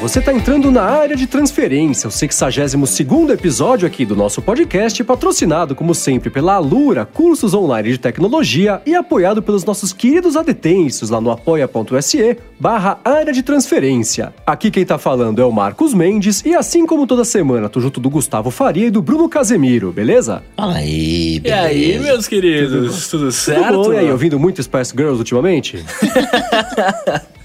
você está entrando na área de transferência, o 62 episódio aqui do nosso podcast, patrocinado, como sempre, pela Alura, cursos online de tecnologia e apoiado pelos nossos queridos adetensos lá no apoia.se barra área de transferência. Aqui quem tá falando é o Marcos Mendes e assim como toda semana, tô junto do Gustavo Faria e do Bruno Casemiro, beleza? Fala aí, beleza. E aí, meus queridos, tudo, tudo certo? Tudo bom? E aí, ouvindo muito Spice Girls ultimamente?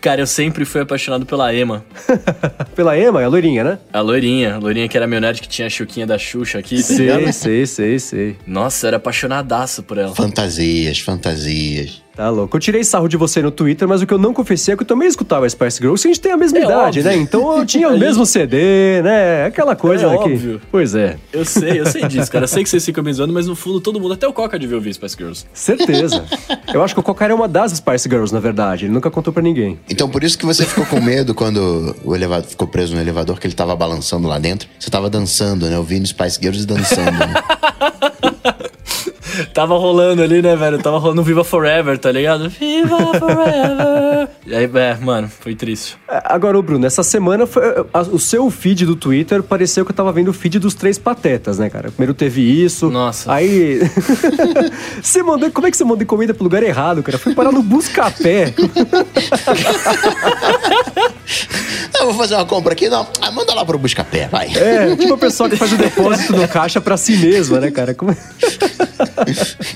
Cara, eu sempre fui apaixonado pela Ema. pela Ema? É a loirinha, né? A loirinha. A loirinha que era meu nerd que tinha a chuquinha da Xuxa aqui, tá sei, Sei, sei, sei. Nossa, eu era apaixonadaço por ela. Fantasias, fantasias. Tá louco. Eu tirei sarro de você no Twitter, mas o que eu não confessei é que eu também escutava Spice Girls. A gente tem a mesma é idade, óbvio. né? Então eu tinha o mesmo CD, né? Aquela coisa é aqui. Óbvio. Pois é. Eu sei, eu sei disso, cara. Eu sei que vocês ficam me zoando, mas no fundo todo mundo, até o Coca devia ouvir Spice Girls. Certeza. eu acho que o Coca era uma das Spice Girls, na verdade. Ele nunca contou para ninguém. Então por isso que você ficou com medo quando o elevador ficou preso no elevador, que ele tava balançando lá dentro. Você tava dançando, né? Ouvindo Spice Girls e dançando, né? Tava rolando ali, né, velho? Tava rolando Viva Forever, tá ligado? Viva Forever! e aí, é, mano, foi triste. É, agora, ô Bruno, essa semana foi, a, o seu feed do Twitter pareceu que eu tava vendo o feed dos três patetas, né, cara? Primeiro teve isso. Nossa. Aí. você mandou. Como é que você mandou encomenda pro lugar errado, cara? Foi parar no Buscapé. Eu vou fazer uma compra aqui, não. Ah, manda lá pro Buscapé, vai. É, tipo o pessoal que faz o depósito no caixa pra si mesma, né, cara? Como...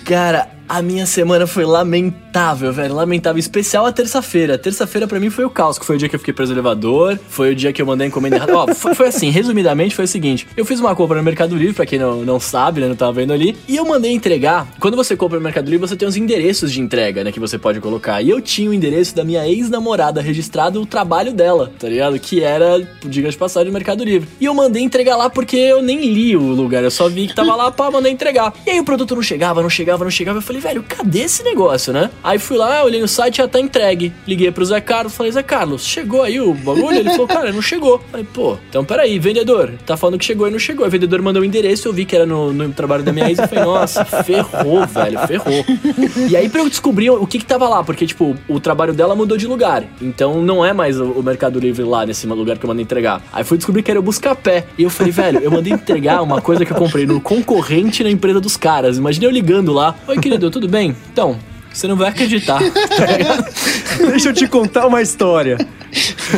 Cara, a minha semana foi lamentável, velho. Lamentável. Especial a terça-feira. Terça-feira para mim foi o caos, que foi o dia que eu fiquei preso no elevador. Foi o dia que eu mandei encomenda errada. Ó, foi, foi, assim, resumidamente, foi o seguinte: eu fiz uma compra no Mercado Livre, pra quem não, não sabe, né? Não tava vendo ali. E eu mandei entregar. Quando você compra no Mercado Livre, você tem uns endereços de entrega, né? Que você pode colocar. E eu tinha o endereço da minha ex-namorada registrado o trabalho dela, tá ligado? Que era, diga de passagem, no Mercado Livre. E eu mandei entregar lá porque eu nem li o lugar. Eu só vi que tava lá, pra mandar entregar. E aí o produto não chegava, não chegava, não chegava. Eu falei, velho, cadê esse negócio, né? Aí fui lá, olhei no site, já tá entregue. Liguei pro Zé Carlos, falei, Zé Carlos, chegou aí o bagulho? Ele falou, cara, não chegou. Falei, pô, então peraí, vendedor, tá falando que chegou e não chegou. O vendedor mandou o endereço, eu vi que era no, no trabalho da minha ex, eu falei, nossa, ferrou, velho, ferrou. E aí pra eu descobrir o que que tava lá, porque, tipo, o trabalho dela mudou de lugar. Então não é mais o, Mercado Livre lá nesse lugar que eu mandei entregar. Aí fui descobrir que era o Buscapé. E eu falei, velho, eu mandei entregar uma coisa que eu comprei no concorrente na empresa dos caras. Imagina eu ligando lá. Oi, querido, tudo bem? Então, você não vai acreditar. Tá Deixa eu te contar uma história.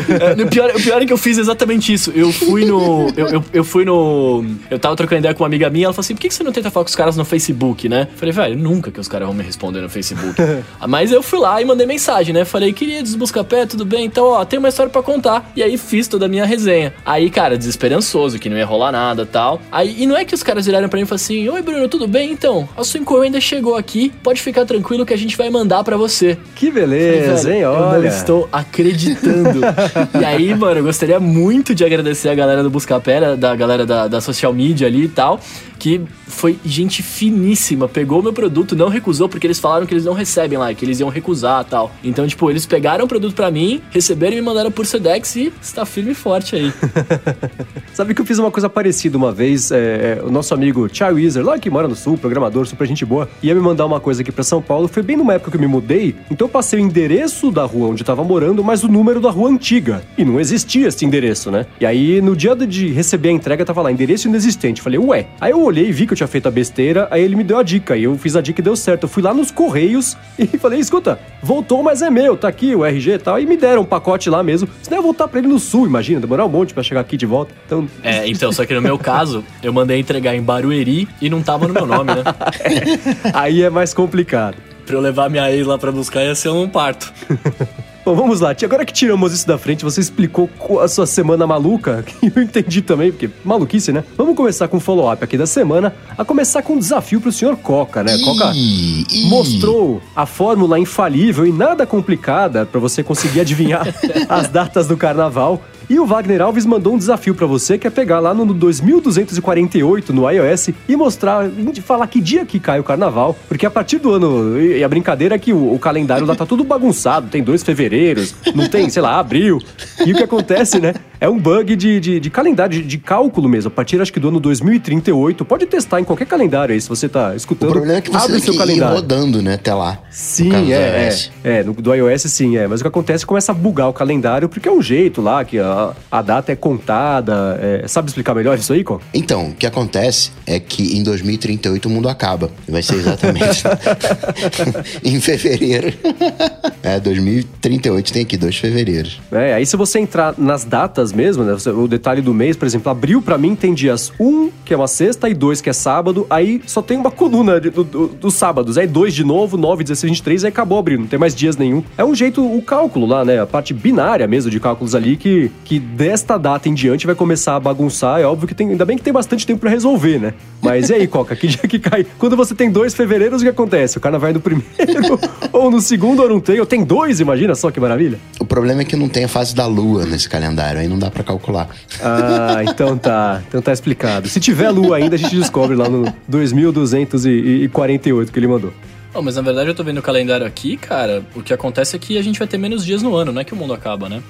É, o, pior, o pior é que eu fiz exatamente isso. Eu fui no. Eu, eu, eu, fui no. Eu tava trocando ideia com uma amiga minha, ela falou assim: por que você não tenta falar com os caras no Facebook, né? falei, velho, nunca que os caras vão me responder no Facebook. Mas eu fui lá e mandei mensagem, né? Falei, queridos, busca pé, tudo bem? Então, ó, tem uma história para contar. E aí fiz toda a minha resenha. Aí, cara, desesperançoso, que não ia rolar nada tal. Aí, e não é que os caras viraram pra mim e falaram assim: Oi, Bruno, tudo bem? Então, a sua encomenda chegou aqui, pode ficar tranquilo que a gente vai mandar para você. Que beleza, Olha. Eu não estou acreditando. e aí, mano, eu gostaria muito de agradecer a galera do Buscapé, da galera da, da social media ali e tal, que foi gente finíssima, pegou meu produto, não recusou, porque eles falaram que eles não recebem lá, que eles iam recusar tal. Então, tipo, eles pegaram o produto para mim, receberam e me mandaram por Sedex e está firme e forte aí. Sabe que eu fiz uma coisa parecida uma vez, é, é o nosso amigo Charlie Weezer, lá que mora no Sul, programador, super gente boa, ia me mandar uma coisa aqui para São Paulo, foi bem numa época que eu me mudei, então eu passei o endereço da rua onde eu tava morando, mas o número da rua antiga. E não existia esse endereço, né? E aí, no dia de receber a entrega, tava lá, endereço inexistente. Falei, ué. Aí eu olhei, vi que eu tinha feito a besteira, aí ele me deu a dica. E eu fiz a dica e deu certo. Eu fui lá nos Correios e falei, escuta, voltou, mas é meu, tá aqui o RG e tal. E me deram um pacote lá mesmo. Senão eu ia voltar pra ele no sul, imagina, demorar um monte pra chegar aqui de volta. Então. É, então, só que no meu caso, eu mandei entregar em Barueri e não tava no meu nome, né? é, aí é mais complicado. Pra eu levar minha ex lá pra buscar ia ser um parto. Bom, vamos lá. Agora que tiramos isso da frente, você explicou a sua semana maluca, que eu entendi também, porque maluquice, né? Vamos começar com o follow-up aqui da semana, a começar com um desafio pro senhor Coca, né? Coca mostrou a fórmula infalível e nada complicada para você conseguir adivinhar as datas do carnaval. E o Wagner Alves mandou um desafio para você, que é pegar lá no 2248 no iOS e mostrar, falar que dia que cai o carnaval, porque a partir do ano, e a brincadeira é que o, o calendário lá tá tudo bagunçado, tem dois fevereiros, não tem, sei lá, abril. E o que acontece, né? É um bug de, de, de calendário, de, de, cálculo mesmo. A partir, acho que do ano 2038. Pode testar em qualquer calendário aí, se você tá escutando. O problema é que você abre seu calendário. rodando, né, até lá. Sim, é, é. É, no, do iOS sim, é. Mas o que acontece é que começa a bugar o calendário, porque é um jeito lá, que a, a data é contada. É, sabe explicar melhor isso aí, Có? Então, o que acontece é que em 2038 o mundo acaba. Vai ser exatamente em fevereiro. é, 2038 tem aqui dois fevereiros. É, aí se você entrar nas datas mesmo, né? O detalhe do mês, por exemplo, abril para mim tem dias 1, que é uma sexta, e 2, que é sábado. Aí só tem uma coluna dos do, do, do sábados. Aí 2 de novo, 9, 16, 23, aí acabou abril. Não tem mais dias nenhum. É um jeito, o cálculo lá, né? A parte binária mesmo de cálculos ali, que, que desta data em diante vai começar a bagunçar. É óbvio que tem. Ainda bem que tem bastante tempo para resolver, né? Mas e aí, Coca? Que dia que cai? Quando você tem dois fevereiros, o que acontece? O carnaval vai no primeiro, ou no segundo, ou não tem, ou tem dois, imagina só que maravilha. O problema é que não tem a fase da lua nesse calendário, aí não dá para calcular. Ah, então tá. Então tá explicado. Se tiver lua ainda, a gente descobre lá no 2248 que ele mandou. Oh, mas na verdade eu tô vendo o calendário aqui, cara. O que acontece é que a gente vai ter menos dias no ano, não é que o mundo acaba, né?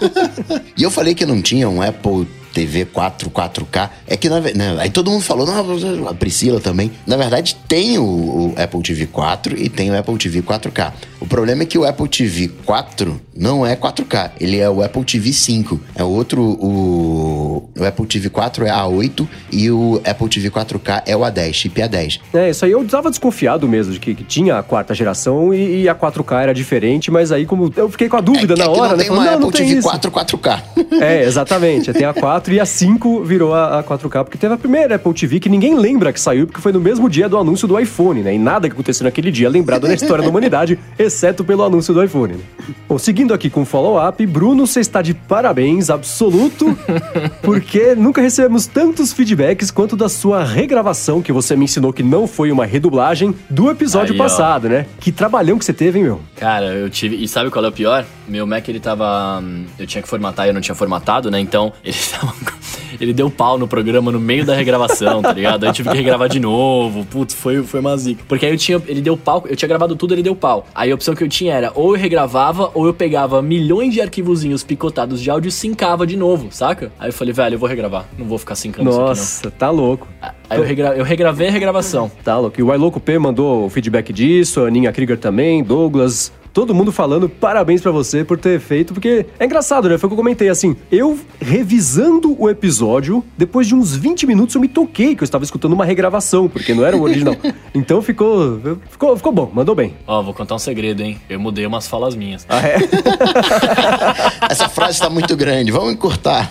e eu falei que não tinha um Apple TV 4, 4K. É que, na, né, aí todo mundo falou, não, a Priscila também. Na verdade, tem o, o, Apple TV 4 e tem o Apple TV 4K. O problema é que o Apple TV 4 não é 4K, ele é o Apple TV 5. É o outro, o, o Apple TV 4 é A8 e o Apple TV 4K é o A10, chip A10. É, isso aí eu estava desconfiado mesmo, de que, que, tinha a quarta geração e, e, a 4K era diferente, mas aí como eu fiquei com a dúvida é, na é hora, não né? Tem uma Apple TV 4 4K. É, exatamente. Tem a 4 4 e a 5 virou a, a 4K, porque teve a primeira Apple TV que ninguém lembra que saiu, porque foi no mesmo dia do anúncio do iPhone, né? E nada que aconteceu naquele dia é lembrado na história da humanidade, exceto pelo anúncio do iPhone. Né? Bom, seguindo aqui com o follow-up, Bruno, você está de parabéns absoluto, porque nunca recebemos tantos feedbacks quanto da sua regravação, que você me ensinou que não foi uma redublagem, do episódio Aí, passado, ó. né? Que trabalhão que você teve, hein, meu? Cara, eu tive. E sabe qual é o pior? Meu Mac, ele tava. Hum, eu tinha que formatar e eu não tinha formatado, né? Então, ele tava ele deu pau no programa no meio da regravação, tá ligado? Aí eu tive que regravar de novo. Putz, foi, foi uma zica. Porque aí eu tinha. Ele deu pau, eu tinha gravado tudo, ele deu pau. Aí a opção que eu tinha era ou eu regravava, ou eu pegava milhões de arquivozinhos picotados de áudio e sincava de novo, saca? Aí eu falei, velho, eu vou regravar. Não vou ficar sincando Nossa, isso aqui, não. tá louco. Aí eu, regra... eu regravei a regravação. Tá louco. E o Iloco P mandou o feedback disso, a Aninha Krieger também, Douglas todo mundo falando parabéns para você por ter feito, porque é engraçado, né? Foi o que eu comentei assim. Eu revisando o episódio, depois de uns 20 minutos eu me toquei que eu estava escutando uma regravação, porque não era o original. então ficou, ficou, ficou bom, mandou bem. Ó, oh, vou contar um segredo, hein? Eu mudei umas falas minhas. Ah, é? Essa frase tá muito grande, vamos encurtar.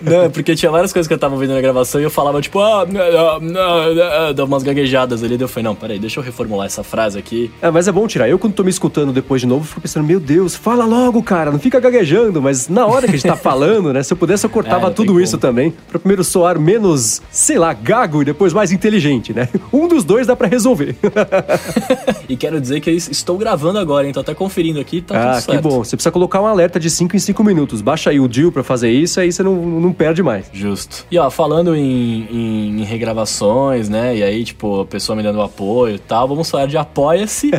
não, é porque tinha várias coisas que eu tava ouvindo na gravação e eu falava, tipo, ah, não, não, dava umas gaguejadas ali. Eu falei, não, peraí, deixa eu reformular essa frase aqui. É, mas é bom tirar. Eu, quando tô me escutando depois de novo, fico pensando, meu Deus, fala logo, cara, não fica gaguejando, mas na hora que a gente tá falando, né? Se eu pudesse, eu cortava é, tudo isso também, pra primeiro soar menos, sei lá, gago e depois mais inteligente, né? Um dos dois dá para resolver. e quero dizer que eu estou gravando agora? Tô até conferindo aqui, tá ah, tudo certo. que bom. Você precisa colocar um alerta de 5 em 5 minutos. Baixa aí o Dio pra fazer isso, aí você não, não perde mais. Justo. E ó, falando em, em, em regravações, né? E aí, tipo, a pessoa me dando apoio e tal, vamos falar de apoia-se,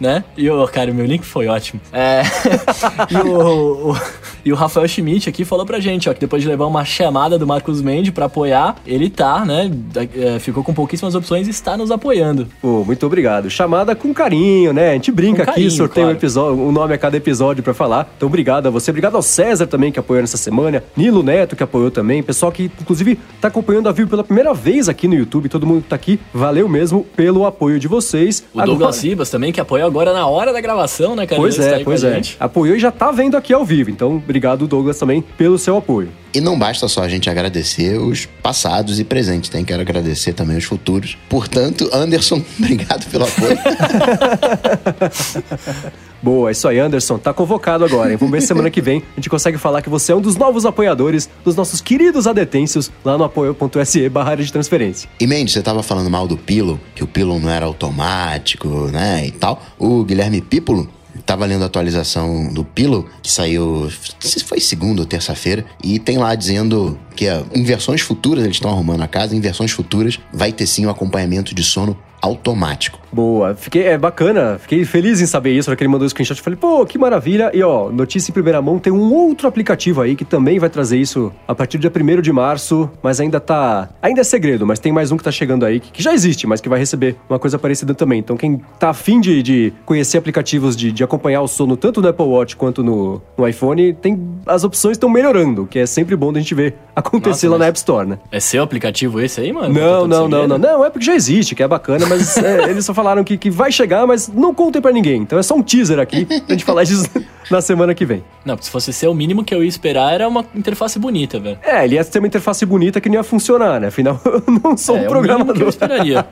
né? E, o cara, meu link foi ótimo. É... e, o, o, e o Rafael Schmidt aqui falou pra gente, ó, que depois de levar uma chamada do Marcos Mendes pra apoiar, ele tá, né? É, ficou com pouquíssimas opções e está nos apoiando. Pô, muito obrigado. Chamada com carinho, né? A gente brinca com aqui, carinho, sorteia claro. um, episódio, um nome a cada episódio pra falar. Então, obrigado a você. Obrigado ao César também, que apoiou nessa semana. Nilo Neto, que apoiou também. Pessoal que, inclusive, tá acompanhando a Vivo pela primeira vez aqui no YouTube. Todo mundo que tá aqui, valeu mesmo pelo apoio de vocês. O agora... Douglas Sibas também, que apoiou agora na hora da gravação, né, cara? Pois é, pois é. Gente. Apoiou e já tá vendo aqui ao vivo. Então, obrigado, Douglas, também pelo seu apoio. E não basta só a gente agradecer os passados e presentes, tem que agradecer também os futuros. Portanto, Anderson, obrigado pelo apoio. Boa, é isso aí, Anderson. Tá convocado agora, hein? Vamos ver se semana que vem a gente consegue falar que você é um dos novos apoiadores dos nossos queridos adetêncios lá no apoio.se barra de transferência. E Mendes, você tava falando mal do Pilo, que o Pilo não era automático, né, e tal. O Guilherme Pípolo Tava lendo a atualização do Pillow, que saiu, se foi segunda ou terça-feira, e tem lá dizendo que em versões futuras, eles estão arrumando a casa, em versões futuras vai ter sim o um acompanhamento de sono automático. Boa, fiquei é bacana, fiquei feliz em saber isso, na ele mandou o screenshot, falei, pô, que maravilha. E ó, notícia em primeira mão, tem um outro aplicativo aí que também vai trazer isso a partir do dia 1 de março, mas ainda tá, ainda é segredo, mas tem mais um que tá chegando aí, que, que já existe, mas que vai receber uma coisa parecida também. Então quem tá afim de, de conhecer aplicativos de, de acompanhar o sono tanto no Apple Watch quanto no, no iPhone, tem as opções estão melhorando, que é sempre bom da gente ver acontecer Nossa, lá na App Store, né? É seu aplicativo esse aí, mano? Não, não, não, não, não. É porque já existe, que é bacana, mas é, eles só falaram que, que vai chegar, mas não contem pra ninguém. Então é só um teaser aqui pra gente falar disso na semana que vem. Não, se fosse ser o mínimo que eu ia esperar era uma interface bonita, velho. É, ele ia ter uma interface bonita que não ia funcionar, né? Afinal, eu não sou é, um o mínimo que eu programador. esperaria.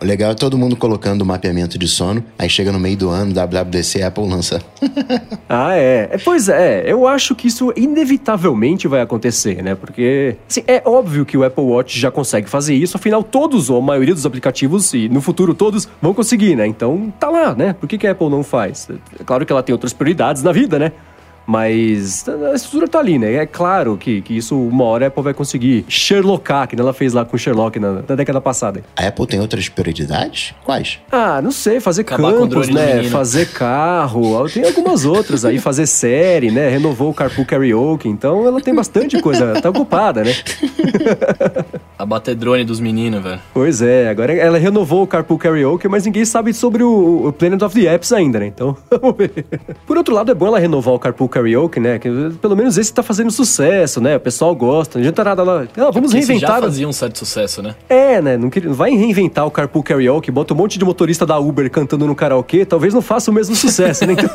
O legal é todo mundo colocando o mapeamento de sono, aí chega no meio do ano, WWDC, Apple lança. Ah, é. é. Pois é, eu acho que isso inevitavelmente vai acontecer, né? Porque, assim, é óbvio que o Apple Watch já consegue fazer isso, afinal, todos, ou a maioria dos aplicativos, e no futuro todos, vão conseguir, né? Então, tá lá, né? Por que, que a Apple não faz? É claro que ela tem outras prioridades na vida, né? Mas a estrutura tá ali, né? É claro que, que isso uma hora a Apple vai conseguir Sherlockar, que ela fez lá com o Sherlock na, na década passada. A Apple tem outras prioridades? Quais? Ah, não sei, fazer Acabar campos, né? Fazer carro. Tem algumas outras aí, fazer série, né? Renovou o Carpool Karaoke. Então ela tem bastante coisa, tá ocupada, né? A bater drone dos meninos, velho. Pois é, agora ela renovou o Carpool Karaoke, mas ninguém sabe sobre o, o Planet of the Apps ainda, né? Então, vamos ver. Por outro lado, é bom ela renovar o Carpool Karaoke, né? Que pelo menos esse tá fazendo sucesso, né? O pessoal gosta, não adianta nada lá. Ah, vamos esse reinventar. já fazia um certo sucesso, né? É, né? Não, queria, não vai reinventar o Carpool Karaoke, bota um monte de motorista da Uber cantando no karaokê, talvez não faça o mesmo sucesso, né? Então,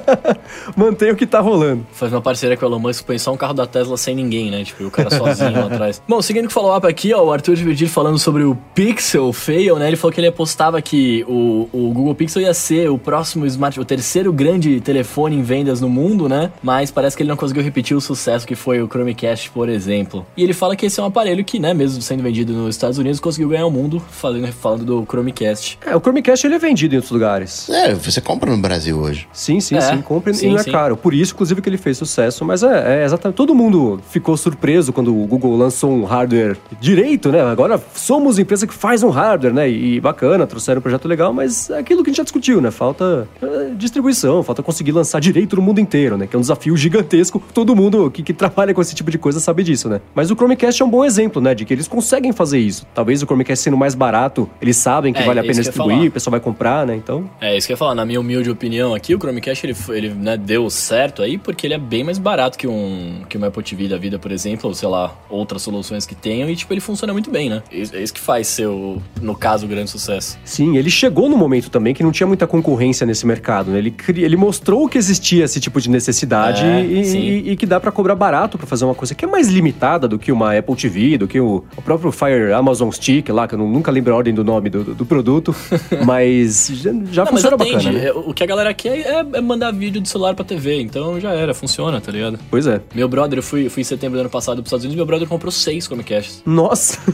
mantém o que tá rolando. Faz uma parceria com o Elon Musk, põe só um carro da Tesla sem ninguém, né? Tipo, o cara sozinho lá atrás. Bom, seguindo com o follow-up aqui, ó, o Arthur Dividir falando sobre o Pixel Fail, né? Ele falou que ele apostava que o, o Google Pixel ia ser o próximo smart, o terceiro grande telefone em vendas no mundo, né? Mas parece que ele não conseguiu repetir o sucesso que foi o Chromecast, por exemplo. E ele fala que esse é um aparelho que, né, mesmo sendo vendido nos Estados Unidos, conseguiu ganhar o mundo, falando, falando do Chromecast. É, o Chromecast ele é vendido em outros lugares. É, você compra no Brasil hoje. Sim, sim, É, sim, compra sim, e não é sim. caro. Por isso, inclusive, que ele fez sucesso. Mas é, é exatamente. Todo mundo ficou surpreso quando o Google lançou um hardware direito, né? Agora somos empresa que faz um hardware, né? E bacana, trouxeram um projeto legal, mas é aquilo que a gente já discutiu, né? Falta é, distribuição, falta conseguir lançar direito no mundo inteiro, né? Que é um desafio gigantesco. Todo mundo que, que trabalha com esse tipo de coisa sabe disso, né? Mas o Chromecast é um bom exemplo, né? De que eles conseguem fazer isso. Talvez o Chromecast sendo mais barato, eles sabem que É, vale a é pena distribuir, o pessoal vai comprar, né? Então. É, isso que eu ia falar, na minha humilde opinião aqui, o Chromecast ele, ele né, deu certo aí porque ele é bem mais barato que um, que um Apple TV da vida, por exemplo, ou sei lá, outras soluções que tenham, e tipo, ele funciona muito bem, né? É isso- é isso que faz ser, o, no caso, o grande sucesso. Sim, ele chegou no momento também que não tinha muita concorrência nesse mercado. Né? Ele, ele mostrou que existia esse tipo de necessidade É, e, e- e que dá pra cobrar barato pra fazer uma coisa que é mais limitada do que uma Apple TV, do que o, o próprio Fire Amazon Stick lá, que eu nu- nunca lembro a ordem do nome do, do- produto, mas já, já Não, mas funciona atende. bacana. Né? É, O que a galera quer é, é mandar vídeo do celular pra TV, então já era, funciona, tá ligado? Pois é. Meu brother, eu fui, fui em setembro do ano passado pros Estados Unidos, meu brother comprou seis Chromecasts. Nossa,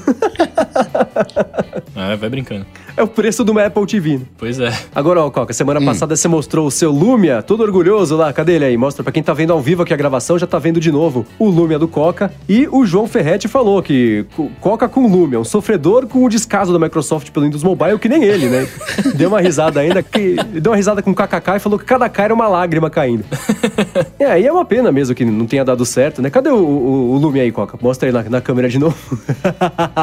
É, vai brincando. É o preço de uma Apple TV. né? Pois é. Agora, ó, Coca, semana Hum. passada você mostrou o seu Lumia, todo orgulhoso lá. Cadê ele aí? Mostra pra quem tá vendo ao vivo aqui a gravação, já tá vendo de novo o Lumia do Coca. E o João Ferretti falou que co- Coca com Lumia, um sofredor com o descaso da Microsoft pelo Windows Mobile, que nem ele, né? deu uma risada ainda, que, deu uma risada com kkk e falou que cada K era uma lágrima caindo. é, e é uma pena mesmo que não tenha dado certo, né? Cadê o, o, o Lumia aí, Coca? Mostra aí na, na câmera de novo.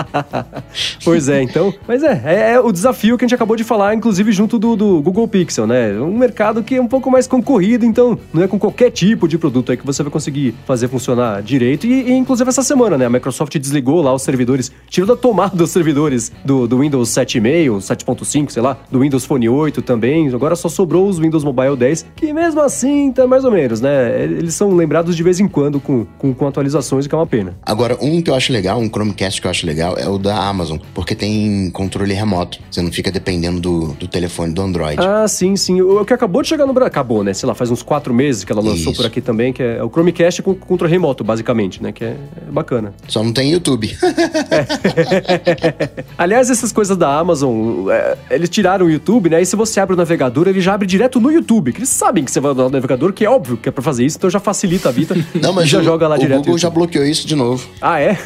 pois é, então. Mas é, é, é o desafio que a gente acabou de falar, inclusive junto do, do Google Pixel, né? Um mercado que é um pouco mais concorrido, então não é com qualquer tipo de produto aí que você vai conseguir fazer funcionar direito. E, e, inclusive essa semana, né? A Microsoft desligou lá os servidores, tirou da tomada os servidores do, do Windows 7.5, 7.5, sei lá, do Windows Phone 8 também. Agora só sobrou os Windows Mobile 10, que mesmo assim tá mais ou menos, né? Eles são lembrados de vez em quando com, com, com atualizações, o que é uma pena. Agora, um que eu acho legal, um Chromecast que eu acho legal, é o da Amazon, porque tem controle remoto. Você não fica dependendo do, do telefone do Android. Ah, sim, sim. O, o que acabou de chegar no Brasil. Acabou, né? Sei lá, faz uns quatro meses que ela lançou Isso. por aqui também, que é o Chromecast com controle remoto, basicamente, né? Que é, é bacana. Só não tem YouTube. Aliás, essas coisas da Amazon, é, eles tiraram o YouTube, né? E se você abre o navegador, ele já abre direto no YouTube. Que eles sabem que você vai usar o navegador, que é óbvio que é pra fazer isso, então já facilita a vida. Não, mas já o, joga lá o direto. Google no já bloqueou isso de novo. Ah, é?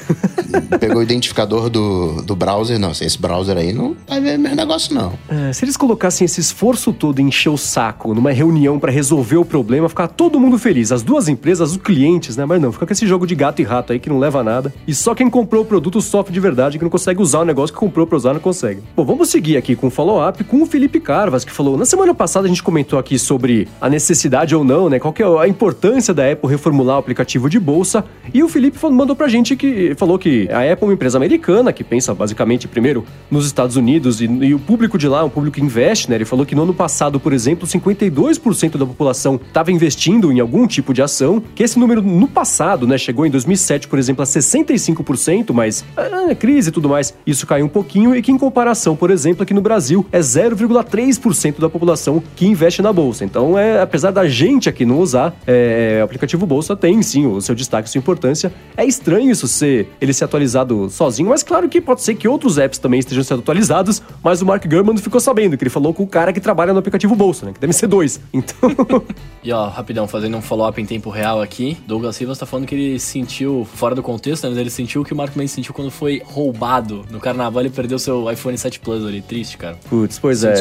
Pegou o identificador do, do browser. Não, esse browser browser aí, não vai ver meu negócio, não. É, se eles colocassem esse esforço todo em encher o saco numa reunião para resolver o problema, ficar todo mundo feliz. As duas empresas, os clientes, né? Mas não, fica com esse jogo de gato e rato aí que não leva a nada. E só quem comprou o produto sofre de verdade, que não consegue usar o negócio que comprou pra usar, não consegue. Bom, vamos seguir aqui com o follow-up com o Felipe Carvas, que falou: na semana passada a gente comentou aqui sobre a necessidade ou não, né? Qual que é a importância da Apple reformular o aplicativo de bolsa. E o Felipe mandou pra gente que falou que a Apple é uma empresa americana que pensa basicamente primeiro nos Estados Unidos e, e o público de lá é um público que investe, né? Ele falou que no ano passado, por exemplo, 52% da população estava investindo em algum tipo de ação, que esse número no passado, né, chegou em 2007, por exemplo, a 65%, mas a crise e tudo mais, isso caiu um pouquinho e que em comparação, por exemplo, aqui no Brasil é 0,3% da população que investe na bolsa. Então, é, apesar da gente aqui não usar, é, o aplicativo bolsa tem sim o seu destaque, sua importância. É estranho isso ser ele ser atualizado sozinho, mas claro que pode ser que outros apps também estejam sendo atualizados, mas o Mark Gurman ficou sabendo que ele falou com o cara que trabalha no aplicativo bolsa, né? Que deve ser dois. Então. e ó, rapidão, fazendo um follow-up em tempo real aqui, Douglas Silva está falando que ele sentiu, fora do contexto, né, mas ele sentiu o que o Mark Man sentiu quando foi roubado no carnaval e perdeu seu iPhone 7 Plus ali. Triste, cara. Putz, pois é.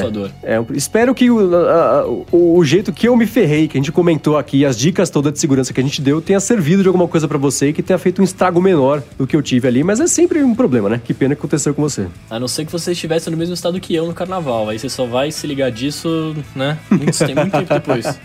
é. Espero que o, a, o, o, jeito que eu me ferrei, que a gente comentou aqui, as dicas todas de segurança que a gente deu, tenha servido de alguma coisa para você e que tenha feito um estrago menor do que eu tive ali, mas é sempre um problema, né? Que pena que aconteceu com você. A não ser que você estivesse no mesmo estado que eu no carnaval, aí você só vai se ligar disso, né? Muito, muito tempo depois.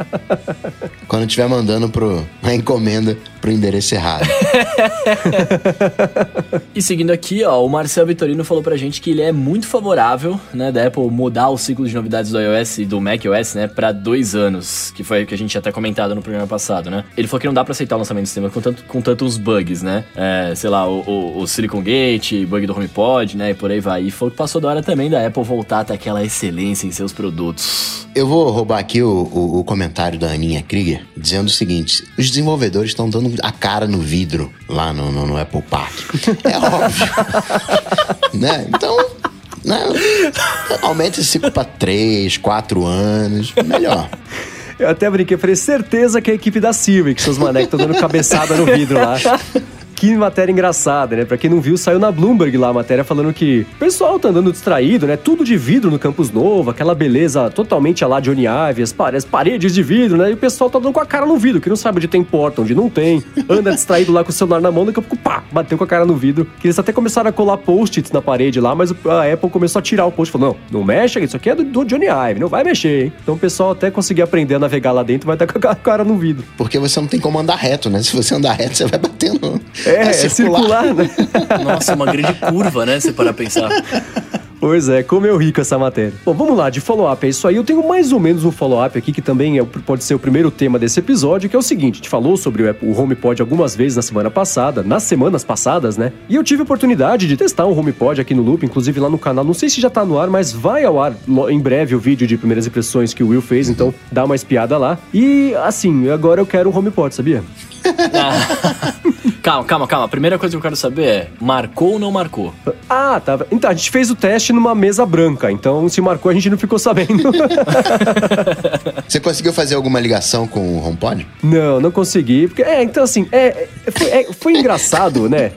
Quando estiver mandando pro, a encomenda pro endereço errado. e seguindo aqui, ó, o Marcel Vitorino falou pra gente que ele é muito favorável, né, da Apple mudar o ciclo de novidades do iOS e do macOS, né, pra dois anos, que foi o que a gente até comentado no programa passado, né. Ele falou que não dá pra aceitar o lançamento do sistema com, tanto, com tantos bugs, né, é, sei lá, o, o, o, Silicon Gate, bug do HomePod, né, e por aí vai. E foi que passou da hora também da Apple voltar até aquela excelência em seus produtos. Eu vou roubar aqui o, o, o comentário da Aninha Krieger, dizendo o seguinte, os desenvolvedores estão dando a cara no vidro lá no, no, no Apple Park. É óbvio. né? Então, né? aumenta esse ciclo para 3, 4 anos, melhor. Eu até brinquei, falei, certeza que é a equipe da Silva, que seus manecos estão dando cabeçada no vidro lá. Que matéria engraçada, né? Pra quem não viu, saiu na Bloomberg lá a matéria falando que o pessoal tá andando distraído, né? Tudo de vidro no campus novo, aquela beleza totalmente a lá Johnny Ive, as, paredes de vidro, né? E o pessoal tá dando com a cara no vidro, que não sabe onde tem porta, onde não tem. Anda distraído lá com o celular na mão, daqui a pouco, pá, bateu com a cara no vidro. Que eles até começaram a colar post-its na parede lá, mas a Apple começou a tirar o post. Falou, não, não mexe, isso aqui é do, do Johnny Ive, não vai mexer, hein? Então o pessoal até conseguir aprender a navegar lá dentro vai estar com a cara no vidro. Porque você não tem como andar reto, né? Se você andar reto, você vai batendo. É, é, é circular. circular, né? Nossa, uma grande curva, né? Se para pensar. Pois é, como eu rico essa matéria. Bom, vamos lá, de follow-up é isso aí. Eu tenho mais ou menos um follow-up aqui, que também é, pode ser o primeiro tema desse episódio, que é o seguinte: a gente falou sobre o, o HomePod algumas vezes na semana passada, nas semanas passadas, né? E eu tive a oportunidade de testar um HomePod aqui no Loop, inclusive lá no canal. Não sei se já tá no ar, mas vai ao ar em breve o vídeo de primeiras impressões que o Will fez, então dá uma espiada lá. E assim, agora eu quero um HomePod, sabia? Ah. calma, calma, calma. A primeira coisa que eu quero saber é: marcou ou não marcou? Ah, tá. Então, a gente fez o teste numa mesa branca. Então, se marcou, a gente não ficou sabendo. Você conseguiu fazer alguma ligação com o HomePod? Não, não consegui. Porque, é, então, assim, é, foi, é, foi engraçado, né?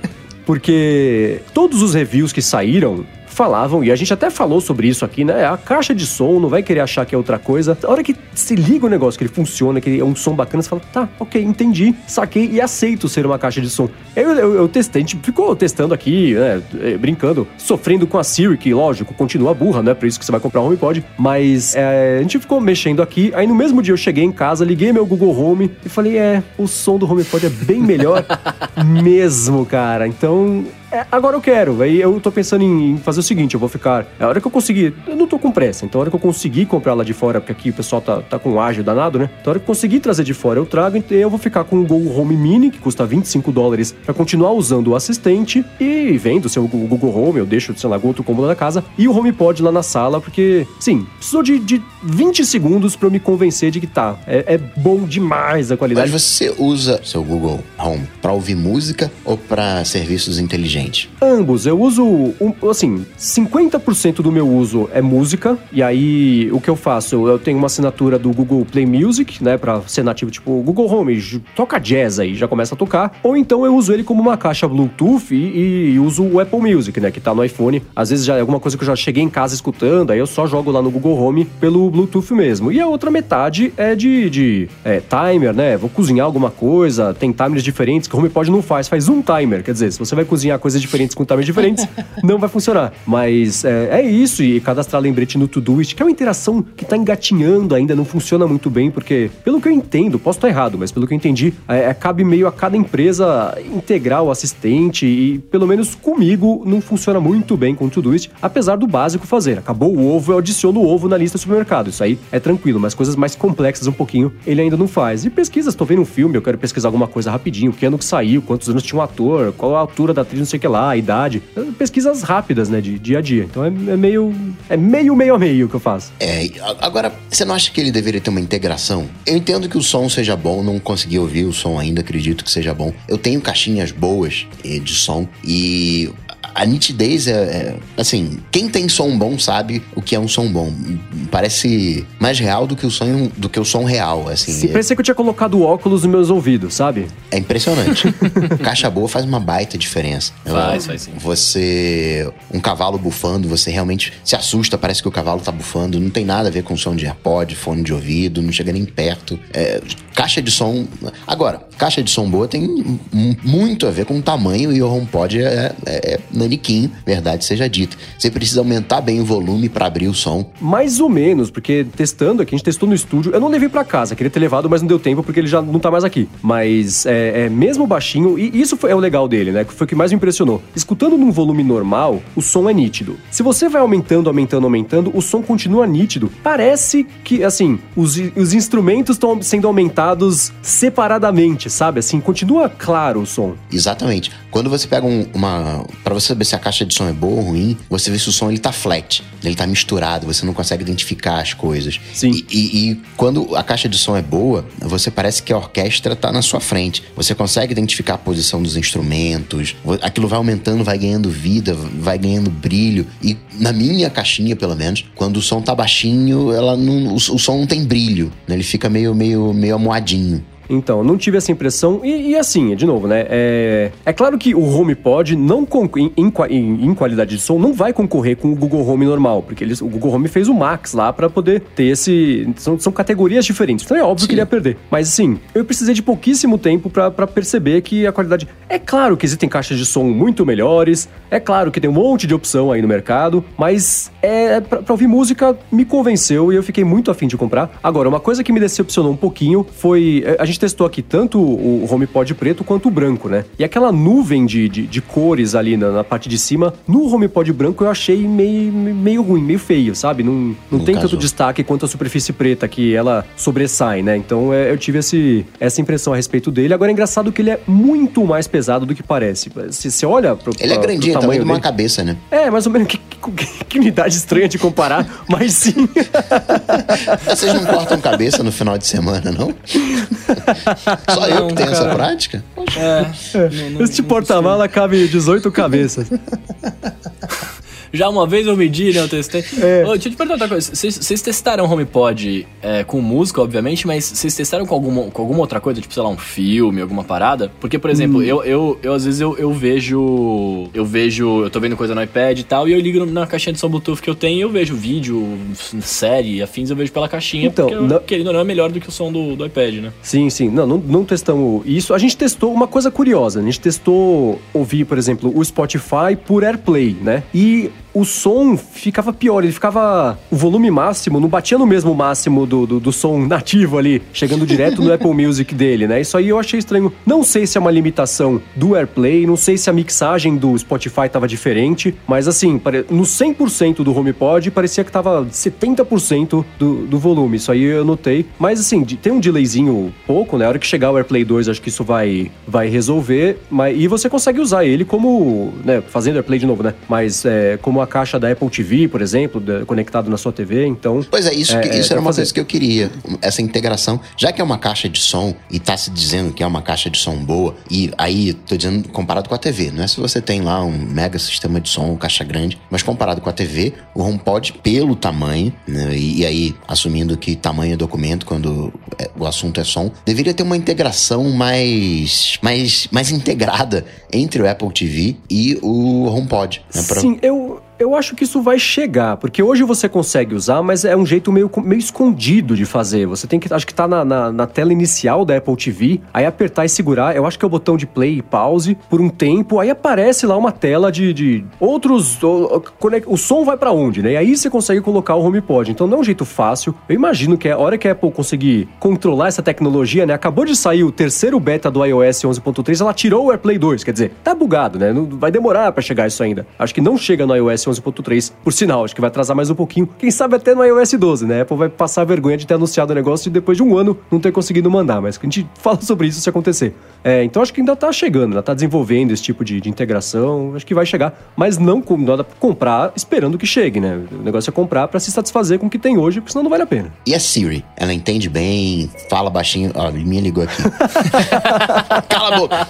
Porque todos os reviews que saíram falavam, e a gente até falou sobre isso aqui, né? A caixa de som não vai querer achar que é outra coisa. A hora que se liga o negócio, que ele funciona, que é um som bacana, você fala, tá, ok, entendi, saquei e aceito ser uma caixa de som. Eu, eu, eu testei, a gente ficou testando aqui, né? Eh, brincando, sofrendo com a Siri, que lógico, continua burra, não é por isso que você vai comprar um HomePod, mas é, a gente ficou mexendo aqui. Aí no mesmo dia eu cheguei em casa, liguei meu Google Home e falei, é, o som do HomePod é bem melhor mesmo, cara. Então é, agora eu quero. Aí eu tô pensando em, fazer o seguinte: eu vou ficar. A hora que eu conseguir. Eu não tô com pressa, então a hora que eu conseguir comprar lá de fora, porque aqui o pessoal tá, tá com ágil danado, né? Então a hora que eu conseguir trazer de fora, eu trago. Então eu vou ficar com o Google Home Mini, que custa 25 dólares, pra continuar usando o assistente. E vendo se o Google Home, eu deixo, sei lá, outro cômodo da casa. E o HomePod lá na sala, porque, sim, precisou de, de 20 segundos pra eu me convencer de que tá. É, é bom demais a qualidade. Mas você usa seu Google Home pra ouvir música ou pra serviços inteligentes? Diferente? Ambos. Eu uso, um, assim, 50% do meu uso é música. E aí, o que eu faço? Eu tenho uma assinatura do Google Play Music, né? Pra ser nativo, tipo, Google Home, toca jazz aí, já começa a tocar. Ou então eu uso ele como uma caixa Bluetooth e, e uso o Apple Music, né? Que tá no iPhone. Às vezes já é alguma coisa que eu já cheguei em casa escutando, aí eu só jogo lá no Google Home pelo Bluetooth mesmo. E a outra metade é de, de é, timer, né? Vou cozinhar alguma coisa, tem timers diferentes que o HomePod não faz, faz um timer. Quer dizer, se você vai cozinhar coisas diferentes com timers diferentes, não vai funcionar. Mas é, é isso, e cadastrar lembrete no Todoist, que é uma interação que tá engatinhando ainda, não funciona muito bem, porque, pelo que eu entendo, posso estar errado, mas pelo que eu entendi, é, é, cabe meio a cada empresa integrar o assistente, e pelo menos comigo não funciona muito bem com o Todoist, apesar do básico fazer. Acabou o ovo, eu adiciono o ovo na lista do supermercado. Isso aí é tranquilo, mas coisas mais complexas um pouquinho, ele ainda não faz. E pesquisas, tô vendo um filme, eu quero pesquisar alguma coisa rapidinho, que ano que saiu, quantos anos tinha um ator, qual a altura da atriz, sei o que lá, a idade. Pesquisas rápidas, né, de dia a dia. Então é, é meio. É meio, meio a meio que eu faço. É, agora, você não acha que ele deveria ter uma integração? Eu entendo que o som seja bom, não consegui ouvir o som ainda, acredito que seja bom. Eu tenho caixinhas boas eh, de som e a nitidez é, é, Assim, quem tem som bom sabe o que é um som bom. Parece mais real do que o som, do que o som real, assim. Sim, parecia que eu tinha colocado óculos nos meus ouvidos, sabe? É impressionante. Caixa boa faz uma baita diferença. Faz, faz sim. Você. Um cavalo bufando, você realmente se assusta, parece que o cavalo tá bufando. Não tem nada a ver com som de AirPod, fone de ouvido, não chega nem perto. É, caixa de som. Agora, caixa de som boa tem muito a ver com o tamanho e o HomePod é, é, é naniquinho, verdade seja dita. Você precisa aumentar bem o volume para abrir o som. Mais ou menos, porque testando aqui, a gente testou no estúdio. Eu não levei para casa, queria ter levado, mas não deu tempo porque ele já não tá mais aqui. Mas é, é mesmo baixinho, e isso foi, é o legal dele, né? Foi o que mais me impressionou. Escutando num volume normal, o som é nítido. Se você vai aumentando, aumentando, aumentando, o som continua nítido. Parece que, assim, os, os instrumentos estão sendo aumentados separadamente, sabe? Assim, continua claro o som. Exatamente. Quando você pega um, uma. para você saber se a caixa de som é boa ou ruim, você vê se o som ele tá flat, ele tá misturado, você não consegue identificar as coisas. Sim. E, e, e quando a caixa de som é boa, você parece que a orquestra tá na sua frente. Você consegue identificar a posição dos instrumentos, aquilo vai aumentando, vai ganhando vida, vai ganhando brilho. E na minha caixinha, pelo menos, quando o som tá baixinho, ela não, o, o som não tem brilho, né? Ele fica meio, meio, meio amoadinho. Então, não tive essa impressão. E, e assim, de novo, né? É, é claro que o HomePod, não em, em, em, qualidade de som, não vai concorrer com o Google Home normal, porque eles, o Google Home fez o Max lá para poder ter esse. São, são categorias diferentes. Então é óbvio Sim. que ele ia perder. Mas assim, eu precisei de pouquíssimo tempo para perceber que a qualidade. É claro que existem caixas de som muito melhores, é claro que tem um monte de opção aí no mercado, mas é pra, pra ouvir música me convenceu e eu fiquei muito afim de comprar. Agora, uma coisa que me decepcionou um pouquinho foi. É, a gente testou aqui tanto o HomePod preto quanto o branco, né? E aquela nuvem de, de, de cores ali na, na, parte de cima, no HomePod branco eu achei meio, meio ruim, meio feio, sabe? Não, não tem tanto destaque quanto a superfície preta, que ela sobressai, né? Então é, eu tive esse, essa impressão a respeito dele. Agora é engraçado que ele é muito mais pesado do que parece. Se você olha pro Ele é grandinho, pro tamanho, tamanho de uma cabeça, né? É, mais ou menos. Que, que, que unidade estranha de comparar, mas sim. Vocês não cortam cabeça no final de semana, não? Só não, eu que tenho cara. essa prática? É, é. Não, não, Esse porta-mala cabe 18 cabeças. Já uma vez eu medi, né? Eu testei. É. Oh, deixa eu te perguntar outra coisa. Vocês testaram HomePod é, com música, obviamente, mas vocês testaram com alguma, com alguma outra coisa? Tipo, sei lá, um filme, alguma parada? Porque, por exemplo, hum. eu, eu, eu às vezes eu, eu vejo. Eu vejo. Eu tô vendo coisa no iPad e tal, e eu ligo na caixinha de som Bluetooth que eu tenho e eu vejo vídeo, série, afins, eu vejo pela caixinha. Então, porque, não... querendo ou não, é melhor do que o som do, do iPad, né? Sim, sim. Não, não, não testamos isso. A gente testou uma coisa curiosa. A gente testou ouvir, por exemplo, o Spotify por AirPlay, né? E o som ficava pior, ele ficava. O volume máximo não batia no mesmo máximo do, do, do, som nativo ali, chegando direto no Apple Music dele, né? Isso aí eu achei estranho. Não sei se é uma limitação do AirPlay, não sei se a mixagem do Spotify tava diferente, mas assim, no 100% do HomePod parecia que tava 70% do, do volume. Isso aí eu notei. Mas assim, tem um delayzinho pouco, né? A hora que chegar o AirPlay 2, acho que isso vai, vai resolver. Mas, e você consegue usar ele como. Né, fazendo AirPlay de novo, né? Mas é, como uma caixa da Apple TV, por exemplo, conectado na sua TV, então... Pois é, isso, é, isso é, era uma fazer... coisa que eu queria, essa integração. Já que é uma caixa de som e tá se dizendo que é uma caixa de som boa, e aí, tô dizendo comparado com a TV, não é se você tem lá um mega sistema de som, caixa grande, mas comparado com a TV, o HomePod, pelo tamanho, né, e, e, aí, assumindo que tamanho é documento quando é, o assunto é som, deveria ter uma integração mais, mais, mais integrada entre o Apple TV e o HomePod. Né, pra... Sim, eu, eu acho que isso vai chegar, porque hoje você consegue usar, mas é um jeito meio, meio escondido de fazer. Você tem que, acho que tá na, na, na, tela inicial da Apple TV, aí apertar e segurar, eu acho que é o botão de play e pause por um tempo, aí aparece lá uma tela de, de outros. O, o som vai para onde, né? E aí você consegue colocar o HomePod. Então não é um jeito fácil. Eu imagino que a hora que a Apple conseguir controlar essa tecnologia, né? Acabou de sair o terceiro beta do iOS 11.3, ela tirou o AirPlay 2, quer dizer, tá bugado, né? Não, vai demorar para chegar isso ainda. Acho que não chega no iOS 11.3. Por sinal, acho que vai atrasar mais um pouquinho. Quem sabe até no iOS 12, né? A Apple vai passar vergonha de ter anunciado o negócio e depois de um ano não ter conseguido mandar. Mas a gente fala sobre isso se acontecer. É, então acho que ainda tá chegando, ainda tá desenvolvendo esse tipo de, de integração. Acho que vai chegar. Mas não, dá pra comprar esperando que chegue, né? O negócio é comprar para se satisfazer com o que tem hoje, porque senão não vale a pena. E a Siri? Ela entende bem, fala baixinho. Ó, minha ligou aqui. Cala a boca!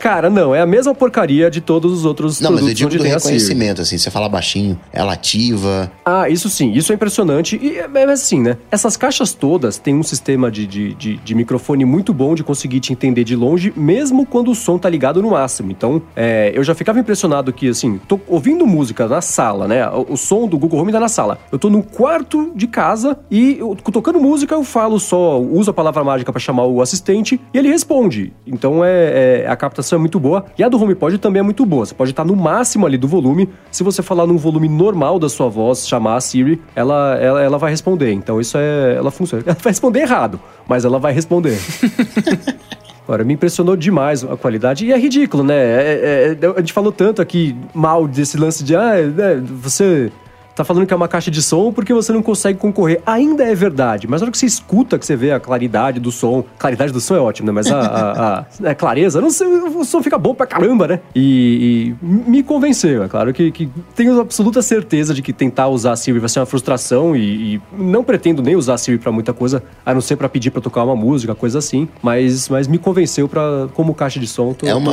Cara, não, é a mesma porcaria de todos os outros não, produtos mas eu digo do reconhecimento, assim, você fala baixinho, ela ativa. Ah, isso sim, isso é impressionante. E é, é assim, né? Essas caixas todas têm um sistema de, de, de, de, microfone muito bom de conseguir te entender de longe, mesmo quando o som tá ligado no máximo. Então, é, eu já ficava impressionado que, assim, tô ouvindo música na sala, né? O, o som do Google Home tá na sala. Eu tô no quarto de casa e eu, tocando música eu falo só, uso a palavra mágica para chamar o assistente e ele responde. Então, é, é a captação é muito boa. E a do HomePod também é muito boa. Você pode estar no máximo ali do volume. Se você falar num volume normal da sua voz, chamar a Siri, ela, ela, ela vai responder. Então isso é. Ela funciona. Ela vai responder errado, mas ela vai responder. Agora, me impressionou demais a qualidade. E é ridículo, né? É, é, é a gente falou tanto aqui mal desse lance de. Ah, né, você tá falando que é uma caixa de som porque você não consegue concorrer. Ainda é verdade, mas na hora que você escuta, que você vê a claridade do som, claridade do som é ótimo, né? Mas a, a, a, a clareza, não sei, o som fica bom pra caramba, né? E, e me convenceu, é claro que, que, tenho absoluta certeza de que tentar usar a Siri vai ser uma frustração e, e não pretendo nem usar a Siri pra muita coisa, a não ser pra pedir pra tocar uma música, coisa assim, mas, mas me convenceu pra, como caixa de som. Tô, é uma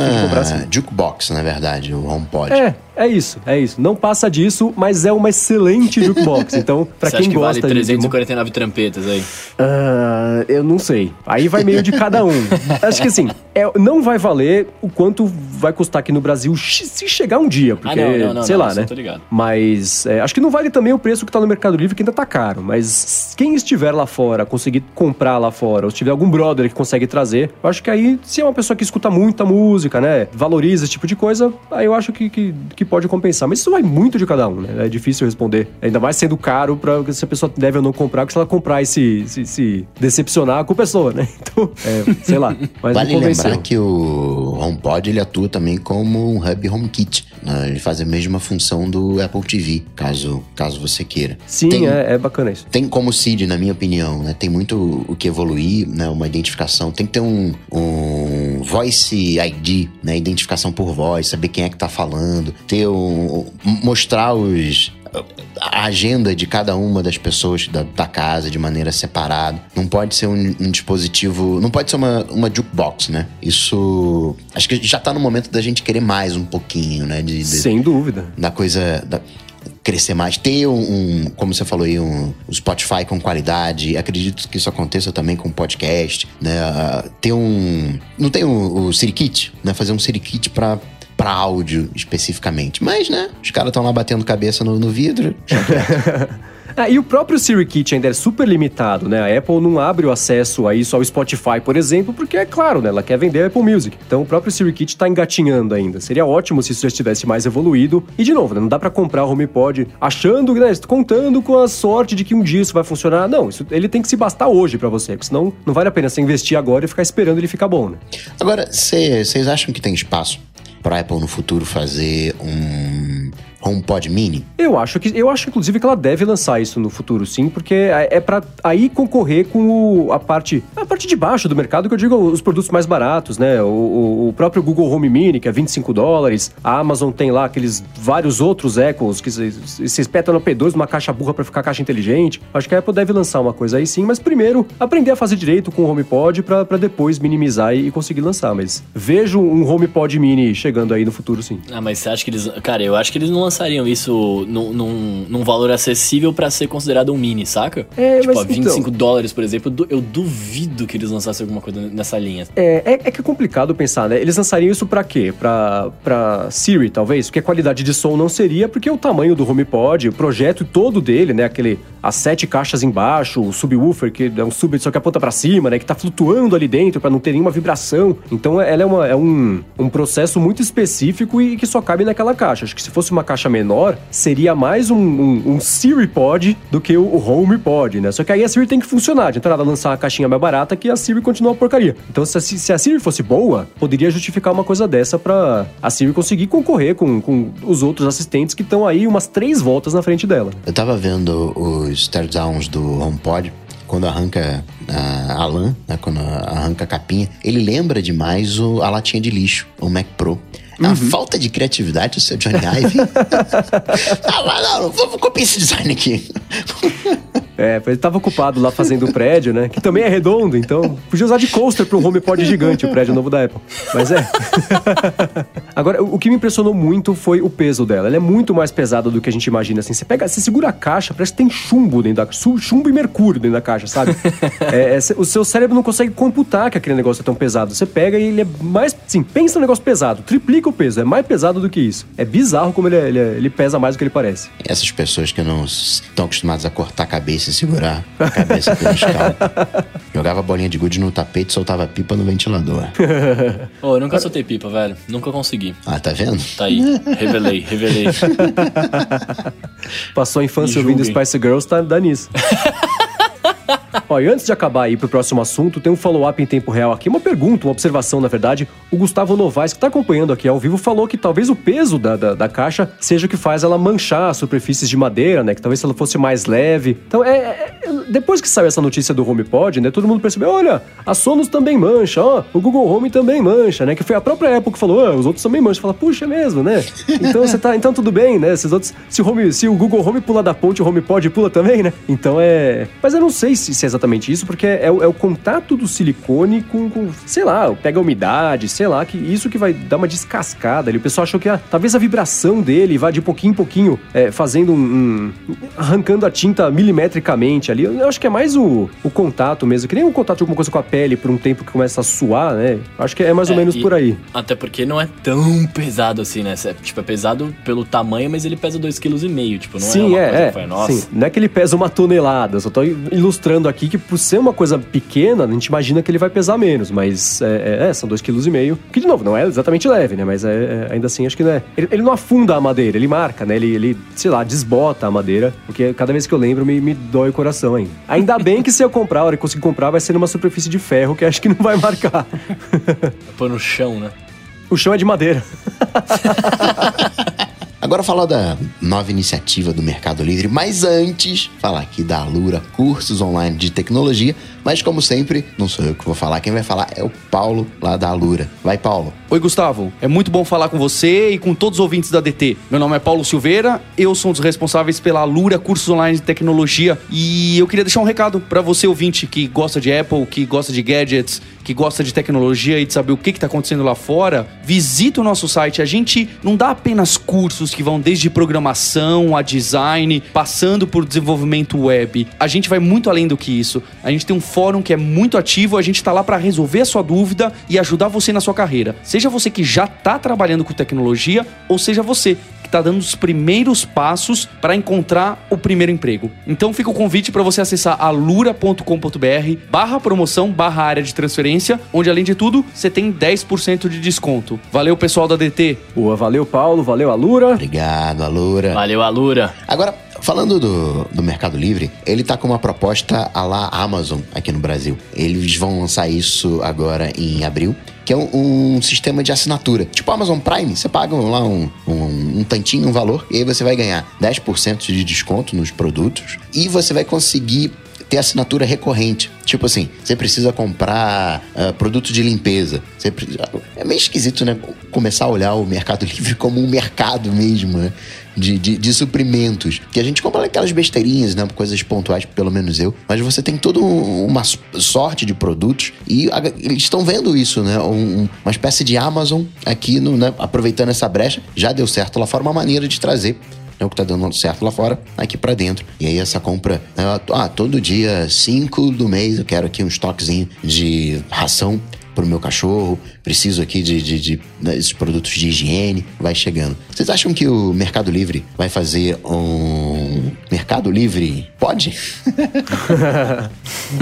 jukebox, na verdade, o HomePod. É, é isso, é isso. Não passa disso, mas é uma excelente jukebox. Então, para quem gosta vale 349 de... trampetas aí? Uh, eu não sei. Aí vai meio de cada um. Acho que assim, é, não vai valer o quanto vai custar aqui no Brasil se chegar um dia, porque, ah, não, não, não, sei lá, né? Mas é, acho que não vale também o preço que tá no Mercado Livre, que ainda tá caro. Mas quem estiver lá fora, conseguir comprar lá fora, ou se tiver algum brother que consegue trazer, eu acho que aí, se é uma pessoa que escuta muita música, né? Valoriza esse tipo de coisa, aí eu acho que, que, que pode compensar. Mas isso vai muito de cada um, né? É difícil responder. Ainda mais sendo caro para se a pessoa deve ou não comprar, porque se ela comprar e se, se, se decepcionar, a culpa é sua, né? Então, é, sei lá. Mas vale lembrar que o HomePod ele atua também como um hub HomeKit. Né? Ele faz a mesma função do Apple TV, caso, caso você queira. Sim, tem, é, é, bacana isso. Tem como CID, na minha opinião, né? Tem muito o que evoluir, né? Uma identificação. Tem que ter um, um Voice ID, né? Identificação por voz, saber quem é que tá falando. Ter um, mostrar os a agenda de cada uma das pessoas da, da casa de maneira separada. Não pode ser um, um, dispositivo. Não pode ser uma, uma jukebox, né? Isso. Acho que já tá no momento da gente querer mais um pouquinho, né? De, de, Sem dúvida. Da coisa. Da, crescer mais, ter um, um, como você falou aí, um, um Spotify com qualidade. Acredito que isso aconteça também com podcast, né? Uh, ter um, não tem o, o Sirikit, né? Fazer um Sirikit para para áudio especificamente. Mas, né, os caras estão lá batendo cabeça no, no vidro. Ah, e o próprio Siri Kit ainda é super limitado, né? A Apple não abre o acesso a isso ao Spotify, por exemplo, porque é claro, né? Ela quer vender a Apple Music. Então o próprio Siri Kit tá engatinhando ainda. Seria ótimo se isso já estivesse mais evoluído. E de novo, né? Não dá para comprar o HomePod achando, né? contando com a sorte de que um dia isso vai funcionar. Não, isso, ele tem que se bastar hoje para você, porque senão não vale a pena você investir agora e ficar esperando ele ficar bom, né? Agora, vocês acham que tem espaço para Apple no futuro fazer um HomePod Mini? Eu acho que eu acho inclusive que ela deve lançar isso no futuro, sim, porque é, é para aí concorrer com o, a parte a parte de baixo do mercado, que eu digo os produtos mais baratos, né? O, o, próprio Google Home Mini, que é 25 dólares, a Amazon tem lá aqueles vários outros Echoes que se espetam no P2 numa caixa burra para ficar caixa inteligente. Acho que a Apple deve lançar uma coisa aí sim, mas primeiro aprender a fazer direito com o HomePod para depois minimizar e, e conseguir lançar, mas vejo um HomePod Mini chegando aí no futuro sim. Ah, mas você acha que eles, cara, eu acho que eles não lançariam isso num, num, num valor acessível para ser considerado um mini, saca? É, tipo, mas, a 25 então... dólares, por exemplo, eu duvido que eles lançassem alguma coisa nessa linha. É, é, é que é complicado pensar, né? Eles lançariam isso para quê? Pra, pra Siri, talvez? Porque a qualidade de som não seria, porque o tamanho do HomePod, o projeto todo dele, né? Aquele, as sete caixas embaixo, o subwoofer, que é um sub só que aponta para cima, né? Que tá flutuando ali dentro para não ter nenhuma vibração. Então ela é, uma, é um, um processo muito específico e que só cabe naquela caixa. Acho que se fosse uma caixa menor, seria mais um, um, um Siri Pod do que o, Home Pod, né? Só que aí a Siri tem que funcionar. De entrada, lançar uma caixinha mais barata que a Siri continua uma porcaria. Então, se a, se a Siri fosse boa, poderia justificar uma coisa dessa para a Siri conseguir concorrer com, com os outros assistentes que estão aí umas três voltas na frente dela. Eu tava vendo os teardowns do HomePod quando arranca a, a lã, né, quando arranca a capinha, ele lembra demais o, a latinha de lixo, o Mac Pro. É uma uhum. falta de criatividade o seu Johnny Ive. ah, não, não, vou copiar esse design aqui. É, ele tava ocupado lá fazendo o prédio, né? Que também é redondo, então podia usar de coaster para um HomePod gigante, o prédio novo da Apple. Mas é. Agora, o que me impressionou muito foi o peso dela. Ela é muito mais pesada do que a gente imagina. Assim, você pega, você segura a caixa, parece que tem chumbo dentro da chumbo e mercúrio dentro da caixa, sabe? é, é, o seu cérebro não consegue computar que aquele negócio é tão pesado. Você pega e ele é mais, assim, pensa no negócio pesado, triplica o peso, é mais pesado do que isso. É bizarro como ele, é, ele, é, ele pesa mais do que ele parece. Essas pessoas que não estão acostumadas a cortar a cabeça se segurar a cabeça pelo escalpo. Jogava bolinha de gude no tapete e soltava pipa no ventilador. oh, eu nunca soltei pipa, velho. Nunca consegui. Ah, tá vendo? Tá aí. Revelei, revelei. Passou a infância ouvindo Spice Girls, tá, dá nisso. Ó, e antes de acabar aí pro próximo assunto, tem um follow-up em tempo real aqui, uma pergunta, uma observação, na verdade. O Gustavo Novaes, que tá acompanhando aqui ao vivo, falou que talvez o peso da, da, da, caixa seja o que faz ela manchar as superfícies de madeira, né? Que talvez se ela fosse mais leve. Então, é, é depois que saiu essa notícia do HomePod, né? Todo mundo percebeu, olha, a Sonos também mancha, ó, o Google Home também mancha, né? Que foi a própria Apple que falou, ah, os outros também mancham. Fala, puxa, é mesmo, né? Então você tá, então tudo bem, né? Esses outros, se o, home, se o Google Home pula da ponte, o HomePod pula também, né? Então é... Mas eu não sei se, se é exatamente isso, porque é, o, é o contato do silicone com, com, sei lá, pega a umidade, sei lá, que isso que vai dar uma descascada ali. O pessoal achou que ah, talvez a vibração dele vá de pouquinho em pouquinho é, fazendo um, um, arrancando a tinta milimetricamente ali. Eu acho que é mais o, o contato mesmo, que nem o contato de alguma coisa com a pele por um tempo que começa a suar, né? Acho que é mais ou é, menos por aí. Até porque não é tão pesado assim, né? Tipo, é pesado pelo tamanho, mas ele pesa 2,5 kg, tipo, não é sim, é uma é, coisa é, nossa. Sim, não é que ele pesa uma tonelada, só tô ilustrando aqui que por ser uma coisa pequena, a gente imagina que ele vai pesar menos, mas é, é, é são 2,5 kg. Que, de novo, não é exatamente leve, né? Mas é, é, ainda assim, acho que não é. Ele, ele, não afunda a madeira, ele marca, né? Ele, ele, sei lá, desbota a madeira, porque cada vez que eu lembro me, me dói o coração ainda. Ainda bem que se eu comprar, a hora que conseguir comprar, vai ser numa superfície de ferro, que acho que não vai marcar. Pôr no chão, né? O chão é de madeira. Agora falar da nova iniciativa do Mercado Livre, mas antes falar aqui da Alura Cursos Online de Tecnologia, mas como sempre, não sou eu que vou falar, quem vai falar é o Paulo lá da Alura. Vai, Paulo. Oi, Gustavo. É muito bom falar com você e com todos os ouvintes da DT. Meu nome é Paulo Silveira, eu sou um dos responsáveis pela Alura Cursos Online de Tecnologia e eu queria deixar um recado para você ouvinte que gosta de Apple, que gosta de gadgets, que gosta de tecnologia e de saber o que está acontecendo lá fora, visita o nosso site. A gente não dá apenas cursos que vão desde programação a design, passando por desenvolvimento web. A gente vai muito além do que isso. A gente tem um fórum que é muito ativo, a gente está lá para resolver a sua dúvida e ajudar você na sua carreira. Seja você que já está trabalhando com tecnologia ou seja você está dando os primeiros passos para encontrar o primeiro emprego. Então fica o convite para você acessar alura.com.br barra promoção barra área de transferência, onde além de tudo você tem 10% de desconto. Valeu pessoal da DT. Boa, valeu Paulo, valeu Alura. Obrigado Alura. Valeu Alura. Agora Falando do, do Mercado Livre, ele tá com uma proposta a lá Amazon aqui no Brasil. Eles vão lançar isso agora em abril que é um, um, sistema de assinatura. Tipo Amazon Prime, você paga lá um, um, um tantinho, um valor, e aí você vai ganhar 10% de desconto nos produtos e você vai conseguir ter assinatura recorrente. Tipo assim, você precisa comprar uh, produto de limpeza. Precisa... É meio esquisito, né? Começar a olhar o Mercado Livre como um mercado mesmo, né? De, de, de, suprimentos. Que a gente compra aquelas besteirinhas, né? Coisas pontuais, pelo menos eu. Mas você tem toda uma sorte de produtos e a, eles estão vendo isso, né? Um, uma espécie de Amazon aqui, no, né? aproveitando essa brecha. Já deu certo lá fora, uma maneira de trazer é o que tá dando certo lá fora, aqui para dentro. E aí essa compra, né, ah, todo dia 5 do mês eu quero aqui um estoquezinho de ração pro meu cachorro, preciso aqui de, de, de, né, esses produtos de higiene, vai chegando. Vocês acham que o Mercado Livre vai fazer um Mercado Livre pode?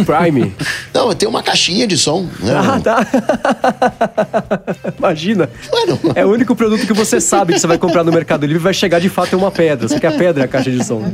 Prime? Não, tem uma caixinha de som. Né? Ah, tá. Imagina. Mano. É o único produto que você sabe que você vai comprar no Mercado Livre vai chegar de fato em uma pedra. Você quer a pedra, a caixa de som.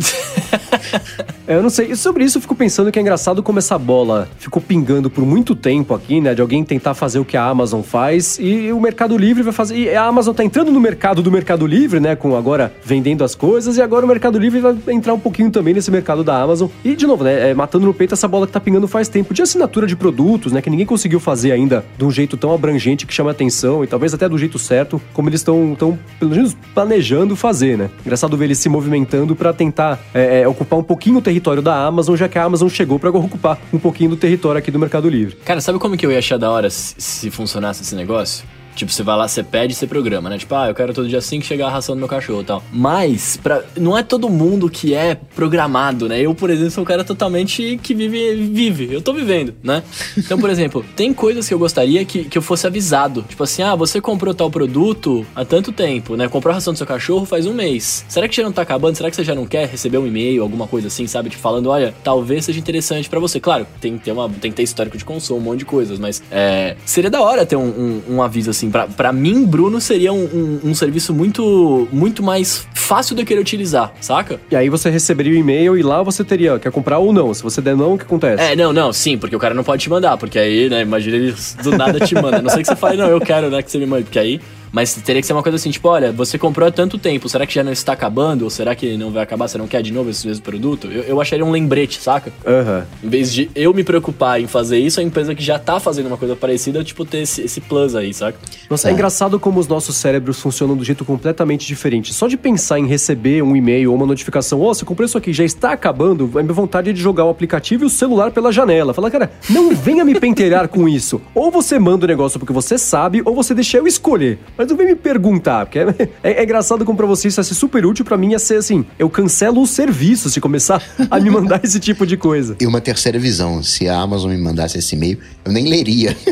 Eu não sei. E sobre isso eu fico pensando que é engraçado como essa bola ficou pingando por muito tempo aqui, né? De alguém tentar fazer o que a Amazon faz e o Mercado Livre vai fazer. E a Amazon tá entrando no mercado do Mercado Livre, né? Com agora vendendo as coisas e agora o Mercado Livre vai entrar um pouquinho também nesse mercado da Amazon. E, de novo, né? É, matando no peito essa bola que tá pingando faz tempo de assinatura de produtos, né? Que ninguém conseguiu fazer ainda de um jeito tão abrangente que chama atenção e talvez até do jeito certo, como eles estão, tão, pelo menos, planejando fazer, né? Engraçado ver eles se movimentando para tentar é, é, ocupar um pouquinho o território da Amazon, já que a Amazon chegou para ocupar um pouquinho do território aqui do Mercado Livre. Cara, sabe como que eu ia achar da hora se funcionasse esse negócio? Tipo, você vai lá, você pede, você programa, né? Tipo, ah, eu quero todo dia assim que chegar a ração do meu cachorro e tal. Mas, pra, não é todo mundo que é programado, né? Eu, por exemplo, sou um cara totalmente que vive, vive. Eu tô vivendo, né? Então, por exemplo, tem coisas que eu gostaria que, que eu fosse avisado. Tipo assim, ah, você comprou tal produto há tanto tempo, né? Comprou a ração do seu cachorro faz um mês. Será que já não tá acabando? Será que você já não quer receber um e-mail, alguma coisa assim, sabe? Te falando, olha, talvez seja interessante para você. Claro, tem que, ter uma, tem que ter histórico de consumo, um monte de coisas, mas é, seria da hora ter um, um, um aviso assim, pra, pra mim, Bruno, seria um, um, um, serviço muito, muito mais fácil de eu querer utilizar, saca? E aí você receberia o e-mail e lá você teria, quer comprar ou não. Se você der não, o que acontece? É, não, não, sim, porque o cara não pode te mandar, porque aí, né, imagina ele do nada te manda. Não sei que você fale, não, eu quero, né, que você me mande, porque aí mas teria que ser uma coisa assim, tipo, olha, você comprou há tanto tempo, será que já não está acabando? Ou será que não vai acabar? Você não quer de novo esse mesmo produto? Eu, eu acharia um lembrete, saca? Uhum. Em vez de eu me preocupar em fazer isso, a empresa que já tá fazendo uma coisa parecida, tipo, ter esse, esse plus aí, saca? Nossa, é. é engraçado como os nossos cérebros funcionam do jeito completamente diferente. Só de pensar em receber um e-mail ou uma notificação, ó, oh, você comprou isso aqui, já está acabando, a minha vontade é de jogar o aplicativo e o celular pela janela. Falar, cara, não venha me pentelhar com isso. Ou você manda o negócio porque você sabe, ou você deixa eu escolher. Mas não vem me perguntar porque é, é, é engraçado como pra você isso ia ser super útil, pra mim ia ser assim, eu cancelo o serviço se começar a me mandar esse tipo de coisa. E uma terceira visão, se a Amazon me mandasse esse e-mail, eu nem leria.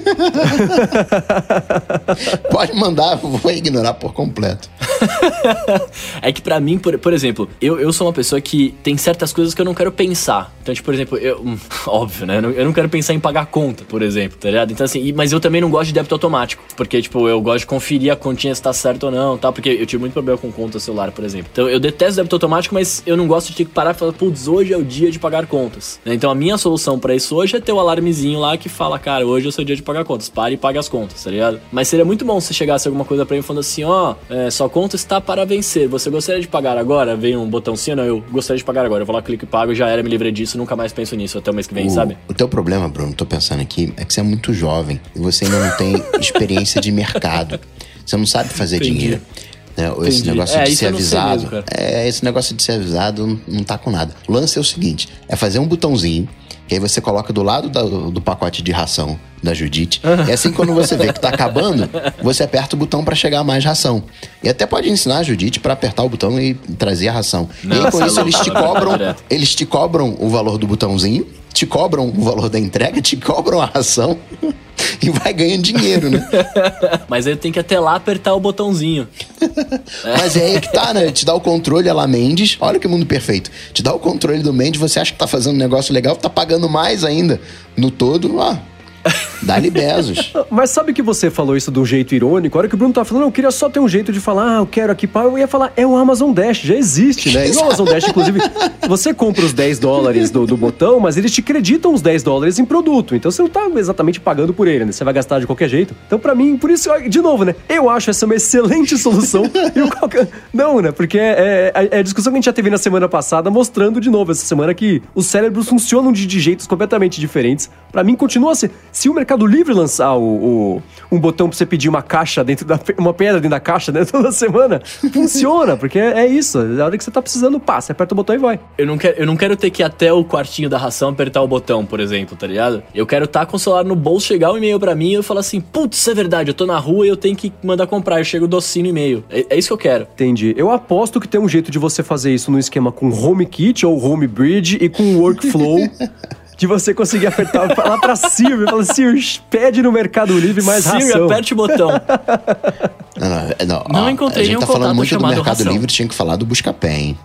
Pode mandar, vou ignorar por completo. é que para mim, por, por exemplo, eu, eu sou uma pessoa que tem certas coisas que eu não quero pensar. Então, tipo, por exemplo, eu, hum, óbvio, né? Eu não quero pensar em pagar conta, por exemplo, tá ligado? Então, assim, mas eu também não gosto de débito automático, porque, tipo, eu gosto de conferir a continha se tá certo ou não, tá? Porque eu tive muito problema com conta celular, por exemplo. Então, eu detesto débito automático, mas eu não gosto de ter que parar e falar, putz, hoje é o dia de pagar contas. Né? Então, a minha solução para isso hoje é ter o alarmezinho lá que fala, cara, hoje é o seu dia de pagar contas. Pare e pague as contas, tá ligado? Mas seria muito bom se chegasse alguma coisa para mim falando assim, ó, oh, é, sua conta está para vencer. Você gostaria de pagar agora? Vem um botãozinho, não, eu gostaria de pagar agora. Eu vou lá, clico e pago, já era, me livrei disso, nunca mais penso nisso até o mês que vem, o, sabe? O teu problema, Bruno, tô pensando aqui, é que você é muito jovem e você ainda não tem experiência de mercado. Você não sabe fazer Entendi. dinheiro. Né? Esse negócio é, de ser avisado. Mesmo, é, esse negócio de ser avisado não, não tá com nada. O lance é o seguinte: é fazer um botãozinho que aí você coloca do lado do, do pacote de ração da Judite. E assim, quando você vê que tá acabando, você aperta o botão para chegar mais ração. E até pode ensinar a Judite para apertar o botão e trazer a ração. Não, e aí, com isso, eles te cobram, eles te cobram o valor do botãozinho, te cobram o valor da entrega, te cobram a ração e vai ganhando dinheiro, né? Mas aí tem que até lá apertar o botãozinho. Mas é aí que tá, né? Te dá o controle a lá Mendes. Olha que mundo perfeito. Te dá o controle do Mendes, você acha que tá fazendo um negócio legal, tá pagando mais ainda no todo. Ah, Dá-lhe Bezos. Mas sabe que você falou isso de um jeito irônico? A hora que o Bruno tá falando, eu queria só ter um jeito de falar, ah, eu quero aqui, pá, eu ia falar, é o Amazon Dash, já existe, né? E o Amazon Dash, inclusive, você compra os 10 dólares do, do botão, mas eles te creditam os 10 dólares em produto. Então você não tá exatamente pagando por ele, né? Você vai gastar de qualquer jeito. Então, pra mim, por isso, de novo, né? Eu acho essa uma excelente solução. e qualquer... Não, né? Porque é, é, é a discussão que a gente já teve na semana passada, mostrando de novo essa semana que os cérebros funcionam de, de jeitos completamente diferentes. Pra mim, continua a ser. Se o Mercado Livre lançar o, o, um botão pra você pedir uma caixa dentro da. uma pedra dentro da caixa, né? Toda semana, funciona, porque é, é isso. Na hora que você tá precisando, passa, você aperta o botão e vai. Eu não, quero, eu não quero ter que ir até o quartinho da ração apertar o botão, por exemplo, tá ligado? Eu quero estar tá com o celular no bolso, chegar o um e-mail pra mim e eu falar assim, putz, isso é verdade, eu tô na rua e eu tenho que mandar comprar. Eu chego docinho no e-mail. É, é, isso que eu quero. Entendi. Eu aposto que tem um jeito de você fazer isso no esquema com HomeKit ou HomeBridge e com Workflow. de você conseguir apertar lá pra e falar assim, pede no Mercado Livre mais Sim, ração. aperte o botão. Não, não, é, não, não ó, encontrei A gente tá falando muito do Mercado ração. Livre, tinha que falar do Buscapé, hein?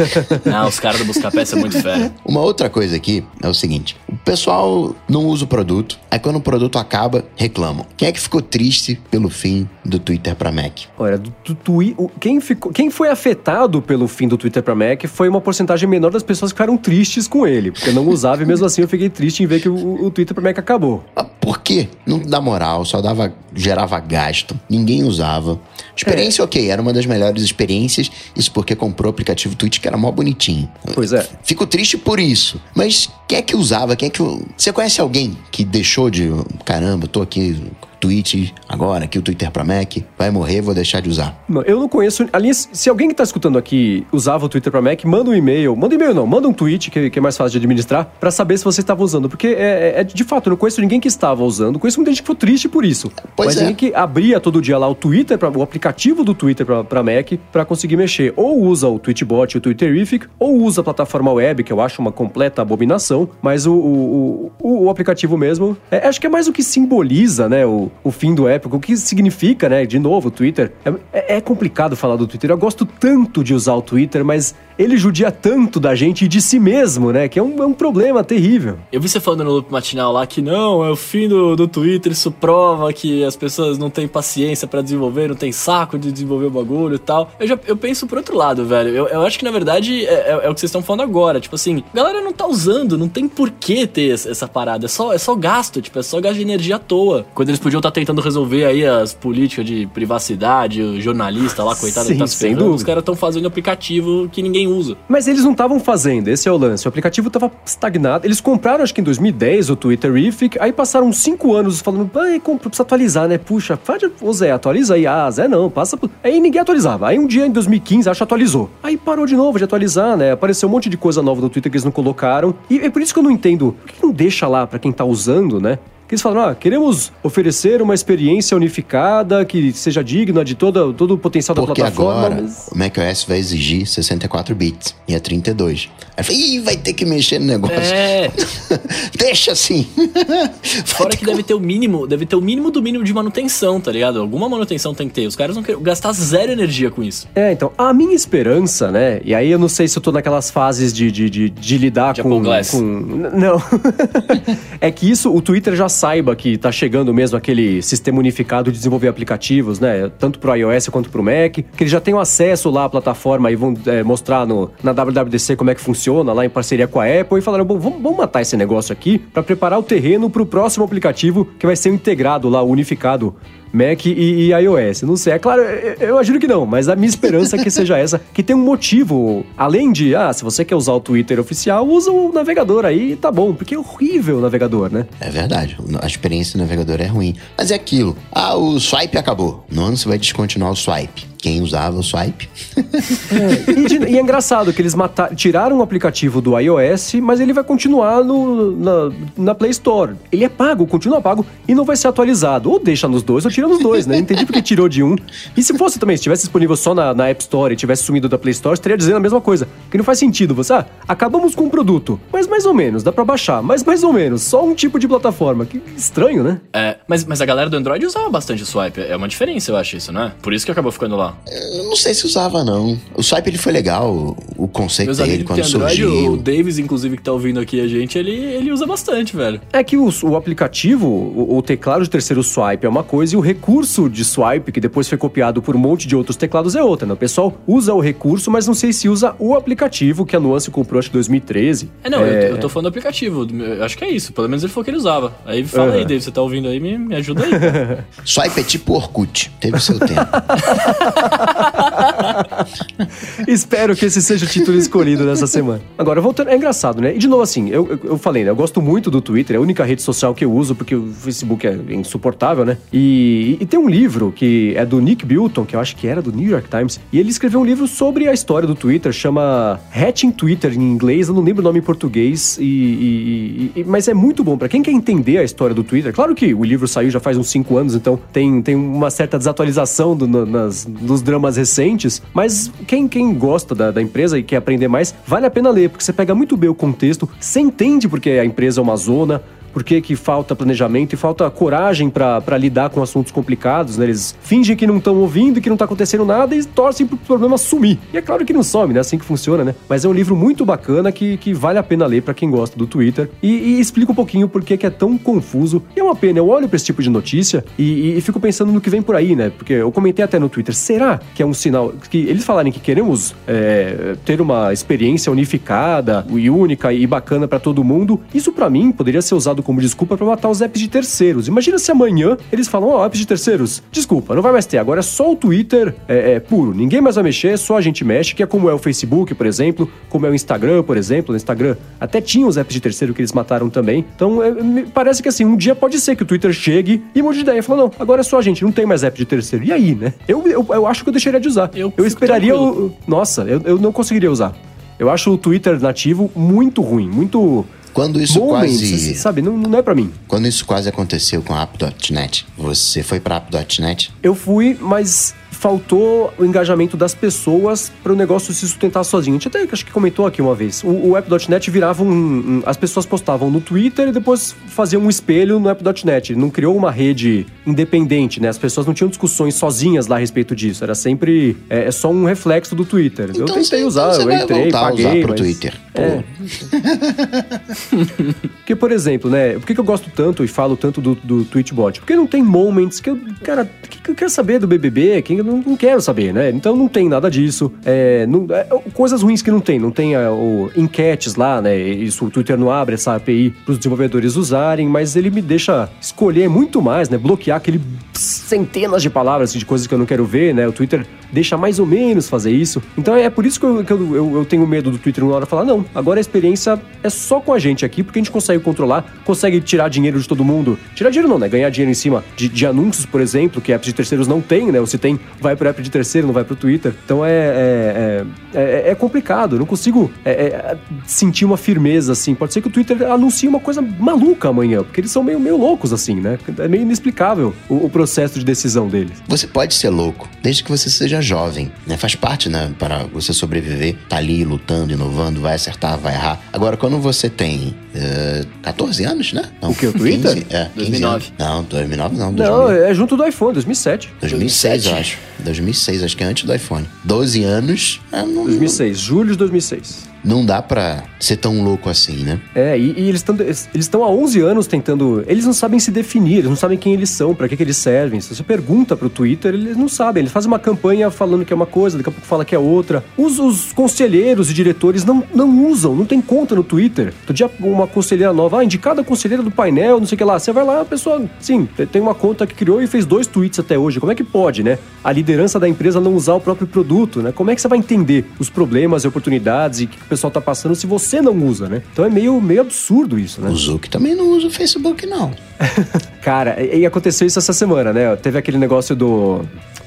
não, os caras do Buscapé são muito fera. Uma outra coisa aqui é o seguinte: o pessoal não usa o produto, aí quando o produto acaba, reclamam. Quem é que ficou triste pelo fim do Twitter para Mac? Olha, do, do, do, quem, ficou, quem foi afetado pelo fim do Twitter para Mac foi uma porcentagem menor das pessoas que ficaram tristes com ele, porque não usava e mesmo assim eu fiquei triste em ver que o, o Twitter para Mac acabou. Ah, por quê? Não dá moral, só dava, gerava gasto, ninguém usava. Experiência, é. ok, era uma das melhores experiências, isso porque comprou o aplicativo Twitch que era mó bonitinho. Pois é. Fico triste por isso. Mas quem é que usava? Quem é que. Você conhece alguém que deixou de. Caramba, tô aqui Twitch agora, aqui o Twitter para Mac, vai morrer, vou deixar de usar. Eu não conheço. Aliás, se alguém que tá escutando aqui usava o Twitter para Mac, manda um e-mail. Manda um e-mail não, manda um tweet, que, que é mais fácil de administrar, para saber se você estava usando. Porque é, é, é, de fato, eu não conheço ninguém que estava usando. Conheço muita gente que ficou triste por isso. Pois Mas é. ninguém que abria todo dia lá o Twitter, pra, o aplicativo do Twitter para Mac, para conseguir mexer. Ou usa o e o Twitterific, ou usa a plataforma web, que eu acho uma completa abominação. Mas o, o, o, o aplicativo mesmo, é, acho que é mais o que simboliza, né, o, o fim do app o que significa, né? De novo, o Twitter. É, é, complicado falar do Twitter. Eu gosto tanto de usar o Twitter, mas ele judia tanto da gente e de si mesmo, né? Que é um, é um problema terrível. Eu vi você falando no loop matinal lá que não, é o fim do, do Twitter, isso prova que as pessoas não têm paciência para desenvolver, não tem saco de desenvolver o bagulho e tal. Eu já eu penso por outro lado, velho. Eu, eu acho que na verdade é, é, é o que vocês estão falando agora. Tipo assim, a galera não tá usando, não tem por que ter essa parada. É só, é só gasto, tipo, é só gasto de energia à toa. Quando eles podiam estar tá tentando resolver aí as políticas de privacidade, o jornalista lá, coitado, Sim, tá se ferrando, os caras estão fazendo aplicativo que ninguém usa. Mas eles não estavam fazendo, esse é o lance. O aplicativo estava estagnado. Eles compraram, acho que em 2010, o Twitterific, aí passaram cinco anos falando, ai, precisa atualizar, né? Puxa, faz, ô Zé, atualiza aí. Ah, Zé não, passa. Aí ninguém atualizava. Aí um dia em 2015, acho atualizou. Aí parou de novo de atualizar, né? Apareceu um monte de coisa nova no Twitter que eles não colocaram. E é por isso que eu não entendo. Por que não deixa lá para quem tá usando, né? Que eles falam, ah, queremos oferecer uma experiência unificada que seja digna de todo, todo o potencial Porque da plataforma. agora mas... o macOS vai exigir 64 bits e é 32. Aí eu falei, Ih, vai ter que mexer no negócio. É. Deixa assim. Fora que deve ter o mínimo, deve ter o mínimo do mínimo de manutenção, tá ligado? Alguma manutenção tem que ter. Os caras vão gastar zero energia com isso. É, então, a minha esperança, né? E aí eu não sei se eu tô naquelas fases de, de, de, de lidar de com, com. Não. é que isso, o Twitter já saiba que tá chegando mesmo aquele sistema unificado de desenvolver aplicativos, né? Tanto pro iOS quanto pro Mac, que eles já tenham acesso lá à plataforma e vão é, mostrar no, na WWDC como é que funciona, lá em parceria com a Apple, e falaram, bom, vamos, vamos matar esse negócio aqui para preparar o terreno pro próximo aplicativo que vai ser integrado lá, unificado Mac e, e, iOS. Não sei, é claro, eu, eu que não, mas a minha esperança é que seja essa, que tem um motivo. Além de, ah, se você quer usar o Twitter oficial, usa o navegador aí, tá bom, porque é horrível o navegador, né? É verdade, a experiência do navegador é ruim. Mas é aquilo, ah, o swipe acabou. No ano você vai descontinuar o swipe quem usava o swipe. é, e, de, e, é engraçado que eles mataram, tiraram o aplicativo do iOS, mas ele vai continuar no, na, na, Play Store. Ele é pago, continua pago e não vai ser atualizado. Ou deixa nos dois, ou tira nos dois, né? Entendi porque tirou de um. E se fosse também, se tivesse disponível só na, na App Store e tivesse sumido da Play Store, estaria dizendo a mesma coisa. Que não faz sentido. Você, ah, acabamos com um produto, mas mais ou menos, dá pra baixar, mas mais ou menos, só um tipo de plataforma. Que, que estranho, né? É, mas, mas a galera do Android usava bastante o swipe. É uma diferença, eu acho isso, né? Por isso que acabou ficando lá. Usava? Eu não sei se usava, não. O swipe ele foi legal, o conceito Meus dele quando Android, surgiu. o Davis, inclusive, que tá ouvindo aqui a gente, ele, ele usa bastante, velho. É que o, o aplicativo, o, o teclado de terceiro swipe é uma coisa e o recurso de swipe, que depois foi copiado por um monte de outros teclados, é outra, né? O pessoal usa o recurso, mas não sei se usa o aplicativo que a Nuance comprou, acho que em 2013. É, não, Eu, eu tô falando do aplicativo. Eu acho que é isso. Pelo menos ele falou que ele usava. Aí fala aí, Uhum. Davis, você tá ouvindo aí, me, me ajuda aí. Swipe é tipo Orkut, teve seu tempo. Espero que esse seja o título escolhido dessa semana. Agora, voltando, é engraçado, né? E de novo, assim, eu, eu, falei, né? Eu gosto muito do Twitter, é a única rede social que eu uso, porque o Facebook é insuportável, né? E, e tem um livro que é do Nick Bilton, que eu acho que era do New York Times, e ele escreveu um livro sobre a história do Twitter, chama Hatching Twitter em inglês, eu não lembro o nome em português, e, e- e- mas é muito bom. Pra quem quer entender a história do Twitter, claro que o livro saiu já faz uns 5 anos, então tem, tem uma certa desatualização do- nas, dos dramas recentes, mas quem, quem gosta da, da empresa e quer aprender mais, vale a pena ler, porque você pega muito bem o contexto, você entende porque a empresa é uma zona, por que, que falta planejamento e falta coragem pra lidar com assuntos complicados, né? Eles fingem que não estão ouvindo que não tá acontecendo nada e torcem pro problema sumir. E é claro que não some, né? Assim que funciona, né? Mas é um livro muito bacana que, que vale a pena ler pra quem gosta do Twitter e, e explica um pouquinho por que, que é tão confuso. E é uma pena, eu olho pra esse tipo de notícia e, e- e fico pensando no que vem por aí, né? Porque eu comentei até no Twitter, será que é um sinal que eles falarem que queremos é, ter uma experiência unificada e única e bacana pra todo mundo? Isso pra mim poderia ser usado como desculpa pra matar os apps de terceiros. Imagina se amanhã eles falam, ó, apps de terceiros, desculpa, não vai mais ter, agora é só o Twitter é, é, puro, ninguém mais vai mexer, só a gente mexe, que é como é o Facebook, por exemplo, como é o Instagram, por exemplo, no Instagram até tinha os apps de terceiro que eles mataram também. Então, é, me parece que assim, um dia pode ser que o Twitter chegue e mude de ideia e fala, não, agora é só a gente, não tem mais app de terceiro. E aí, né? Eu, eu, eu acho que eu deixaria de usar. Eu Eu, esperaria o... Nossa, eu, eu não conseguiria usar. Eu acho o Twitter nativo muito ruim, muito... Quando isso Moments, quase. Sabe, não, não é pra mim. Quando isso quase aconteceu com a app.net, você foi pra app.net? Eu fui, mas faltou o engajamento das pessoas para o negócio se sustentar sozinho. A gente até acho que comentou aqui uma vez. O, o app.net virava um, um- As pessoas postavam no Twitter e depois faziam um espelho no app.net. Não criou uma rede independente, né? As pessoas não tinham discussões sozinhas lá a respeito disso. Era sempre. É, é só um reflexo do Twitter. eu tentei você- usar, então eu entrei, paguei. usar pro mas- Twitter. É. Porque, por exemplo, né? Por que, que eu gosto tanto e falo tanto do, do Twitchbot? Porque não tem moments que eu. Cara, o que, que eu quero saber do BBB? Que eu não, não quero saber, né? Então não tem nada disso. É, não- é, coisas ruins que não tem. Não tem é, o, enquetes lá, né? Isso o Twitter não abre essa API para os desenvolvedores usarem, mas ele me deixa escolher muito mais, né? Bloquear aquele centenas de palavras de coisas que eu não quero ver, né? O Twitter deixa mais ou menos fazer isso. Então é por isso que eu, que eu, eu- eu tenho medo do Twitter uma hora falar, não, agora a experiência é só com a gente aqui, porque a gente consegue controlar, consegue tirar dinheiro de todo mundo. Tirar dinheiro não, né? Ganhar dinheiro em cima de, de anúncios, por exemplo, que apps de terceiros não tem, né? Ou se tem, vai pro app de terceiro, não vai pro Twitter. Então é, é, é, é- é complicado, eu não consigo é, é, sentir uma firmeza, assim. Pode ser que o Twitter anuncie uma coisa maluca amanhã, porque eles são meio, meio loucos, assim, né? É meio inexplicável o, o processo de decisão deles. Você pode ser louco, desde que você seja jovem, né? Faz parte, né? Para você sobreviver, tá ali lutando, inovando, vai acertar, vai errar. Agora, quando você tem eh, 14 anos, né? Não, O quê, o Twitter? 15, é, 15 2009. anos. Não, 2009 não, Não, 2000. é junto do iPhone, 2007. 2006, eu acho. 2006, acho que é antes do iPhone. 12 anos, é, não, 2006, julho de 2006. Não dá pra ser tão louco assim, né? É, e, e eles estão há 11 anos tentando. Eles não sabem se definir, eles não sabem quem eles são, pra que, que eles servem. Se você pergunta pro Twitter, eles não sabem. Eles fazem uma campanha falando que é uma coisa, daqui a pouco fala que é outra. Os, os conselheiros e diretores não, não usam, não tem conta no Twitter. Outro dia, uma conselheira nova, ah, indicada conselheira do painel, não sei o que lá. Você vai lá, a pessoa, sim, tem uma conta que criou e fez dois tweets até hoje. Como é que pode, né? A liderança da empresa não usar o próprio produto, né? Como é que você vai entender os problemas e oportunidades e que pessoal tá passando se você não usa, né? Então é meio, meio absurdo isso, né? O Zuck também não usa o Facebook, não. Cara, e, e aconteceu isso essa semana, né? Teve aquele negócio do.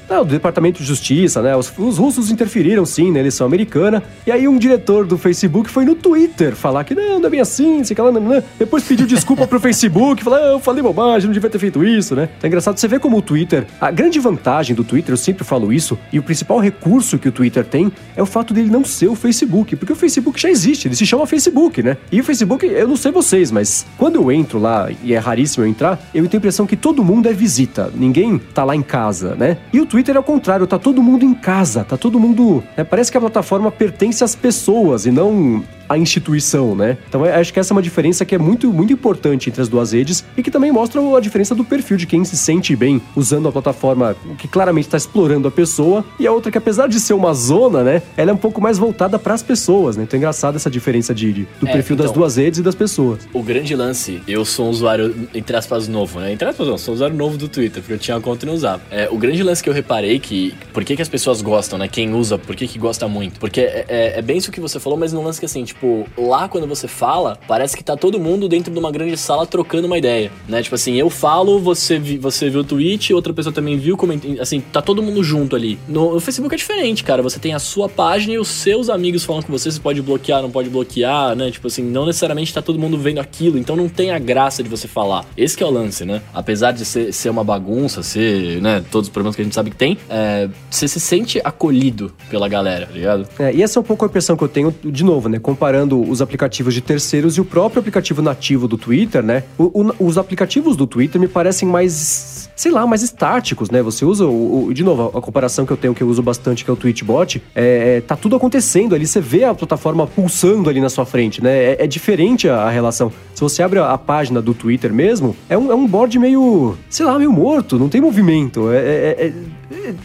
Do Departamento de Justiça, né? Os, os russos interferiram sim na eleição americana. E aí um diretor do Facebook foi no Twitter falar que não, não é bem assim, sei lá, não, não. Depois pediu desculpa pro Facebook, falou, ah, eu falei bobagem, não devia ter feito isso, né? É engraçado, você vê como o Twitter. A grande vantagem do Twitter, eu sempre falo isso, e o principal recurso que o Twitter tem é o fato dele não ser o Facebook. Porque o Facebook já existe, ele se chama Facebook, né? E o Facebook, eu não sei vocês, mas quando eu entro lá, e é raríssimo eu entrar, eu tenho a impressão que todo mundo é visita. Ninguém tá lá em casa, né? E o Twitter é o contrário, tá todo mundo em casa, tá todo mundo. né, parece que a plataforma pertence às pessoas e não a instituição, né? Então eu acho que essa é uma diferença que é muito, muito importante entre as duas redes e que também mostra a diferença do perfil de quem se sente bem usando a plataforma que claramente está explorando a pessoa e a outra que apesar de ser uma zona, né, ela é um pouco mais voltada para as pessoas, né? Então é engraçado essa diferença de, de- do É, perfil das então- duas redes e das pessoas. O grande lance, eu sou um usuário, entre aspas, novo, né? Entre aspas, não, sou um usuário novo do Twitter, porque eu tinha uma conta e não usava. É, o grande lance que eu reparei que. Por que, que as pessoas gostam, né? Quem usa, por que, que gosta muito? Porque é, é- é bem isso que você falou, mas num lance que assim, tipo, lá quando você fala, parece que tá todo mundo dentro de uma grande sala trocando uma ideia, né? Tipo assim, eu falo, você, vi- você viu o tweet, outra pessoa também viu, comenta, assim, tá todo mundo junto ali. No, no Facebook é diferente, cara. Você tem a sua página e os seus amigos falam com você, você pode bloquear, não pode bloquear, né? Tipo assim, não necessariamente tá todo mundo vendo aquilo, então não tem a graça de você falar. Esse é o lance, né? Apesar de ser, ser uma bagunça, ser, né, todos os problemas que a gente sabe que tem, é, você se sente acolhido pela galera, tá ligado? É, e essa é um pouco a impressão que eu tenho, de novo, né? Os aplicativos de terceiros e o próprio aplicativo nativo do Twitter, né? O- o- os aplicativos do Twitter me parecem mais, sei lá, mais estáticos, né? Você usa, o, de novo, a, comparação que eu tenho, que eu uso bastante, que é o Tweetbot, é, é, tá tudo acontecendo ali, você vê a plataforma pulsando ali na sua frente, né? É, é diferente a, a relação. Se você abre a, a página do Twitter mesmo, é um, é um board meio, sei lá, meio morto, não tem movimento. É- é- é-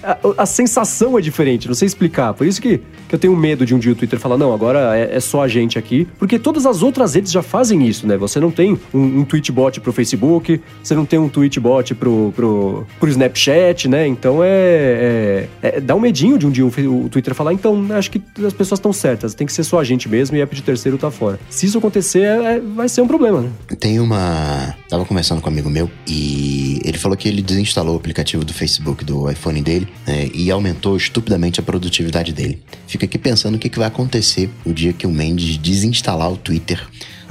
a, a sensação é diferente, não sei explicar. Por isso que, que eu tenho medo de um dia o Twitter falar, não, agora é, é só a gente aqui. Porque todas as outras redes já fazem isso, né? Você não tem um, um tweetbot pro Facebook, você não tem um tweetbot pro, pro, pro Snapchat, né? Então é, é- é- Dá um medinho de um dia o, o Twitter falar, então, acho que as pessoas estão certas, tem que ser só a gente mesmo e app de terceiro tá fora. Se isso acontecer, é- é- vai ser um problema, né? Tem uma. Tava conversando com um amigo meu e ele falou que ele desinstalou o aplicativo do Facebook do iPhone dele né, e aumentou estupidamente a produtividade dele. Fica aqui pensando o que, que vai acontecer o dia que o Mendes desinstalar o Twitter.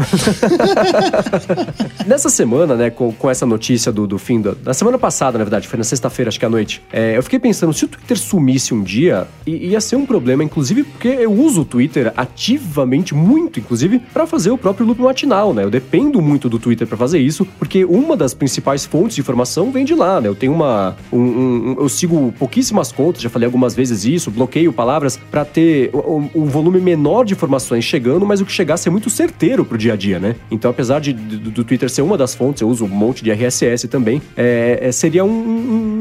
Nessa semana, né, com, com essa notícia do, do fim da. Na semana passada, na verdade, foi na sexta-feira, acho que à noite. é, eu fiquei pensando, se o Twitter sumisse um dia, ia ser um problema, inclusive porque eu uso o Twitter ativamente, muito, inclusive, pra fazer o próprio loop matinal, né? Eu dependo muito do Twitter pra fazer isso, porque uma das principais fontes de informação vem de lá, né? Eu tenho uma. um- um- eu sigo pouquíssimas contas, já falei algumas vezes isso, bloqueio palavras pra ter um, um volume menor de informações chegando, mas o que chegasse é muito certeiro pro dia a dia, né? Então, apesar de, do, do Twitter ser uma das fontes, eu uso um monte de RSS também, é, é, seria um,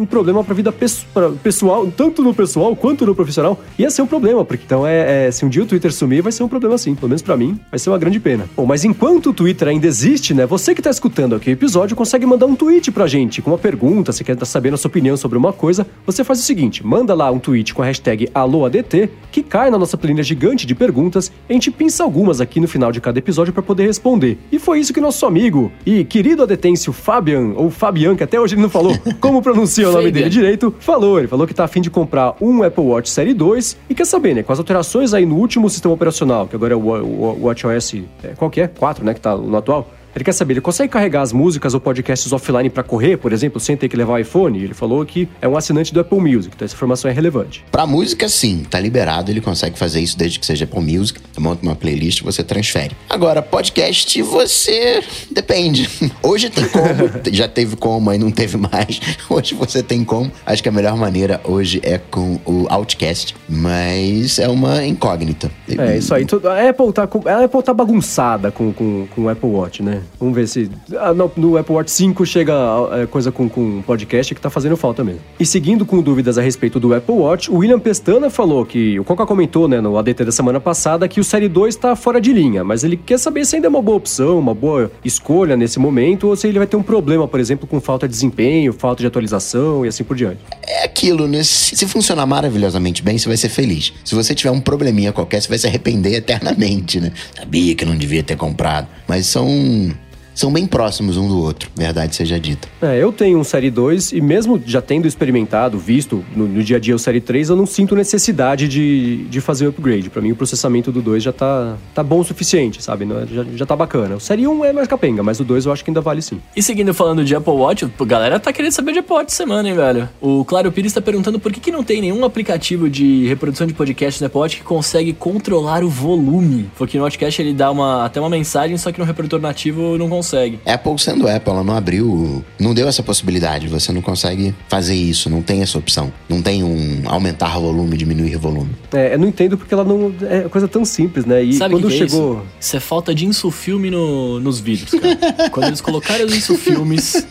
um- problema pra vida pesso- pra- pessoal, tanto no pessoal quanto no profissional. Ia ser um problema, porque então é, é, se um dia o Twitter sumir, vai ser um problema sim. Pelo menos pra mim, vai ser uma grande pena. Bom, mas enquanto o Twitter ainda existe, né? Você que tá escutando aqui o episódio consegue mandar um tweet pra gente com uma pergunta, se quer a sua opinião sobre uma coisa, você faz o seguinte: manda lá um tweet com a hashtag AlôADT, que cai na nossa planilha gigante de perguntas, e a gente pinça algumas aqui no final de cada episódio pra poder responder. E foi isso que nosso amigo e querido adetêncio Fabian, ou Fabian, que até hoje ele não falou como pronuncia o nome dele direito, falou. Ele falou que tá afim de comprar um Apple Watch Série 2 e quer saber, né, com as alterações aí no último sistema operacional, que agora é o, Wa- o WatchOS, é, qual que é? 4, né, que tá no atual. Ele quer saber, ele consegue carregar as músicas ou podcasts offline pra correr, por exemplo, sem ter que levar o iPhone? Ele falou que é um assinante do Apple Music, então essa informação é relevante. Pra música, sim, tá liberado, ele consegue fazer isso desde que seja Apple Music. Monta uma playlist, você transfere. Agora, podcast, você. Depende. Hoje tem como, já teve como, aí não teve mais. Hoje você tem como. Acho que a melhor maneira hoje é com o Outcast, mas é uma incógnita. É, isso aí. A Apple tá, com- a Apple tá bagunçada com, com, com o Apple Watch, né? Vamos ver se. ah, no, Apple Watch 5 chega é, coisa com, com podcast que tá fazendo falta mesmo. E seguindo com dúvidas a respeito do Apple Watch, o William Pestana falou que. O Coca comentou, né, no ADT da semana passada, que o Série 2 tá fora de linha, mas ele quer saber se ainda é uma boa opção, uma boa escolha nesse momento, ou se ele vai ter um problema, por exemplo, com falta de desempenho, falta de atualização e assim por diante. É aquilo, né? Se funcionar maravilhosamente bem, você vai ser feliz. Se você tiver um probleminha qualquer, você vai se arrepender eternamente, né? Sabia que não devia ter comprado. Mas são. São bem próximos um do outro, verdade seja dita. É, eu tenho um Série 2 e mesmo já tendo experimentado, visto no, no dia a dia o Série 3, eu não sinto necessidade de, de fazer o upgrade. Pra mim o processamento do 2 já tá, tá bom o suficiente, sabe? Não é- Já, já tá bacana. O Série 1 é mais capenga, mas o 2 eu acho que ainda vale sim. E seguindo falando de Apple Watch, a galera tá querendo saber de Apple Watch essa semana, hein, velho? O Claro Pires tá perguntando por que, que não tem nenhum aplicativo de reprodução de podcast no Apple Watch que consegue controlar o volume. Porque no Watchcast ele dá uma, até uma mensagem, só que no reprodutor nativo não consegue. Consegue. Apple sendo Apple, ela não abriu, não deu essa possibilidade. Você não consegue fazer isso, não tem essa opção. Não tem um aumentar volume, diminuir volume. É, eu não entendo porque ela não. É coisa tão simples, né? E Sabe quando que que chegou. É isso? isso é falta de insufilme no, nos vídeos, cara. quando eles colocarem os insufilmes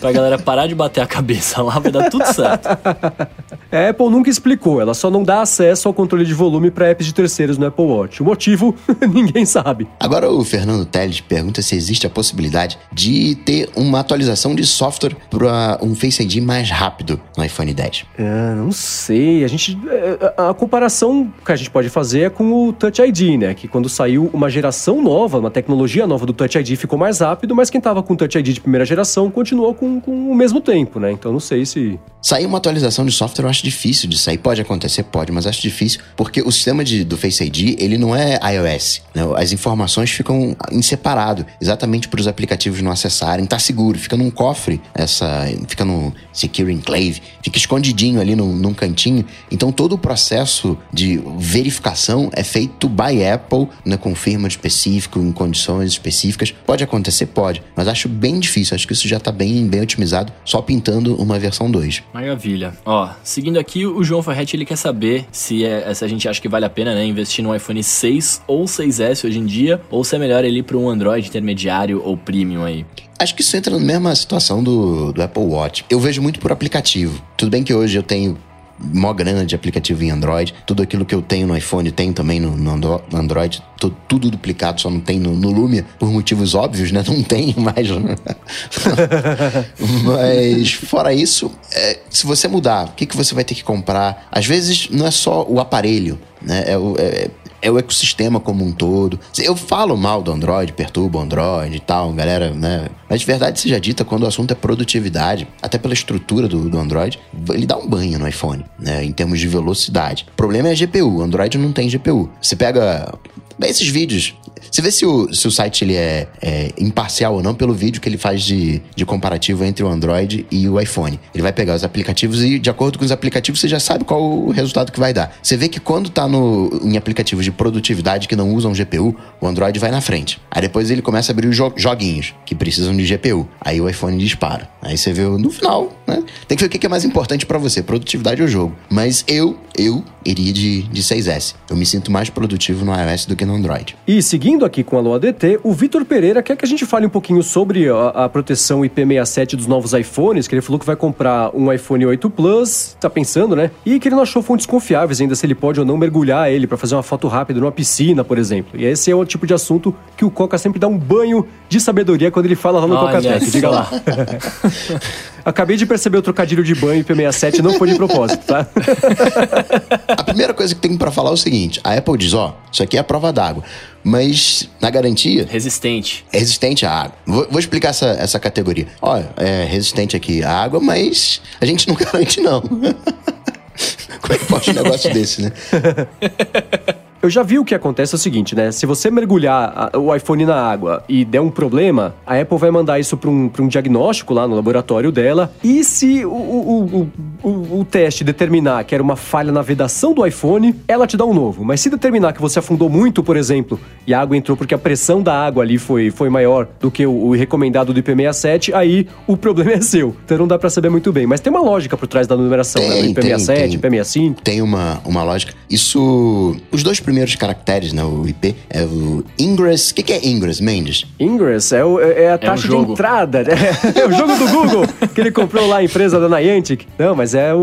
pra galera parar de bater a cabeça lá, vai dar tudo certo. A Apple nunca explicou, ela só não dá acesso ao controle de volume para apps de terceiros no Apple Watch. O motivo, ninguém sabe. Agora o Fernando Teles pergunta se existe a possibilidade de ter uma atualização de software para um Face ID mais rápido no iPhone 10. Ah, não sei. A gente. é, A comparação que a gente pode fazer é com o Touch ID, né? Que quando saiu uma geração nova, uma tecnologia nova do Touch ID ficou mais rápido, mas quem tava com o Touch ID de primeira geração continuou com, com o mesmo tempo, né? Então não sei se. Sair uma atualização de software eu acho difícil de sair. Pode acontecer, pode, mas acho difícil porque o sistema de, do Face ID ele não é iOS. né? As informações ficam em separado, exatamente para os aplicativos não acessarem. Tá seguro, fica num cofre, essa, fica no Secure Enclave, fica escondidinho ali num, num cantinho. Então todo o processo de verificação é feito by Apple, né, com firma específico, em condições específicas. Pode acontecer, pode, mas acho bem difícil. Acho que isso já tá bem, bem otimizado, só pintando uma versão 2. Maravilha. Ó, seguindo aqui, o João Ferretti, ele quer saber se, é, se a gente acha que vale a pena, né, investir no iPhone 6 ou 6S hoje em dia, ou se é melhor ele para um Android intermediário ou premium aí. Acho que isso entra na mesma situação do, do Apple Watch. Eu vejo muito por aplicativo. Tudo bem que hoje eu tenho mó grana de aplicativo em Android. Tudo aquilo que eu tenho no iPhone tem também no, no Andro- no Android. Tô- tudo duplicado, só não tem no, no Lumia, por motivos óbvios, né? Não tem mais. né? Mas, fora isso, é, se você mudar, o que, que você vai ter que comprar? Às vezes, não é só o aparelho, né? É é- é o ecossistema como um todo. Eu falo mal do Android, perturbo o Android e tal, galera, né? Mas de verdade seja dita, quando o assunto é produtividade, até pela estrutura do, do Android, ele dá um banho no iPhone, né? Em termos de velocidade. O problema é a GPU. O Android não tem GPU. Você pega esses vídeos. Você vê se o, se o site ele é, é imparcial ou não pelo vídeo que ele faz de, de comparativo entre o Android e o iPhone. Ele vai pegar os aplicativos e, de acordo com os aplicativos, você já sabe qual o resultado que vai dar. Você vê que quando tá no, em aplicativos de produtividade que não usam GPU, o Android vai na frente. Aí depois ele começa a abrir os jo- joguinhos que precisam de GPU. Aí o iPhone dispara. Aí você vê no final, né? Tem que ver o que é mais importante pra você, produtividade ou jogo. Mas eu, eu iria de, de 6S. Eu me sinto mais produtivo no iOS do que no Android. E seguindo aqui com a Alô ADT, o Vitor Pereira quer que a gente fale um pouquinho sobre a, a proteção IP67 dos novos iPhones, que ele falou que vai comprar um iPhone 8 Plus, tá pensando, né? E que ele não achou fontes confiáveis ainda se ele pode ou não mergulhar ele pra fazer uma foto rápida numa piscina, por exemplo. E esse é o tipo de assunto que o Coca sempre dá um banho de sabedoria quando ele fala lá no Olha Coca Tech. Diga lá. Acabei de perceber o trocadilho de banho IP67 não foi de propósito, tá? A primeira coisa que tem pra falar é o seguinte: a Apple diz, ó, isso aqui é a prova d'água. Mas na garantia, Resistente. é resistente à água. Vou, vou explicar essa, essa categoria. Ó, é resistente aqui à água, mas a gente não garante, não. Como é que pode um negócio desse, né? Eu já vi o que acontece é o seguinte, né? Se você mergulhar o iPhone na água e der um problema, a Apple vai mandar isso para um, pra um diagnóstico lá no laboratório dela. E se o, o, o, o, teste determinar que era uma falha na vedação do iPhone, ela te dá um novo. Mas se determinar que você afundou muito, por exemplo, e a água entrou porque a pressão da água ali foi, foi maior do que o, recomendado do IP67, aí o problema é seu. Então não dá pra saber muito bem. Mas tem uma lógica por trás da numeração, né? Tem, O IP67, tem, tem. IP65. Tem uma, uma lógica. Isso. Os dois primeiros caracteres, né? O IP, é o Ingress. O que, que é Ingress, Mendes? Ingress é, o- é a taxa de jogo. entrada. né? É o jogo do Google que ele comprou lá, a empresa da Niantic. Não, mas é o.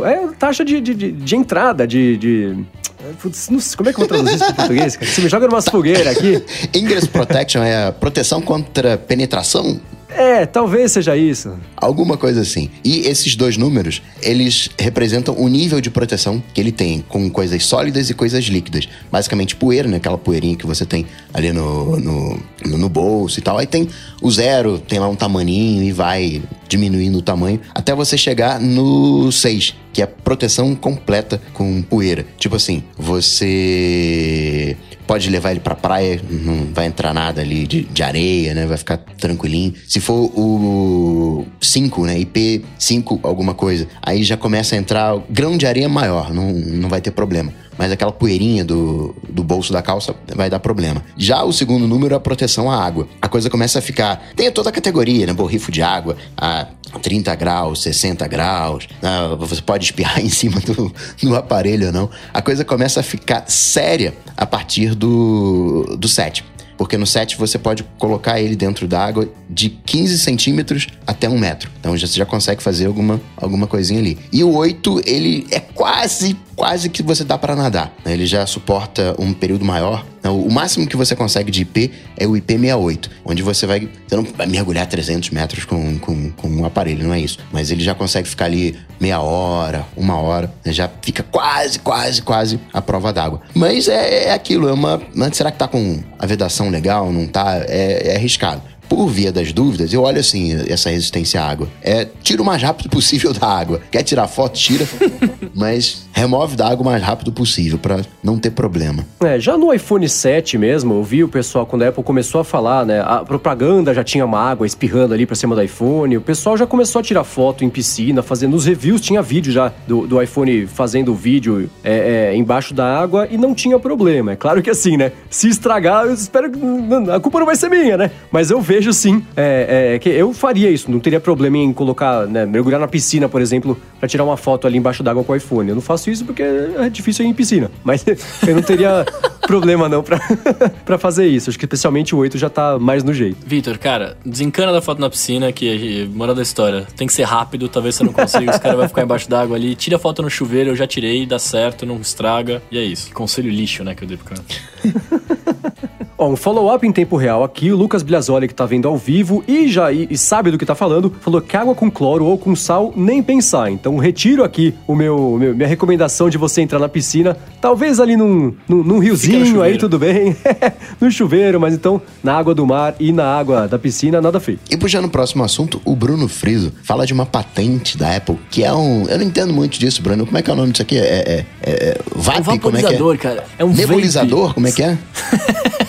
o- é a taxa de, de, de- de entrada, de. de- Putz, não sei, como é que eu vou traduzir isso para português? Cara? Você me joga numa fogueira aqui. Ingress Protection é a proteção contra penetração É, talvez seja isso. Alguma coisa assim. E esses dois números, eles representam o nível de proteção que ele tem com coisas sólidas e coisas líquidas. Basicamente poeira, né? Aquela poeirinha que você tem ali no, no, no- bolso e tal. Aí tem o zero, tem lá um tamaninho e vai diminuindo o tamanho até você chegar no 6, que é proteção completa com poeira. Tipo assim, você pode levar ele pra praia, não vai entrar nada ali de, de areia, né? Vai ficar tranquilinho. Se for o 5, né? IP 5, alguma coisa, aí já começa a entrar grão de areia maior, não, não vai ter problema. Mas aquela poeirinha do, do bolso da calça, vai dar problema. Já o segundo número é a proteção à água. A coisa começa a ficar. Tem toda a categoria, né? Borrifo de água a 30 graus, 60 graus. ah, Você pode espirrar em cima do, do aparelho ou não. A coisa começa a ficar séria a partir do, do 7. Porque no 7 você pode colocar ele dentro da água de 15 centímetros até um metro. Então você já consegue fazer alguma, alguma coisinha ali. E o 8, ele é quase, quase que você dá para nadar. né? Ele já suporta um período maior. Então, o máximo que você consegue de IP é o IP68, onde você vai. Você não vai mergulhar 300 metros com, com, com um aparelho, não é isso. Mas ele já consegue ficar ali meia hora, uma hora, né? já fica quase, quase, quase a prova d'água. Mas é, é aquilo, é uma. mas será que tá com a vedação legal? Não tá? É, é arriscado. Por via das dúvidas, eu olho assim, essa resistência à água. É, tira o mais rápido possível da água. Quer tirar foto? Tira. mas remove da água o mais rápido possível, pra não ter problema. É, já no iPhone 7 mesmo, eu vi o pessoal, quando a Apple começou a falar, né? A propaganda já tinha uma água espirrando ali pra cima do iPhone. O pessoal já começou a tirar foto em piscina, fazendo os reviews, tinha vídeo já do, do iPhone fazendo vídeo é, é, embaixo da água e não tinha problema. É claro que assim, né? Se estragar, eu espero que. não, A culpa não vai ser minha, né? Mas eu vejo sim é, é, que eu faria isso, não teria problema em colocar, né, mergulhar na piscina, por exemplo, pra tirar uma foto ali embaixo d'água com o iPhone. Eu não faço isso porque é difícil ir em piscina. Mas eu não teria problema não pra fazer isso. Acho que especialmente o 8 já tá mais no jeito. Vitor, cara, desencana da foto na piscina, que moral da história. Tem que ser rápido, talvez você não consiga, os caras vão ficar embaixo d'água ali. Tira a foto no chuveiro, eu já tirei, dá certo, não estraga. E é isso. Conselho lixo, né, que eu dei pro cara. Ó, um follow-up em tempo real aqui, o Lucas Bliazoli, que tá vendo ao vivo e já e, e sabe do que tá falando, falou que água com cloro ou com sal, nem pensar. Então retiro aqui o meu, meu- minha recomendação de você entrar na piscina, talvez ali num, num, num riozinho, aí tudo bem, no chuveiro, mas então na água do mar e na água da piscina, nada feio. E puxando o próximo assunto, o Bruno Friso fala de uma patente da Apple, que é um. Eu não entendo muito disso, Bruno. Como é que é o nome disso aqui? É. é, é, é VAP? É um como é que é? vaporizador, cara. É um Nebulizador? Como é que é?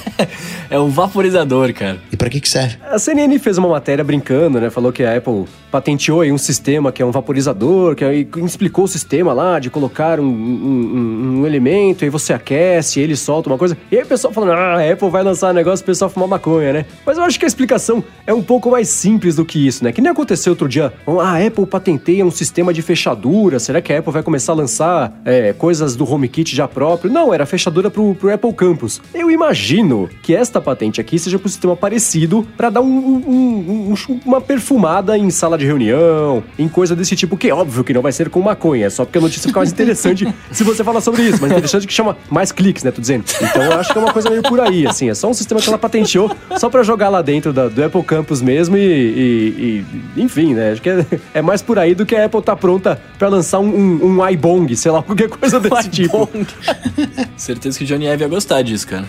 É um vaporizador, cara. E pra que que serve? A CNN fez uma matéria brincando, né? Falou que a Apple patenteou aí um sistema que é um vaporizador, que aí explicou o sistema lá de colocar um, um- um- um elemento, aí você aquece, ele solta uma coisa. E aí o pessoal falando, ah, a Apple vai lançar um negócio, o pessoal fumar maconha, né? Mas eu acho que a explicação é um pouco mais simples do que isso, né? Que nem aconteceu outro dia, ah, a Apple patenteia um sistema de fechadura, será que a Apple vai começar a lançar é, coisas do HomeKit já próprio? Não, era fechadura pro, pro Apple Campus. Eu imagino que esta patente aqui seja para um sistema parecido para dar um- um- um- uma perfumada em sala de reunião, em coisa desse tipo, que é óbvio que não vai ser com maconha, é só porque a notícia fica mais interessante se você falar sobre isso, mas interessante que chama mais cliques, né, tô dizendo. Então eu acho que é uma coisa meio por aí, assim, é só um sistema que ela patenteou só para jogar lá dentro da- do Apple Campus mesmo e, e- e- enfim, né, acho que é, é mais por aí do que a Apple tá pronta para lançar um, um, um iBong, sei lá, qualquer coisa desse tipo. Certeza que o Johnny Ive ia gostar disso, cara.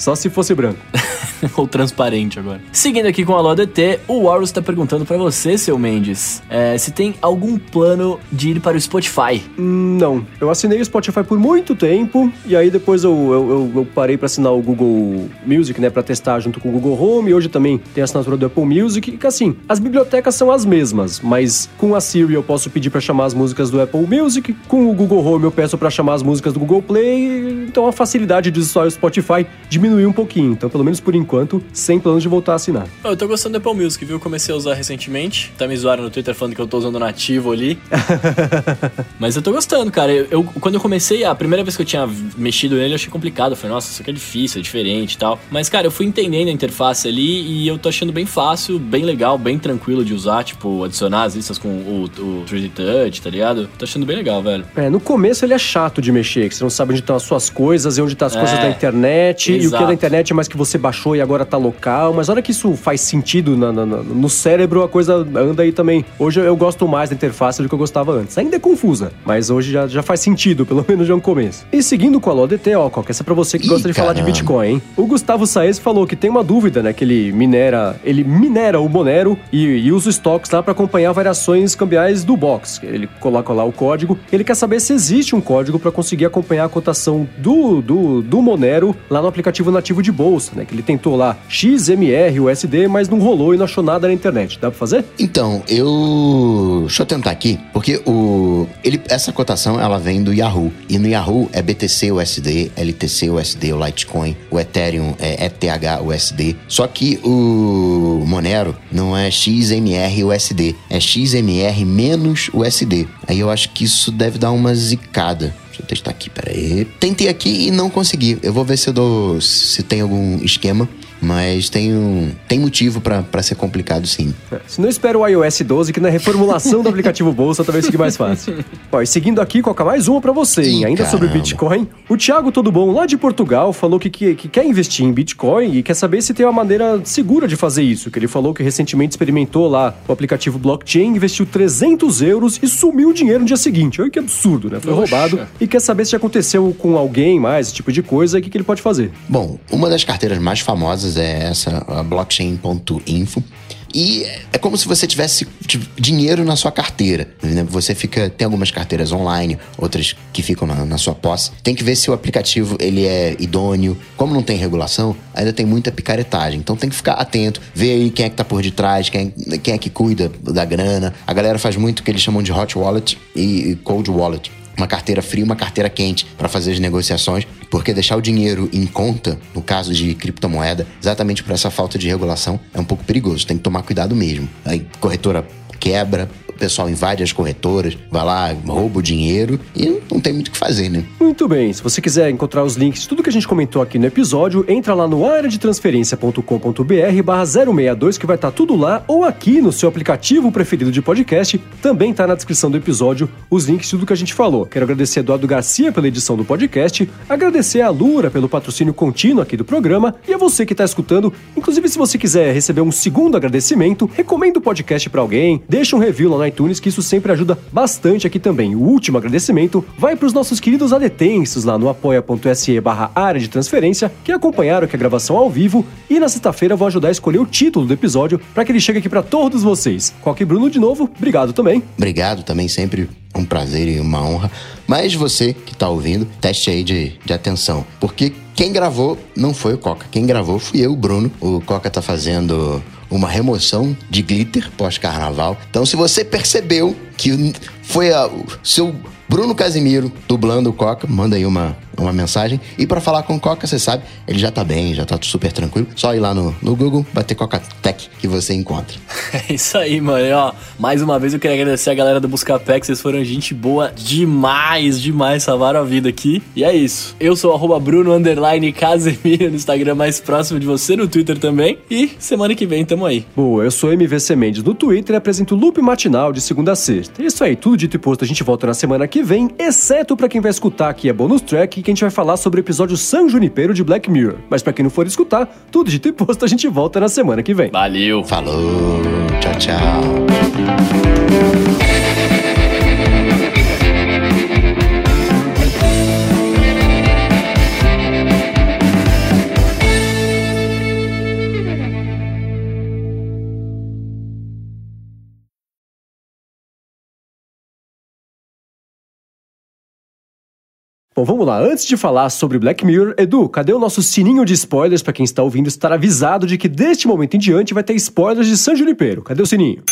Só se fosse branco. Ou transparente agora. Seguindo aqui com a Alô DT, o Warus tá perguntando pra você, seu Mendes, é, se tem algum plano de ir para o Spotify. Hum, Não, eu assinei o Spotify por muito tempo e aí depois eu, eu, eu- parei pra assinar o Google Music, né, Pra testar junto com o Google Home. E hoje também tem a assinatura do Apple Music. Que assim, as bibliotecas são as mesmas, mas com a Siri eu posso pedir pra chamar as músicas do Apple Music, com o Google Home eu peço pra chamar as músicas do Google Play. Então a facilidade de usar o Spotify diminuiu um pouquinho. Então, pelo menos por enquanto, sem planos de voltar a assinar. Eu tô gostando do Apple Music, viu? Comecei a usar recentemente. Tá me zoaram no Twitter falando que eu tô usando nativo ali. Mas eu tô gostando, cara. Eu, eu- quando eu comecei, a primeira vez que eu tinha mexido nele, eu achei complicado. Eu falei, nossa, isso aqui é difícil, é diferente e tal. Mas, cara, eu fui entendendo a interface ali e eu tô achando bem fácil, bem legal, bem tranquilo de usar. Tipo, adicionar as listas com o, o 3D Touch, tá ligado? Tô achando bem legal, velho. É, no começo ele é chato de mexer, que você não sabe onde estão as suas coisas e onde estão as É, coisas da internet, e o que é da internet, mas que você baixou e agora tá local. Mas a hora que isso faz sentido na- na- no cérebro, a coisa anda aí também. Hoje eu, gosto mais da interface do que eu gostava antes. Ainda é confusa, mas hoje já, já faz sentido, pelo menos já é um começo. E seguindo com a LODT, ó, Coca, essa é pra você que Ih, gosta de falar de caramba. Bitcoin, hein? O Gustavo Saez falou que tem uma dúvida, né? Que ele minera, ele minera o Monero e, e usa os estoques lá para acompanhar variações cambiais do box. Ele coloca lá o código. Ele quer saber se existe um código para conseguir acompanhar a cotação do, do, do Monero lá no aplicativo aplicativo nativo de bolsa, né? Que ele tentou lá XMR, USD, mas não rolou e não achou nada na internet. Dá pra fazer? Então, eu. Deixa eu tentar aqui, porque o. Ele, essa cotação ela vem do Yahoo. E no Yahoo é BTC USD, LTC USD, o Litecoin, o Ethereum é ETH USD. Só que o Monero não é XMR USD, é XMR menos USD. Aí eu acho que isso deve dar uma zicada. Deixa eu testar aqui, peraí. Tentei aqui e não consegui. Eu vou ver se eu dou. se tem algum esquema. Mas tem, um, tem motivo para ser complicado, sim. É, se não espera o iOS 12, que na reformulação do aplicativo Bolsa talvez fique mais fácil. Ó, e seguindo aqui, coloca mais uma para você? Ih, Ainda sobre caramba. Bitcoin. O Thiago Todo Bom, lá de Portugal, falou que, que, que quer investir em Bitcoin e quer saber se tem uma maneira segura de fazer isso. Que ele falou que recentemente experimentou lá o aplicativo blockchain, investiu 300 euros e sumiu o dinheiro no dia seguinte. Olha que absurdo, né? Foi Poxa. roubado. E quer saber se já aconteceu com alguém mais, esse tipo de coisa, e o que, que ele pode fazer. Bom, uma das carteiras mais famosas é essa, a blockchain.info. E é como se você tivesse dinheiro na sua carteira. né? Você fica. Tem algumas carteiras online, outras que ficam na, na sua posse. Tem que ver se o aplicativo ele é idôneo. Como não tem regulação, ainda tem muita picaretagem. Então tem que ficar atento, ver aí quem é que tá por detrás, quem, quem é que cuida da grana. A galera faz muito o que eles chamam de hot wallet e cold wallet uma carteira fria e uma carteira quente para fazer as negociações, porque deixar o dinheiro em conta, no caso de criptomoeda, exatamente por essa falta de regulação, é um pouco perigoso. Tem que tomar cuidado mesmo. Aí, corretora quebra, pessoal invade as corretoras, vai lá, rouba o dinheiro e não tem muito o que fazer, né? Muito bem, se você quiser encontrar os links de tudo que a gente comentou aqui no episódio, entra lá no areadetransferencia.com.br barra 062 que vai estar tudo lá, ou aqui no seu aplicativo preferido de podcast, também tá na descrição do episódio os links de tudo que a gente falou. Quero agradecer a Eduardo Garcia pela edição do podcast, agradecer a Lura pelo patrocínio contínuo aqui do programa e a você que está escutando. Inclusive, se você quiser receber um segundo agradecimento, recomenda o podcast para alguém, deixa um review lá no iTunes que isso sempre ajuda bastante aqui também. O último agradecimento vai para os nossos queridos adetensos lá no apoia.se barra área de transferência que acompanharam aqui a gravação ao vivo e na sexta-feira vou ajudar a escolher o título do episódio para que ele chegue aqui para todos vocês. Coque Bruno de novo, obrigado também. Obrigado também, sempre um prazer e uma honra. Mas você que tá ouvindo, teste aí de, de atenção. Porque quem gravou não foi o Coca. Quem gravou fui eu, o Bruno. O Coca tá fazendo uma remoção de glitter pós-carnaval. Então, se você percebeu que foi a- o seu Bruno Casimiro dublando o Coca, manda aí uma, uma mensagem. E pra falar com o Coca, você sabe, ele já tá bem, já tá super tranquilo. Só ir lá no, no Google, bater Coca Tech que você encontra. É isso aí, mano. E, ó, mais uma vez eu queria agradecer a galera do Buscapé, que vocês foram gente boa demais, demais, salvaram a vida aqui. E é isso. Eu sou o arroba Bruno Underline Casemiro no Instagram mais próximo de você, no Twitter também. E semana que vem tamo aí. Boa, eu sou MVC Mendes no Twitter e apresento o Loop Matinal de segunda a sexta. É isso aí, tudo dito e posto, a gente volta na semana que vem, exceto pra quem vai escutar aqui a bonus track, que a gente vai falar sobre o episódio San Junipero de Black Mirror. Mas pra quem não for escutar, tudo dito e posto, a gente volta na semana que vem. Valeu! Falou, tchau, tchau. Bom, vamos lá. Antes de falar sobre Black Mirror, Edu, cadê o nosso sininho de spoilers pra quem está ouvindo estar avisado de que deste momento em diante vai ter spoilers de San Junipero? Cadê o sininho?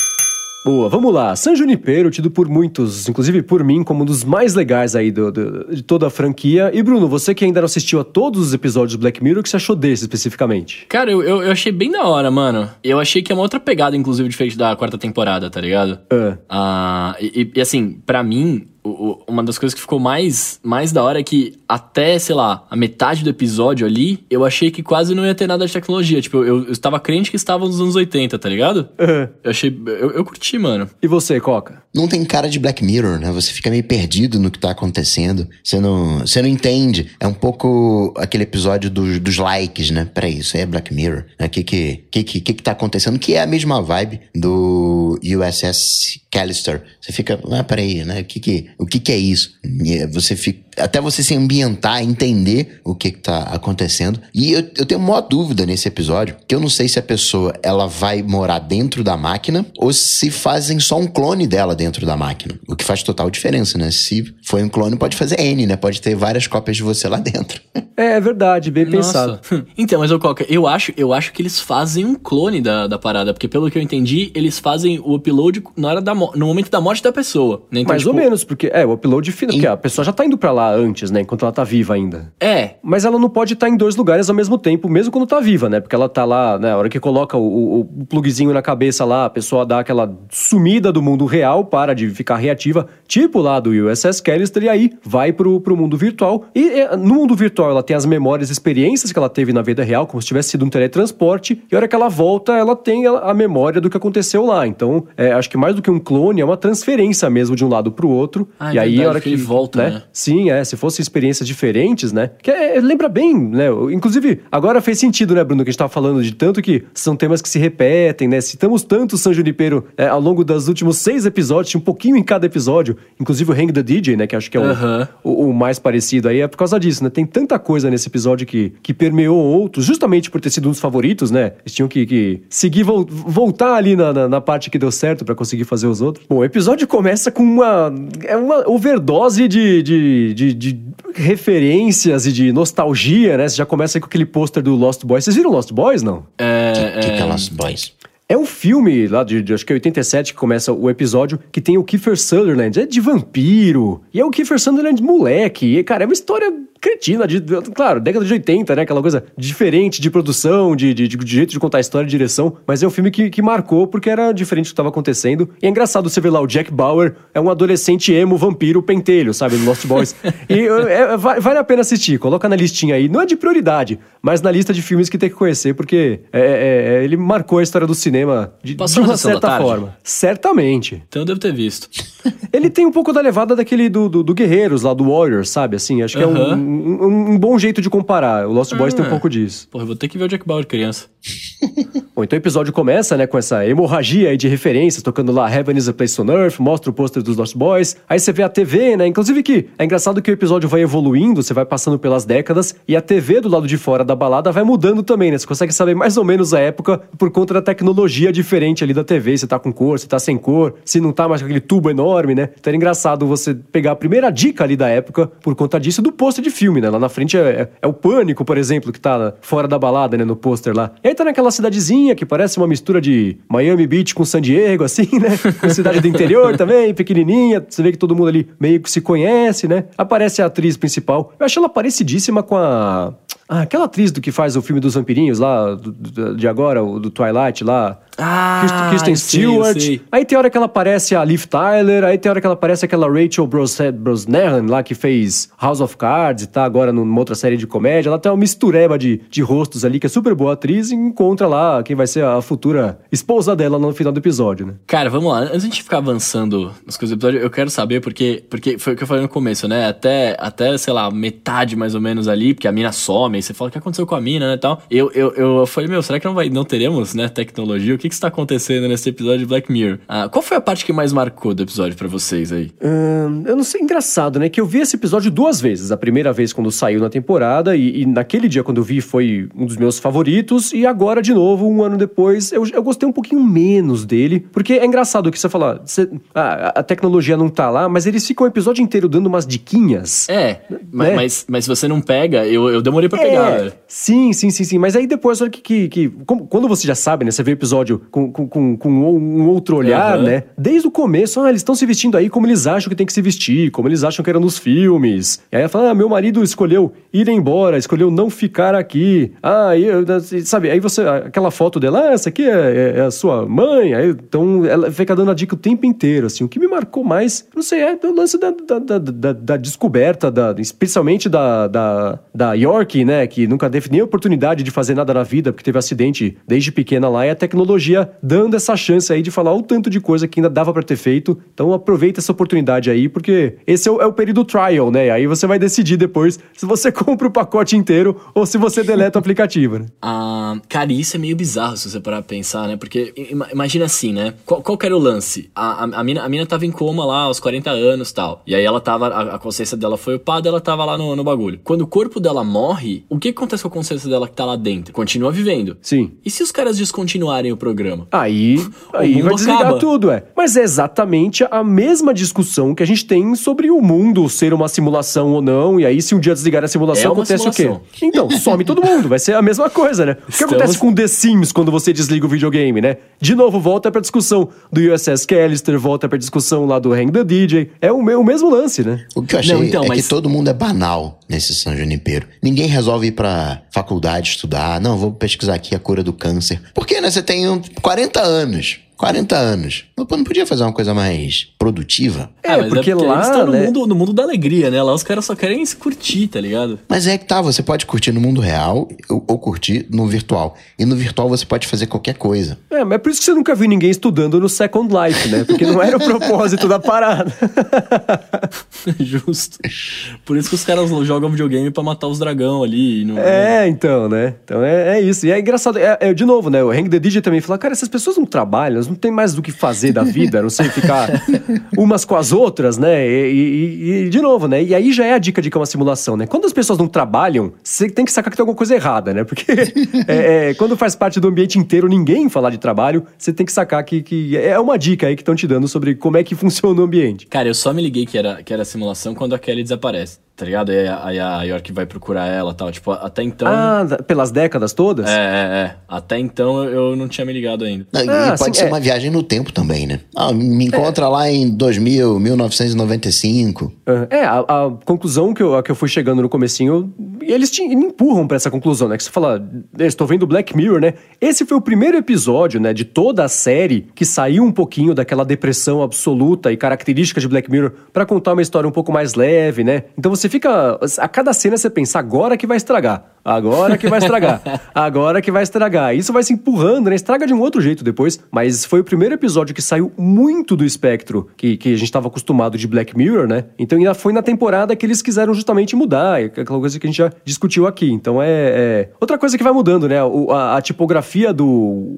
Boa, vamos lá. San Junipero, tido por muitos, inclusive por mim, como um dos mais legais aí do- do- de toda a franquia. E Bruno, você que ainda não assistiu a todos os episódios do Black Mirror, o que você achou desse especificamente? Cara, eu, eu, eu achei bem da hora, mano. Eu achei que é uma outra pegada, inclusive, diferente da quarta temporada, tá ligado? Ah. Ah, e, e, assim, pra mim, uma das coisas que ficou mais, mais da hora é que até, sei lá, a metade do episódio ali, eu achei que quase não ia ter nada de tecnologia. Tipo, eu, eu estava crente que estava nos anos 80, tá ligado? Ah. Eu achei. Eu, eu curti, mano. E você, Coca? Não tem cara de Black Mirror, né? Você fica meio perdido no que tá acontecendo. Você não, você não entende. É um pouco aquele episódio dos, dos likes, né? Peraí, isso aí é Black Mirror. O que que, que, que, que que tá acontecendo? Que é a mesma vibe do USS Callister, você fica, ah, peraí, né? O que que, o que que é isso? E você fica, até você se ambientar, entender o que que tá acontecendo. E eu, eu tenho uma dúvida nesse episódio, que eu não sei se a pessoa, ela vai morar dentro da máquina ou se fazem só um clone dela dentro da máquina. O que faz total diferença, né? Se foi um clone, pode fazer N, né? Pode ter várias cópias de você lá dentro. É, é verdade, bem Nossa. pensado. então, mas ô Coca, eu acho, eu acho que eles fazem um clone da, da parada, porque pelo que eu entendi, eles fazem o upload na hora da no momento da morte da pessoa. Né? Então, Mais tipo, ou menos, porque é o upload final, porque a pessoa já tá indo pra lá antes, né? Enquanto ela tá viva ainda. É, Mas ela não pode estar em dois lugares ao mesmo tempo, mesmo quando tá viva, né? Porque ela tá lá, né? A hora que coloca o, o, plugzinho na cabeça lá, a pessoa dá aquela sumida do mundo real, para de ficar reativa, tipo lá do USS Callister, e aí vai pro, pro mundo virtual. E no mundo virtual ela tem as memórias, experiências que ela teve na vida real, como se tivesse sido um teletransporte, e a hora que ela volta, ela tem a memória do que aconteceu lá. Então, é, acho que mais do que um clone, é uma transferência mesmo de um lado pro outro. Ah, é e aí, verdade, a hora que ele volta, né? Sim, é. Se fossem experiências diferentes, né? Que é, lembra bem, né? Inclusive, agora fez sentido, né, Bruno, que a gente tava falando de tanto que são temas que se repetem, né? Citamos tanto o San Junipero é, ao longo dos últimos seis episódios, tinha um pouquinho em cada episódio, inclusive o Hang the DJ, né? Que acho que é o, o, o mais parecido aí, é por causa disso, né? Tem tanta coisa nesse episódio que, que permeou outros, justamente por ter sido um dos favoritos, né? Eles tinham que, que seguir, vol- voltar ali na, na, na parte que deu certo pra conseguir fazer os outros. Bom, o episódio começa com uma, é uma overdose de, de, de, de referências e de nostalgia, né? Você já começa aí com aquele pôster do Lost Boys. Vocês viram Lost Boys, não? é, que, que é, que é Lost Boys? É um filme lá de, de acho que é 87 que começa o episódio que tem o Kiefer Sutherland, é de vampiro. E é o Kiefer Sutherland moleque. E, cara, é uma história cretina, de, claro, década de 80, né? Aquela coisa diferente de produção, de, de, de jeito de contar a história, de direção. Mas é um filme que, que marcou porque era diferente do que estava acontecendo. E é engraçado você ver lá o Jack Bauer, é um adolescente emo vampiro pentelho, sabe? No Lost Boys. e é, va- vale a pena assistir, coloca na listinha aí. Não é de prioridade, mas na lista de filmes que tem que conhecer, porque é- é- é- ele marcou a história do cinema de, de uma certa forma. Certamente. então eu devo ter visto. Ele tem um pouco da levada daquele do, do, do Guerreiros lá, do Warriors, sabe? Assim, acho que é Aham. um, um, um bom jeito de comparar. O Lost Boys tem um Ah. pouco disso. Porra, eu vou ter que ver o Jack Bauer criança. Bom, então o episódio começa, né, com essa hemorragia aí de referências, tocando lá Heaven is a Place on Earth, mostra o pôster dos Lost Boys. Aí você vê a TV, né? Inclusive que é engraçado que o episódio vai evoluindo, você vai passando pelas décadas, e a TV do lado de fora da balada vai mudando também, né? Você consegue saber mais ou menos a época por conta da tecnologia diferente ali da TV. Se tá com cor, se tá sem cor, se não tá mais com aquele tubo enorme, né? Então era engraçado você pegar a primeira dica ali da época por conta disso do pôster de filme, né? Lá na frente é, é- é o Pânico, por exemplo, que tá fora da balada, né? No pôster lá. E aí tá naquela cidadezinha que parece uma mistura de Miami Beach com San Diego, assim, né? Com cidade do interior também, pequenininha. Você vê que todo mundo ali meio que se conhece, né? Aparece a atriz principal. Eu acho ela parecidíssima com a... Ah, aquela atriz do que faz o filme dos vampirinhos lá, do- do- de agora, o do Twilight lá. Ah, eu Stewart. sei. Aí tem hora que ela aparece a Liv Tyler, aí tem hora que ela aparece aquela Rachel Bros Brosnahan lá que fez House of Cards e tá agora numa outra série de comédia. Ela tem uma mistureba de, de rostos ali, que é super boa atriz, e encontra lá quem vai ser a futura esposa dela no final do episódio, né? Cara, vamos lá. Antes de a gente ficar avançando nas coisas do episódio, eu quero saber porque, porque foi o que eu falei no começo, né? Até, até, sei lá, metade mais ou menos ali, porque a mina some, aí você fala o que aconteceu com a mina, né, e tal. Eu, eu, eu falei, meu, será que não, vai, não teremos, né, tecnologia? O que que está acontecendo nesse episódio de Black Mirror? Ah, qual foi a parte que mais marcou do episódio pra vocês aí? Ahn, eu não sei, engraçado, né? Que eu vi esse episódio duas vezes. A primeira vez quando saiu na temporada, e, e naquele dia quando eu vi foi um dos meus favoritos, e agora de novo, um ano depois, eu, eu gostei um pouquinho menos dele. Porque é engraçado que você fala, você- ah, a tecnologia não tá lá, mas eles ficam o episódio inteiro dando umas diquinhas. É, Né? mas, mas se você não pega, eu, eu demorei pegar, É, velho. sim, sim, sim, sim. Mas aí depois, olha que. que, que como- quando você já sabe, né? Você vê o episódio com, com, com, com um outro olhar, Aham. né? Desde o começo, ah, eles estão se vestindo aí como eles acham que tem que se vestir, como eles acham que era nos filmes. E aí ela fala, ah, meu marido escolheu ir embora, escolheu não ficar aqui. Ah, e, eu- sabe, aí você. Aquela foto dela, ah, essa aqui é, é- é a sua mãe. Aí, então ela fica dando a dica o tempo inteiro, assim. O que me marcou mais, não sei, é o lance da, da, da, da- da descoberta, da, especialmente da, da, da York, né? Que nunca teve nem oportunidade de fazer nada na vida, porque teve acidente desde pequena lá, e a tecnologia tecnologia dando essa chance aí de falar o tanto de coisa que ainda dava para ter feito. Então aproveita essa oportunidade aí, porque esse é o, é o período trial, né? Aí você vai decidir depois se você compra o pacote inteiro ou se você deleta o aplicativo, né? Ah, cara, isso é meio bizarro se você parar pra pensar, né? Porque ima- imagina assim, né? Qual, qual que era o lance? A, a, a, mina, a mina tava em coma lá aos 40 anos e tal. E aí ela tava. A, a consciência dela foi upada, ela tava lá no, no bagulho. Quando o corpo dela morre, o que acontece com a consciência dela que tá lá dentro? Continua vivendo. Sim. E se os caras descontinuarem o programa? Aí, aí vai desligar acaba. tudo, é. Mas é exatamente a mesma discussão que a gente tem sobre o mundo ser uma simulação ou não. E aí, se um dia desligar a simulação, É acontece o simulação. quê? Então, some todo mundo. Vai ser a mesma coisa, né? O que Estamos- acontece com The Sims quando você desliga o videogame, né? De novo, volta pra discussão do USS Callister, volta pra discussão lá do Hang the DJ. É o, o mesmo lance, né? O que eu achei Não, então, é mas- que todo mundo é banal nesse São Junipero. Ninguém resolve ir pra faculdade estudar. Não, vou pesquisar aqui a cura do câncer. Por quê, né? Você tem um 40 anos. 40 anos. Não podia fazer uma coisa mais produtiva? É, mas porque lá, eles no, né? mundo, no mundo da alegria, né? Lá os caras só querem se curtir, tá ligado? Mas é que tá, você pode curtir no mundo real ou, ou curtir no virtual. E no virtual você pode fazer qualquer coisa. É, mas é por isso que você nunca viu ninguém estudando no Second Life, né? Porque não era o propósito da parada. Justo. Por isso que os caras jogam videogame pra matar os dragão ali. e Não... É, então, né? Então é, é isso. E é engraçado, é, é, de novo, né? O Hang the DJ também fala, cara, essas pessoas não trabalham, elas não têm mais do que fazer da vida, não sei ficar umas com as outras, né? E, e- e, de novo, né? E aí já é a dica de que é uma simulação, né? Quando as pessoas não trabalham, você tem que sacar que tem alguma coisa errada, né? Porque é, é, quando faz parte do ambiente inteiro ninguém falar de trabalho, você tem que sacar que, que é uma dica aí que estão te dando sobre como é que funciona o ambiente. Cara, eu só me liguei que era, que era simulação quando a Kelly desaparece, tá ligado? Aí, a- aí a York vai procurar ela e tal. Tipo, até então. Ah, pelas décadas todas? É, é, é. Até então eu não tinha me ligado ainda. Não, e Ah, pode sim, ser é. uma viagem no tempo também, né? Ah, me encontra lá em 2000, 1995. É, a, a conclusão que eu, a que eu fui chegando no comecinho, eles te empurram pra essa conclusão, né? Que você fala, "Eu estou vendo Black Mirror, né? Esse foi o primeiro episódio, né, de toda a série que saiu um pouquinho daquela depressão absoluta e característica de Black Mirror pra contar uma história um pouco mais leve, né? Então você fica, a cada cena você pensa, agora que vai estragar, agora que vai estragar, agora que vai estragar. Isso vai se empurrando, né? Estraga de um outro jeito depois, mas foi o primeiro episódio que saiu muito do espectro que, que a gente estava acostumado de Black Mirror, né? Então ainda foi na temporada que eles quiseram justamente mudar, aquela coisa que a gente já discutiu aqui. Então é. é- Outra coisa que vai mudando, né? O- a, a tipografia do.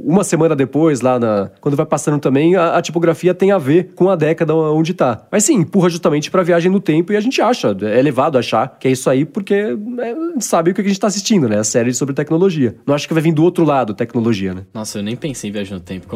Uma semana depois, lá na. Quando vai passando também, a, a tipografia tem a ver com a década onde tá. Mas sim, empurra justamente pra viagem no tempo e a gente acha, é levado a achar que é isso aí, porque é, sabe o que a gente tá assistindo, né? A série sobre tecnologia. Não acho que vai vir do outro lado tecnologia, né? Nossa, eu nem pensei em viagem no tempo.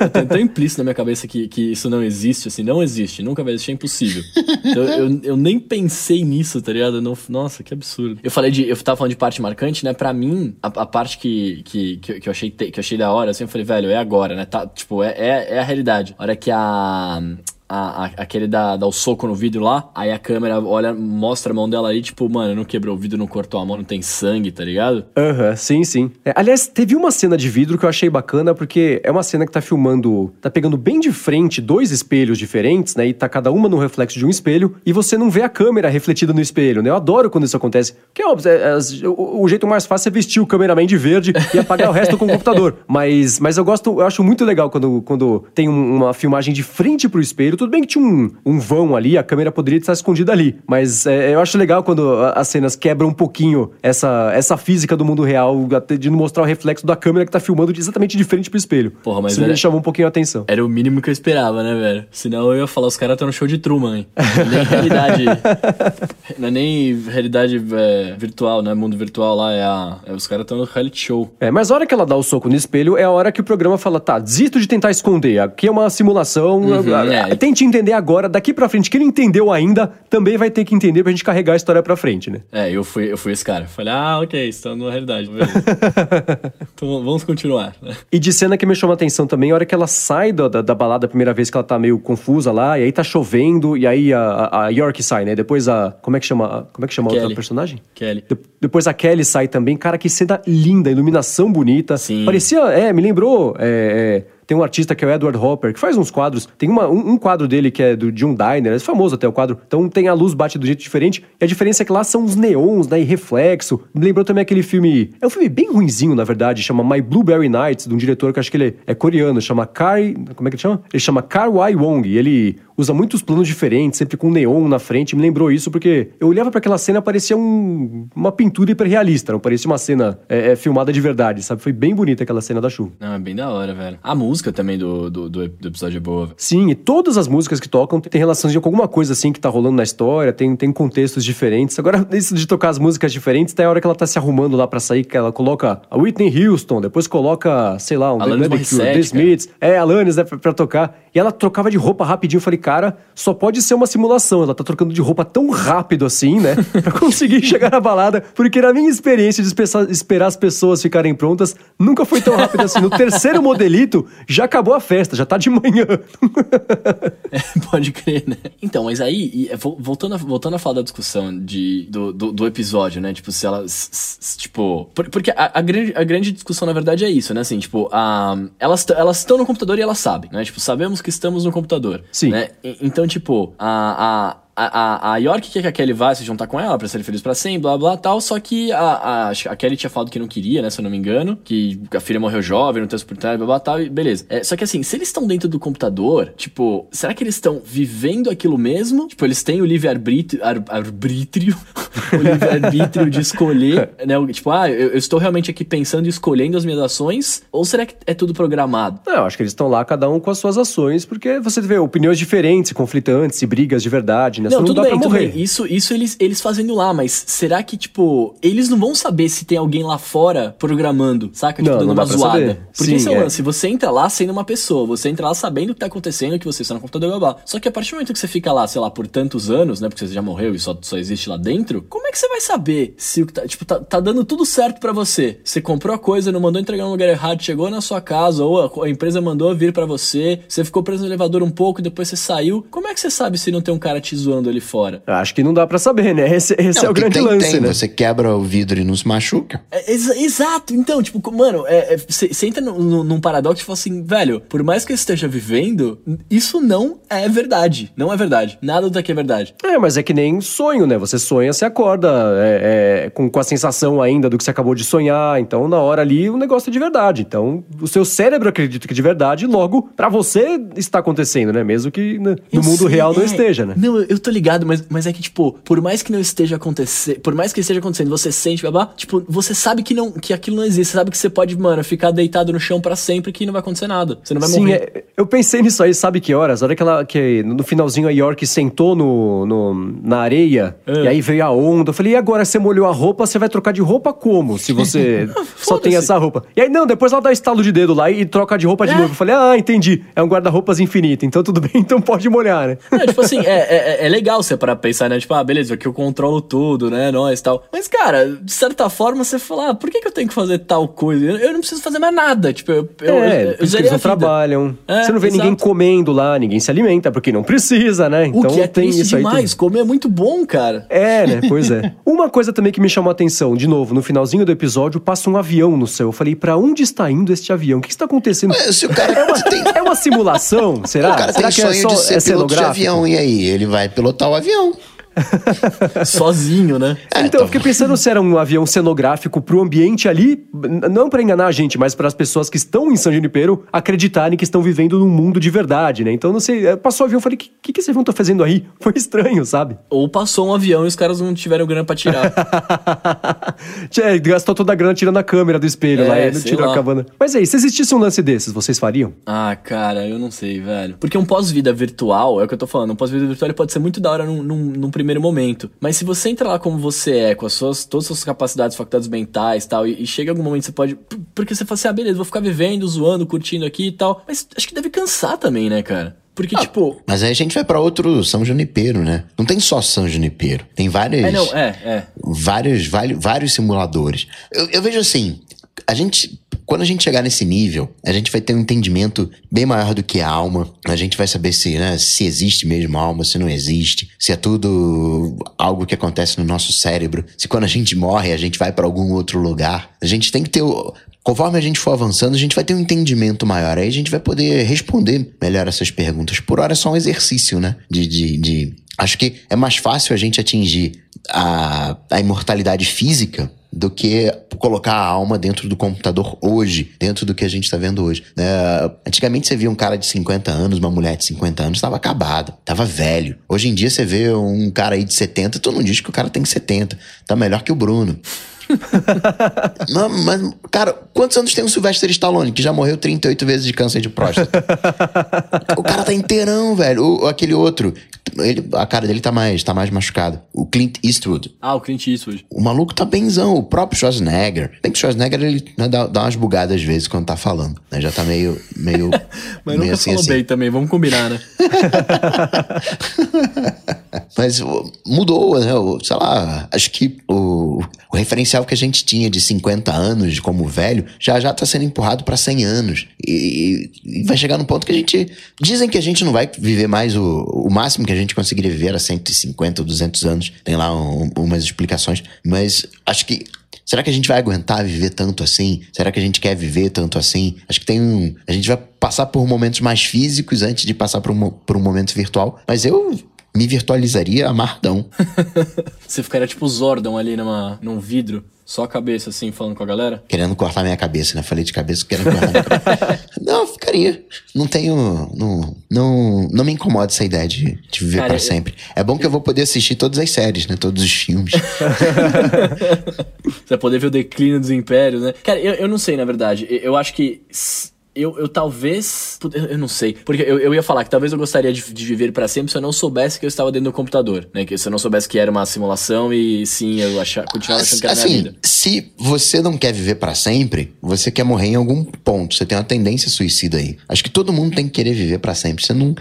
Eu tenho tão implícito na minha cabeça que, que isso não existe, assim, não existe, nunca vai existir, é impossível. Então, eu, eu nem pensei nisso, tá ligado? Não, nossa, que absurdo. Eu falei de. Eu tava falando de parte marcante, né? Pra mim, a, a parte que, que, que, que eu achei, te- que eu achei da hora, assim, eu falei, velho, é agora, né? Tá, tipo, é, é, é a realidade. A hora que a. A, a- aquele dá, dá o soco no vidro lá, aí a câmera olha, mostra a mão dela aí, tipo, mano, não quebrou o vidro, não cortou a mão, não tem sangue, tá ligado? Aham, sim, sim. É, aliás, teve uma cena de vidro que eu achei bacana, porque é uma cena que tá filmando, tá pegando bem de frente dois espelhos diferentes, né? E tá cada uma no reflexo de um espelho, e você não vê a câmera refletida no espelho, né? Eu adoro quando isso acontece. Porque, óbvio, é, é, o, o jeito mais fácil é vestir o cameraman de verde e apagar o resto com o computador. Mas, mas eu gosto, eu acho muito legal quando, quando tem um- uma filmagem de frente pro espelho. Tudo bem que tinha um, um vão ali, a câmera poderia estar escondida ali. Mas é, eu acho legal quando as cenas quebram um pouquinho essa, essa física do mundo real, de não mostrar o reflexo da câmera que tá filmando exatamente de frente pro espelho. Porra, mas Isso era- me chamou um pouquinho a atenção. Era o mínimo que eu esperava, né, velho? Senão eu ia falar, os caras estão no show de Truman, hein? Nem realidade. não é nem realidade é, virtual, né? Mundo virtual lá, é a. é- os caras estão no reality show. É, mas a hora que ela dá o soco no espelho é a hora que o programa fala, tá, desisto de tentar esconder, aqui é uma simulação, a- a- é. Tente entender agora, daqui pra frente, quem não entendeu ainda, também vai ter que entender pra gente carregar a história pra frente, né? É, eu fui, eu fui esse cara. Falei, ah, ok, estão na realidade. então vamos continuar. né? E de cena que me chamou a atenção também, a hora que ela sai da, da, da balada a primeira vez que ela tá meio confusa lá, e aí tá chovendo, e aí a, a, a York sai, né? Depois a. Como é que chama? a- Como é que chama a outra personagem? Kelly. De- depois a Kelly sai também. Cara, que cena linda, iluminação bonita. Sim. Parecia. É, me lembrou. é, é, Tem um artista que é o Edward Hopper, que faz uns quadros. Tem uma, um, um quadro dele que é do, de um diner, é famoso até o quadro. Então tem a luz bate do jeito diferente. E a diferença é que lá são os neons, né? E reflexo. Me lembrou também aquele filme. É um filme bem ruinzinho, na verdade, chama My Blueberry Nights, de um diretor que acho que ele é coreano, chama Kai. Como é que ele chama? Ele chama Kar Wai Wong. E ele usa muitos planos diferentes, sempre com neon na frente. Me lembrou isso porque eu olhava para aquela cena parecia um, uma pintura hiperrealista, não parecia uma cena é, é, filmada de verdade, sabe? Foi bem bonita aquela cena da chuva. Não, é bem da hora, velho. A música também do, do, do, episódio é boa. Sim, e todas as músicas que tocam tem relação com alguma coisa assim que tá rolando na história, tem, tem contextos diferentes. Agora, isso de tocar as músicas diferentes, tem a hora que ela tá se arrumando lá para sair, que ela coloca a Whitney Houston, depois coloca, sei lá, um Alanis The, The, Smiths, é, Alanis, né, pra, pra tocar. E ela trocava de roupa rapidinho. Eu falei, cara, só pode ser uma simulação. Ela tá trocando de roupa tão rápido assim, né? pra conseguir chegar na balada. Porque na minha experiência de espe- esperar as pessoas ficarem prontas, nunca foi tão rápido assim. No terceiro modelito, já acabou a festa, já tá de manhã. Pode crer, né? Então, mas aí, é, vo- voltando, a, voltando a falar da discussão de, do, do, do episódio, né? Tipo, se ela. Tipo. por- porque a, a, grande, a grande discussão, na verdade, é isso, né? Assim, tipo, a, elas elas estão no computador e elas sabem, né? Tipo, sabemos que estamos no computador. Sim. Né? Então, tipo, a. a a, a, York quer que a Kelly vá se juntar com ela pra ser feliz pra sempre, blá blá tal. Só que a, a, a Kelly tinha falado que não queria, né? Se eu não me engano. Que a filha morreu jovem, não tem oportunidade, blá blá tal. E beleza. É, só que assim, se eles estão dentro do computador, tipo, será que eles estão vivendo aquilo mesmo? Tipo, eles têm o livre-arbítrio. Ar, arbítrio, o livre-arbítrio de escolher, né? Tipo, ah, eu, eu estou realmente aqui pensando e escolhendo as minhas ações? Ou será que é tudo programado? Não, eu acho que eles estão lá, cada um com as suas ações, porque você vê opiniões diferentes, conflitantes e brigas de verdade, né? Não, Só tudo bem, tudo morrer. bem. Isso, isso eles, eles fazendo lá, mas será que, tipo, eles não vão saber se tem alguém lá fora programando, saca? Tipo, Não, dando não uma zoada. saber. Porque Sim, esse é o é. lance. Você entra lá sendo uma pessoa, você entra lá sabendo o que tá acontecendo, que você está no computador, blá. Só que a partir do momento que você fica lá, sei lá, por tantos anos, né? Porque você já morreu e só, só existe lá dentro, como é que você vai saber se o que tá. Tipo, tá, tá dando tudo certo pra você? Você comprou a coisa, não mandou entregar no lugar errado, chegou na sua casa, ou a, a empresa mandou vir pra você, você ficou preso no elevador um pouco, depois você saiu. Como é que você sabe se não tem um cara te zoando ali fora? Eu Acho que não dá pra saber, né? Esse, esse é Não, o que grande tem, lance, tem. né? Você quebra o vidro e não se machuca. É, exa- exato, então, tipo, mano, você entra num, num- num paradoxo e fala assim, velho, por mais que eu esteja vivendo, isso não é verdade. Não é verdade. Nada daqui é verdade. É, mas é que nem sonho, né? Você sonha, você acorda é, é, com, com a sensação ainda do que você acabou de sonhar. Então, na hora ali, o negócio é de verdade. Então, o seu cérebro acredita que é de verdade, logo, pra você está acontecendo, né? Mesmo que né, no Eu mundo sei, real não é. esteja, né? Não, eu, eu tô ligado, mas, mas é que, tipo, por mais que não esteja acontecendo, por mais que esteja acontecendo, você sente, blá, tipo, você sabe que, não, que aquilo não existe. Você sabe que você pode, mano, ficar deitado no chão pra sempre que não vai acontecer nada. Você não vai Sim, morrer. é, eu pensei nisso aí, sabe que horas? A hora que, ela, que no finalzinho a York sentou no, no- na areia É. e aí veio a onda. Eu falei, e agora você molhou a roupa, você vai trocar de roupa como? Se você só tem essa roupa. E aí, não, depois ela dá estalo de dedo lá e troca de roupa de É. novo. Eu falei, ah, entendi. É um guarda-roupas infinito, então tudo bem, então pode molhar, né? Tipo assim, é, é, é legal você parar pra pensar, né? Tipo, ah, beleza, aqui eu controlo tudo, né? Nós e tal. Mas, cara, de certa forma, você fala, ah, por que, que eu tenho que fazer tal coisa? Eu, eu não preciso fazer mais nada. Tipo, eu, eu, é, eu, eu zerei eles não trabalham. É, você não vê exato. ninguém comendo lá, ninguém se alimenta, porque não precisa, né? O Então que é tem isso aí. demais. Comer é muito bom, cara. É, né? Pois é. Uma coisa também que me chamou a atenção, de novo, no finalzinho do episódio, passa um avião no céu. Eu falei, pra onde está indo este avião? O que está acontecendo? Mas Se o cara tem, É uma simulação? Será? o cara Será tem que é sonho só de é ser piloto de avião, e aí? Ele vai pilotar o avião. Sozinho, né? É, Então, eu fiquei pensando se era um avião cenográfico pro ambiente ali, não pra enganar a gente, mas para as pessoas que estão em São Junipero acreditarem que estão vivendo num mundo de verdade, né? Então, não sei, eh, passou o avião, eu falei, o que, que, que esse avião tá fazendo aí? Foi estranho, sabe? Ou passou um avião e os caras não tiveram grana pra tirar. Tchê, gastou toda a grana tirando a câmera do espelho É, lá, e não sei tirou a cabana. Mas aí, se existisse um lance desses, vocês fariam? ah, cara, eu não sei, velho. Porque um pós-vida virtual, é o que eu tô falando, um pós-vida virtual ele pode ser muito da hora num, num, num primeiro momento. Mas se você entra lá como você é, com as suas, todas as suas capacidades, faculdades mentais tal, e, e chega algum momento você pode. Porque você fala assim, ah, beleza, vou ficar vivendo, zoando, curtindo aqui e tal. Mas acho que deve cansar também, né, cara? Porque, tipo. Mas aí a gente vai pra outro São Junipero, né? Não tem só São Junipero. Tem várias. É, não, é, é. vários, vários, vários simuladores. Eu, eu vejo assim, a gente. Quando a gente chegar nesse nível, a gente vai ter um entendimento bem maior do que a alma. A gente vai saber se, né, se existe mesmo alma, se não existe, se é tudo algo que acontece no nosso cérebro, se quando a gente morre a gente vai pra algum outro lugar. A gente tem que ter o- conforme a gente for avançando, a gente vai ter um entendimento maior. Aí a gente vai poder responder melhor essas perguntas. Por hora é só um exercício, né? De, de, de... Acho que é mais fácil a gente atingir a, a imortalidade física do que colocar a alma dentro do computador hoje, dentro do que a gente está vendo hoje. Né? Antigamente você via um cara de 50 anos, uma mulher de 50 anos, estava acabado, estava velho. Hoje em dia você vê um cara aí de 70, tu não diz que o cara tem 70, tá melhor que o Bruno. não, mas, cara, quantos anos tem o Sylvester Stallone, que já morreu 38 vezes de câncer de próstata? o cara tá inteirão, velho. O, aquele outro, ele, a cara dele tá mais, tá mais machucada. O Clint Eastwood. Ah, o Clint Eastwood. O maluco tá benzão. O próprio Schwarzenegger. Tem que o Schwarzenegger, ele né, dá, dá umas bugadas às vezes quando tá falando. Né? Já tá meio. meio Mas meio nunca assim, falou assim. bem também, vamos combinar, né? Mas mudou, né? Sei lá, acho que o, o referencial que a gente tinha de 50 anos como velho já já tá sendo empurrado para 100 anos. E, e, vai chegar num ponto que a gente. Dizem que a gente não vai viver mais o, o máximo que a gente conseguiria viver a 150 ou 200 anos. Tem lá um, umas explicações. Mas acho que Será que a gente vai aguentar viver tanto assim? Será que a gente quer viver tanto assim? Acho que tem um. A gente vai passar por momentos mais físicos antes de passar por um, por um momento virtual. Mas eu me virtualizaria amarradão. Você ficaria tipo Zordon ali numa, num vidro. Só a cabeça, assim, falando com a galera? Querendo cortar minha cabeça, né? Falei de cabeça, querendo cortar minha cabeça. não, ficaria. Não tenho. Não, não, não me incomoda essa ideia de, de viver eu... sempre. É bom que eu vou poder assistir todas as séries, né? Todos os filmes. Você vai poder ver o declínio dos impérios, né? Cara, eu, eu não sei, na verdade. Eu acho que eu, eu talvez. Eu não sei. Porque eu, eu ia falar que talvez eu gostaria de, de viver para sempre se eu não soubesse que eu estava dentro do computador, né? Que se eu não soubesse que era uma simulação e sim, eu achar, continuava achando que era assim, minha vida. Se você não quer viver para sempre, você quer morrer em algum ponto. Você tem uma tendência suicida aí. Acho que todo mundo tem que querer viver para sempre. Você não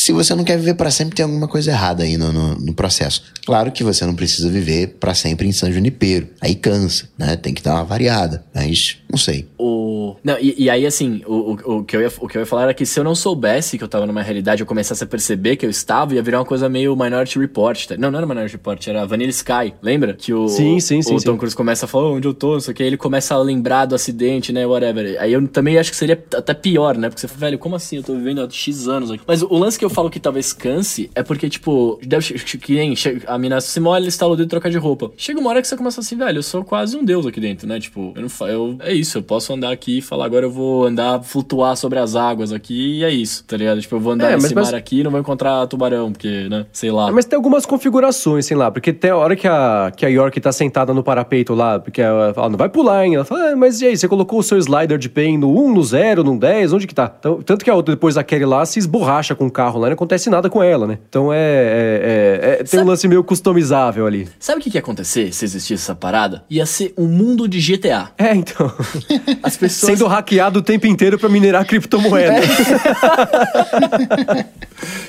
se você não quer viver para sempre, tem alguma coisa errada aí no, no, no processo. Claro que você não precisa viver para sempre em São Junipero. Aí cansa, né? Tem que dar uma variada. Mas, não sei. O... Não, e, e aí, assim, o, o, o, que eu ia, o que eu ia falar era que se eu não soubesse que eu tava numa realidade, eu começasse a perceber que eu estava, ia virar uma coisa meio Minority Report. Tá? Não, não era Minority Report, era Vanilla Sky. Lembra? Que o, sim, sim, sim, o Tom Cruise começa a falar onde eu tô, não sei o que, aí ele começa a lembrar do acidente, né, whatever. Aí eu também acho que seria até pior, né? Porque você fala, velho, como assim? Eu tô vivendo há X anos aqui. Mas o lance que eu falo que talvez canse é porque, tipo, deve que nem a mina se molha, ele instalou de trocar de roupa. Chega uma hora que você começa assim, velho, eu sou quase um deus aqui dentro, né? Tipo, eu não eu, é isso, eu posso andar aqui e falar, agora eu vou andar, flutuar sobre as águas aqui e é isso, tá ligado? Tipo, eu vou andar é, nesse mas, mar aqui e não vou encontrar tubarão, porque, né? Sei lá. Mas tem algumas configurações, sei lá, porque tem a hora que a, que a York tá sentada no parapeito lá, porque ela fala, não vai pular, hein? Ela fala, ah, mas e aí, você colocou o seu slider de pain no 1, no 0, no 10, onde que tá? Então, tanto que a outra, depois a Kelly lá, se esborracha com o carro lá, não acontece nada com ela, né? Então é. é, é, é tem Sabe... um lance meio customizável ali. Sabe o que, que ia acontecer se existisse essa parada? Ia ser um mundo de GTA. É, então. As pessoas. Sendo hackeado o tempo inteiro para minerar criptomoeda. É.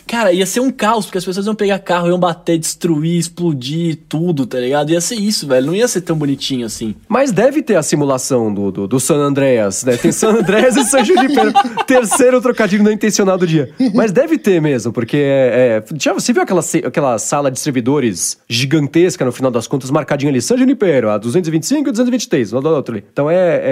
Cara, ia ser um caos, porque as pessoas iam pegar carro, iam bater, destruir, explodir tudo, tá ligado? Ia ser isso, velho. Não ia ser tão bonitinho assim. Mas deve ter a simulação do, do, do San Andreas, né? Tem San Andreas e San Junipero. Terceiro trocadilho não intencional do dia. Mas deve ter mesmo, porque é, é, já, você viu aquela, aquela sala de servidores gigantesca no final das contas, marcadinho ali, San Junipero, a 225 e 223, lado do outro ali. Então é, é,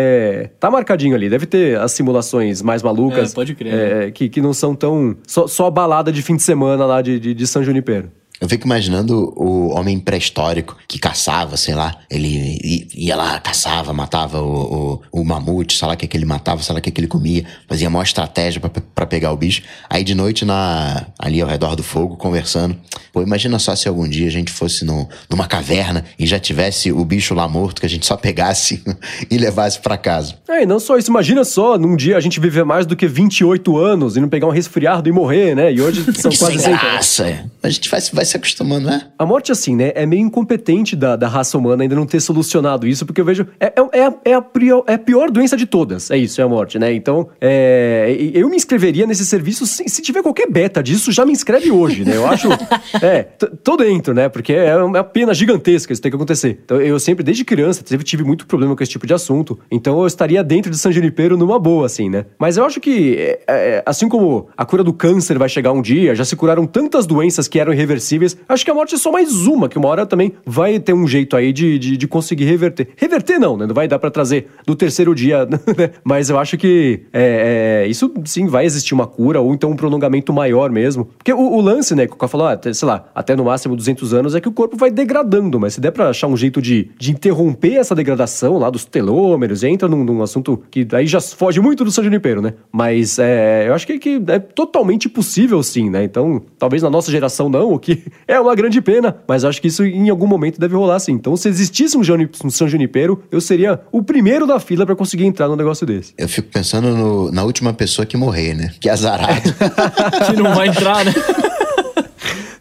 Tá marcadinho ali, deve ter as simulações mais malucas. É, pode crer. É, né? que, que não são tão. Só, só a balada de fim de semana lá de, de, de São Junipero. Eu fico imaginando o homem pré-histórico que caçava, sei lá, ele ia lá, caçava, matava o, o, o mamute, sei lá o que, que ele matava, sei lá o que, que ele comia, fazia a maior estratégia para pegar o bicho. Aí de noite, na, ali ao redor do fogo, conversando. Pô, imagina só se algum dia a gente fosse no, numa caverna e já tivesse o bicho lá morto, que a gente só pegasse e levasse para casa. É, e não só isso, imagina só, num dia a gente viver mais do que 28 anos e não pegar um resfriado e morrer, né? E hoje são quase Sem graça. A gente vai, vai se acostumando, né? A morte, assim, né? É meio incompetente da, da raça humana ainda não ter solucionado isso, porque eu vejo. É, é, é, a, é, a, prior, é a pior doença de todas. É isso, é a morte, né? Então, é, eu me inscreveria nesse serviço. Se, se, tiver qualquer beta disso, já me inscreve hoje, né? Eu acho. é, tô dentro, né? Porque é uma pena gigantesca isso tem que acontecer. Então, eu sempre, desde criança, sempre tive muito problema com esse tipo de assunto. Então, eu estaria dentro de San Junipero numa boa, assim, né? Mas eu acho que, é, é, assim como a cura do câncer vai chegar um dia, já se curaram tantas doenças que eram irreversíveis terríveis. Acho que a morte é só mais uma, que uma hora também vai ter um jeito aí de, de, de conseguir reverter. Reverter não, né? Não vai dar para trazer do terceiro dia, né? Mas eu acho que é, é, isso sim vai existir uma cura, ou então um prolongamento maior mesmo. Porque o, o lance, né, que o cara falou, ah, sei lá, até no máximo 200 anos, é que o corpo vai degradando, mas se der pra achar um jeito de, de interromper essa degradação lá dos telômeros, entra num, num assunto que aí já foge muito do San Junipero, né? Mas é, eu acho que, que é totalmente possível sim, né? Então, talvez na nossa geração não, o que é uma grande pena, mas acho que isso em algum momento deve rolar sim. Então, se existisse um, Juni, um San Junipero, eu seria o primeiro da fila para conseguir entrar num negócio desse. Eu fico pensando no, na última pessoa que morrer, né? Que é azarado. que não vai entrar, né?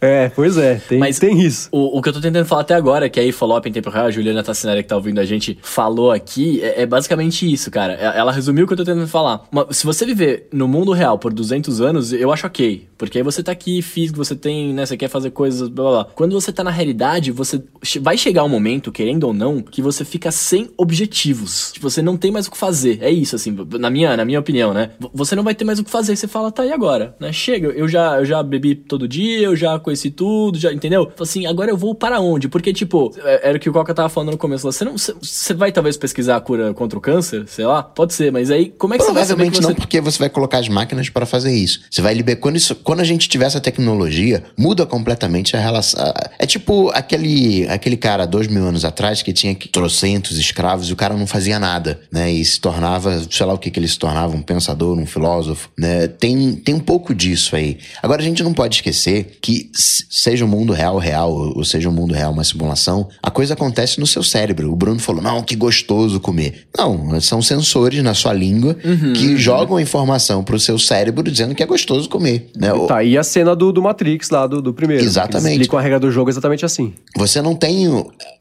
É, pois é, tem, Mas tem isso. O, o que eu tô tentando falar até agora, que aí follow-up em tempo real, a Juliana Tassinari que tá ouvindo a gente falou aqui, é, é, basicamente isso, cara. Ela resumiu o que eu tô tentando falar. Uma, se você viver no mundo real por 200 anos, eu acho ok. Porque aí você tá aqui físico, você tem, né, você quer fazer coisas, blá blá blá. Quando você tá na realidade, você vai chegar um momento, querendo ou não, que você fica sem objetivos. Tipo, você não tem mais o que fazer. É isso, assim, na minha, na minha opinião, né? Você não vai ter mais o que fazer. Você fala, tá, e agora? Né? Chega, eu já, eu já bebi todo dia, eu já conheci tudo, já, entendeu? Assim, agora eu vou para onde? Porque, tipo, é, era o que o Coca tava falando no começo. Você não, você vai talvez pesquisar a cura contra o câncer, sei lá? Pode ser, mas aí, como é que você vai saber que você... não, porque você vai colocar as máquinas para fazer isso. Você vai liberar... Quando, isso, quando a gente tiver essa tecnologia, muda completamente a relação... É tipo aquele, aquele cara, dois mil anos atrás, que tinha trocentos escravos e o cara não fazia nada, né? E se tornava, sei lá o que que ele se tornava, um pensador, um filósofo, né? Tem, tem um pouco disso aí. Agora, a gente não pode esquecer que seja o mundo real real, ou seja o mundo real uma simulação, a coisa acontece no seu cérebro. O Bruno falou, não, que gostoso comer. Não, são sensores na sua língua uhum, que uhum. jogam informação pro seu cérebro dizendo que é gostoso comer. Né? Tá, e a cena do, do Matrix lá, do, do primeiro. Exatamente. Explicam a regra do jogo exatamente assim. Você não tem...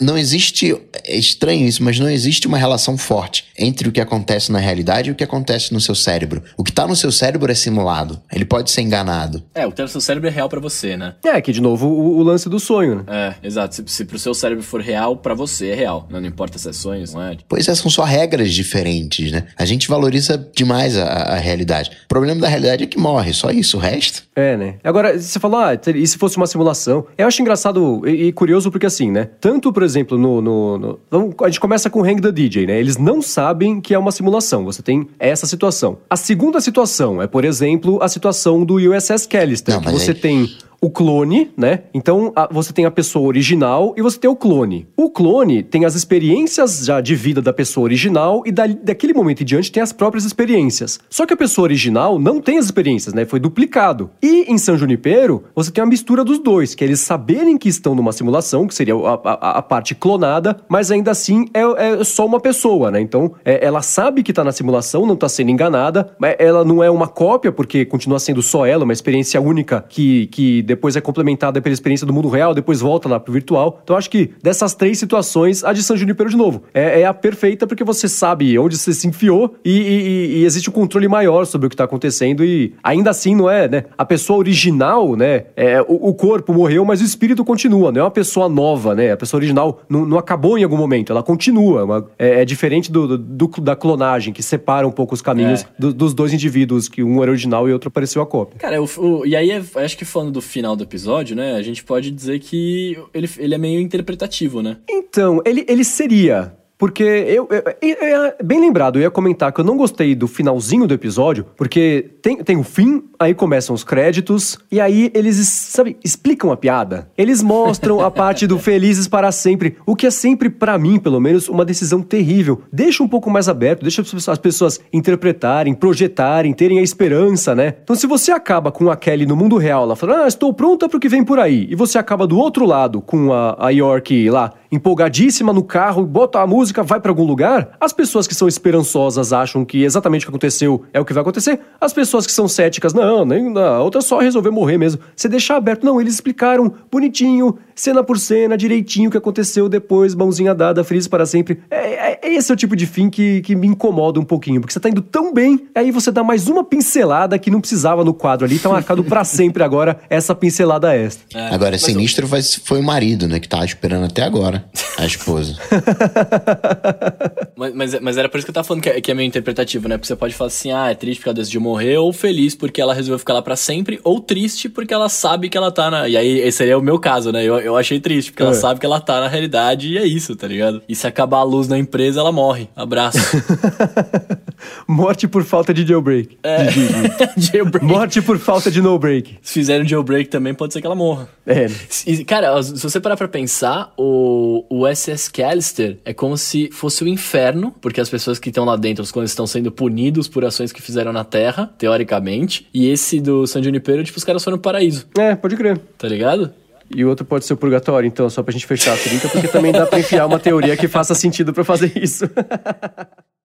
Não existe... É estranho isso, mas não existe uma relação forte entre o que acontece na realidade e o que acontece no seu cérebro. O que tá no seu cérebro é simulado. Ele pode ser enganado. É, o que tá no seu cérebro é real para você, né? É, que de novo o, o lance do sonho, né? É, exato. Se, se pro seu cérebro for real, para você é real. Não, não importa se é sonho, não é? Pois é, são só regras diferentes, né? A gente valoriza demais a, a realidade. O problema da realidade é que morre, só isso, o resto. É, né? Agora, você falou, ah, e se fosse uma simulação? Eu acho engraçado e, e curioso porque assim, né? Tanto, por exemplo, no, no, no. A gente começa com o Hang the DJ, né? Eles não sabem que é uma simulação. Você tem essa situação. A segunda situação é, por exemplo, a situação do USS Callister. Não, que você aí... tem o clone, né? Então a, você tem a pessoa original e você tem o clone. O clone tem as experiências já de vida da pessoa original e da, daquele momento em diante tem as próprias experiências. Só que a pessoa original não tem as experiências, né? Foi duplicado. E em São Junipero, você tem a mistura dos dois, que é eles saberem que estão numa simulação, que seria a, a, a parte clonada, mas ainda assim é, é, só uma pessoa, né? Então é, ela sabe que tá na simulação, não tá sendo enganada, mas ela não é uma cópia, porque continua sendo só ela, uma experiência única que, que depois é complementada pela experiência do mundo real, depois volta lá pro virtual. Então acho que dessas três situações, a de San Junipero, de novo, é, é a perfeita porque você sabe onde você se enfiou e, e, e, existe um controle maior sobre o que tá acontecendo e ainda assim não é, né? A pessoa original, né? É, o, o corpo morreu, mas o espírito continua, não é uma pessoa nova, né? A pessoa original não, não acabou em algum momento, ela continua. Uma, é, é, diferente do, do, da clonagem, que separa um pouco os caminhos é. do, dos dois indivíduos, que um era original e outro apareceu a cópia. Cara, o, o, e aí é, acho que falando do final do episódio, né? A gente pode dizer que ele, ele é meio interpretativo, né? Então, ele, ele seria. Porque eu, eu, eu, Bem lembrado, eu ia comentar que eu não gostei do finalzinho do episódio, porque tem, tem o fim, aí começam os créditos, e aí eles, sabe, explicam a piada. Eles mostram a parte do Felizes para Sempre, o que é sempre, para mim, pelo menos, uma decisão terrível. Deixa um pouco mais aberto, deixa as pessoas interpretarem, projetarem, terem a esperança, né? Então, se você acaba com a Kelly no mundo real, ela falando, ah, estou pronta pro que vem por aí, e você acaba do outro lado com a, a York lá, empolgadíssima no carro, bota a música música vai para algum lugar, as pessoas que são esperançosas acham que exatamente o que aconteceu é o que vai acontecer, as pessoas que são céticas, não, nem a outra só resolveu morrer mesmo. Você deixar aberto, não, eles explicaram bonitinho, cena por cena, direitinho o que aconteceu depois, mãozinha dada, feliz para sempre. É, é, esse é o tipo de fim que, que me incomoda um pouquinho, porque você tá indo tão bem, aí você dá mais uma pincelada que não precisava no quadro ali, tá marcado para sempre agora essa pincelada extra. É, agora, sinistro eu... foi o marido, né, que tá esperando até agora, a esposa. mas, mas, mas, era por isso que eu tava falando que é, que é meio interpretativo, né? Porque você pode falar assim, ah, é triste porque ela decidiu morrer, ou feliz porque ela resolveu ficar lá pra sempre, ou triste porque ela sabe que ela tá na. E aí, esse seria o meu caso, né? Eu, eu achei triste, porque é. ela sabe que ela tá na realidade e é isso, tá ligado? E se acabar a luz na empresa, ela morre. Abraço. Morte por falta de jailbreak. É. jailbreak. Morte por falta de no break. Se fizerem jailbreak também, pode ser que ela morra. É. E, cara, se você parar pra pensar, o, o SS Callister é como se fosse o inferno, porque as pessoas que estão lá dentro, quando estão sendo punidos por ações que fizeram na Terra, teoricamente. E esse do San Junipero, tipo, os caras foram no paraíso. É, pode crer. Tá ligado? E o outro pode ser o purgatório, então, só pra gente fechar a trinca, porque também dá pra enfiar uma teoria que faça sentido para fazer isso.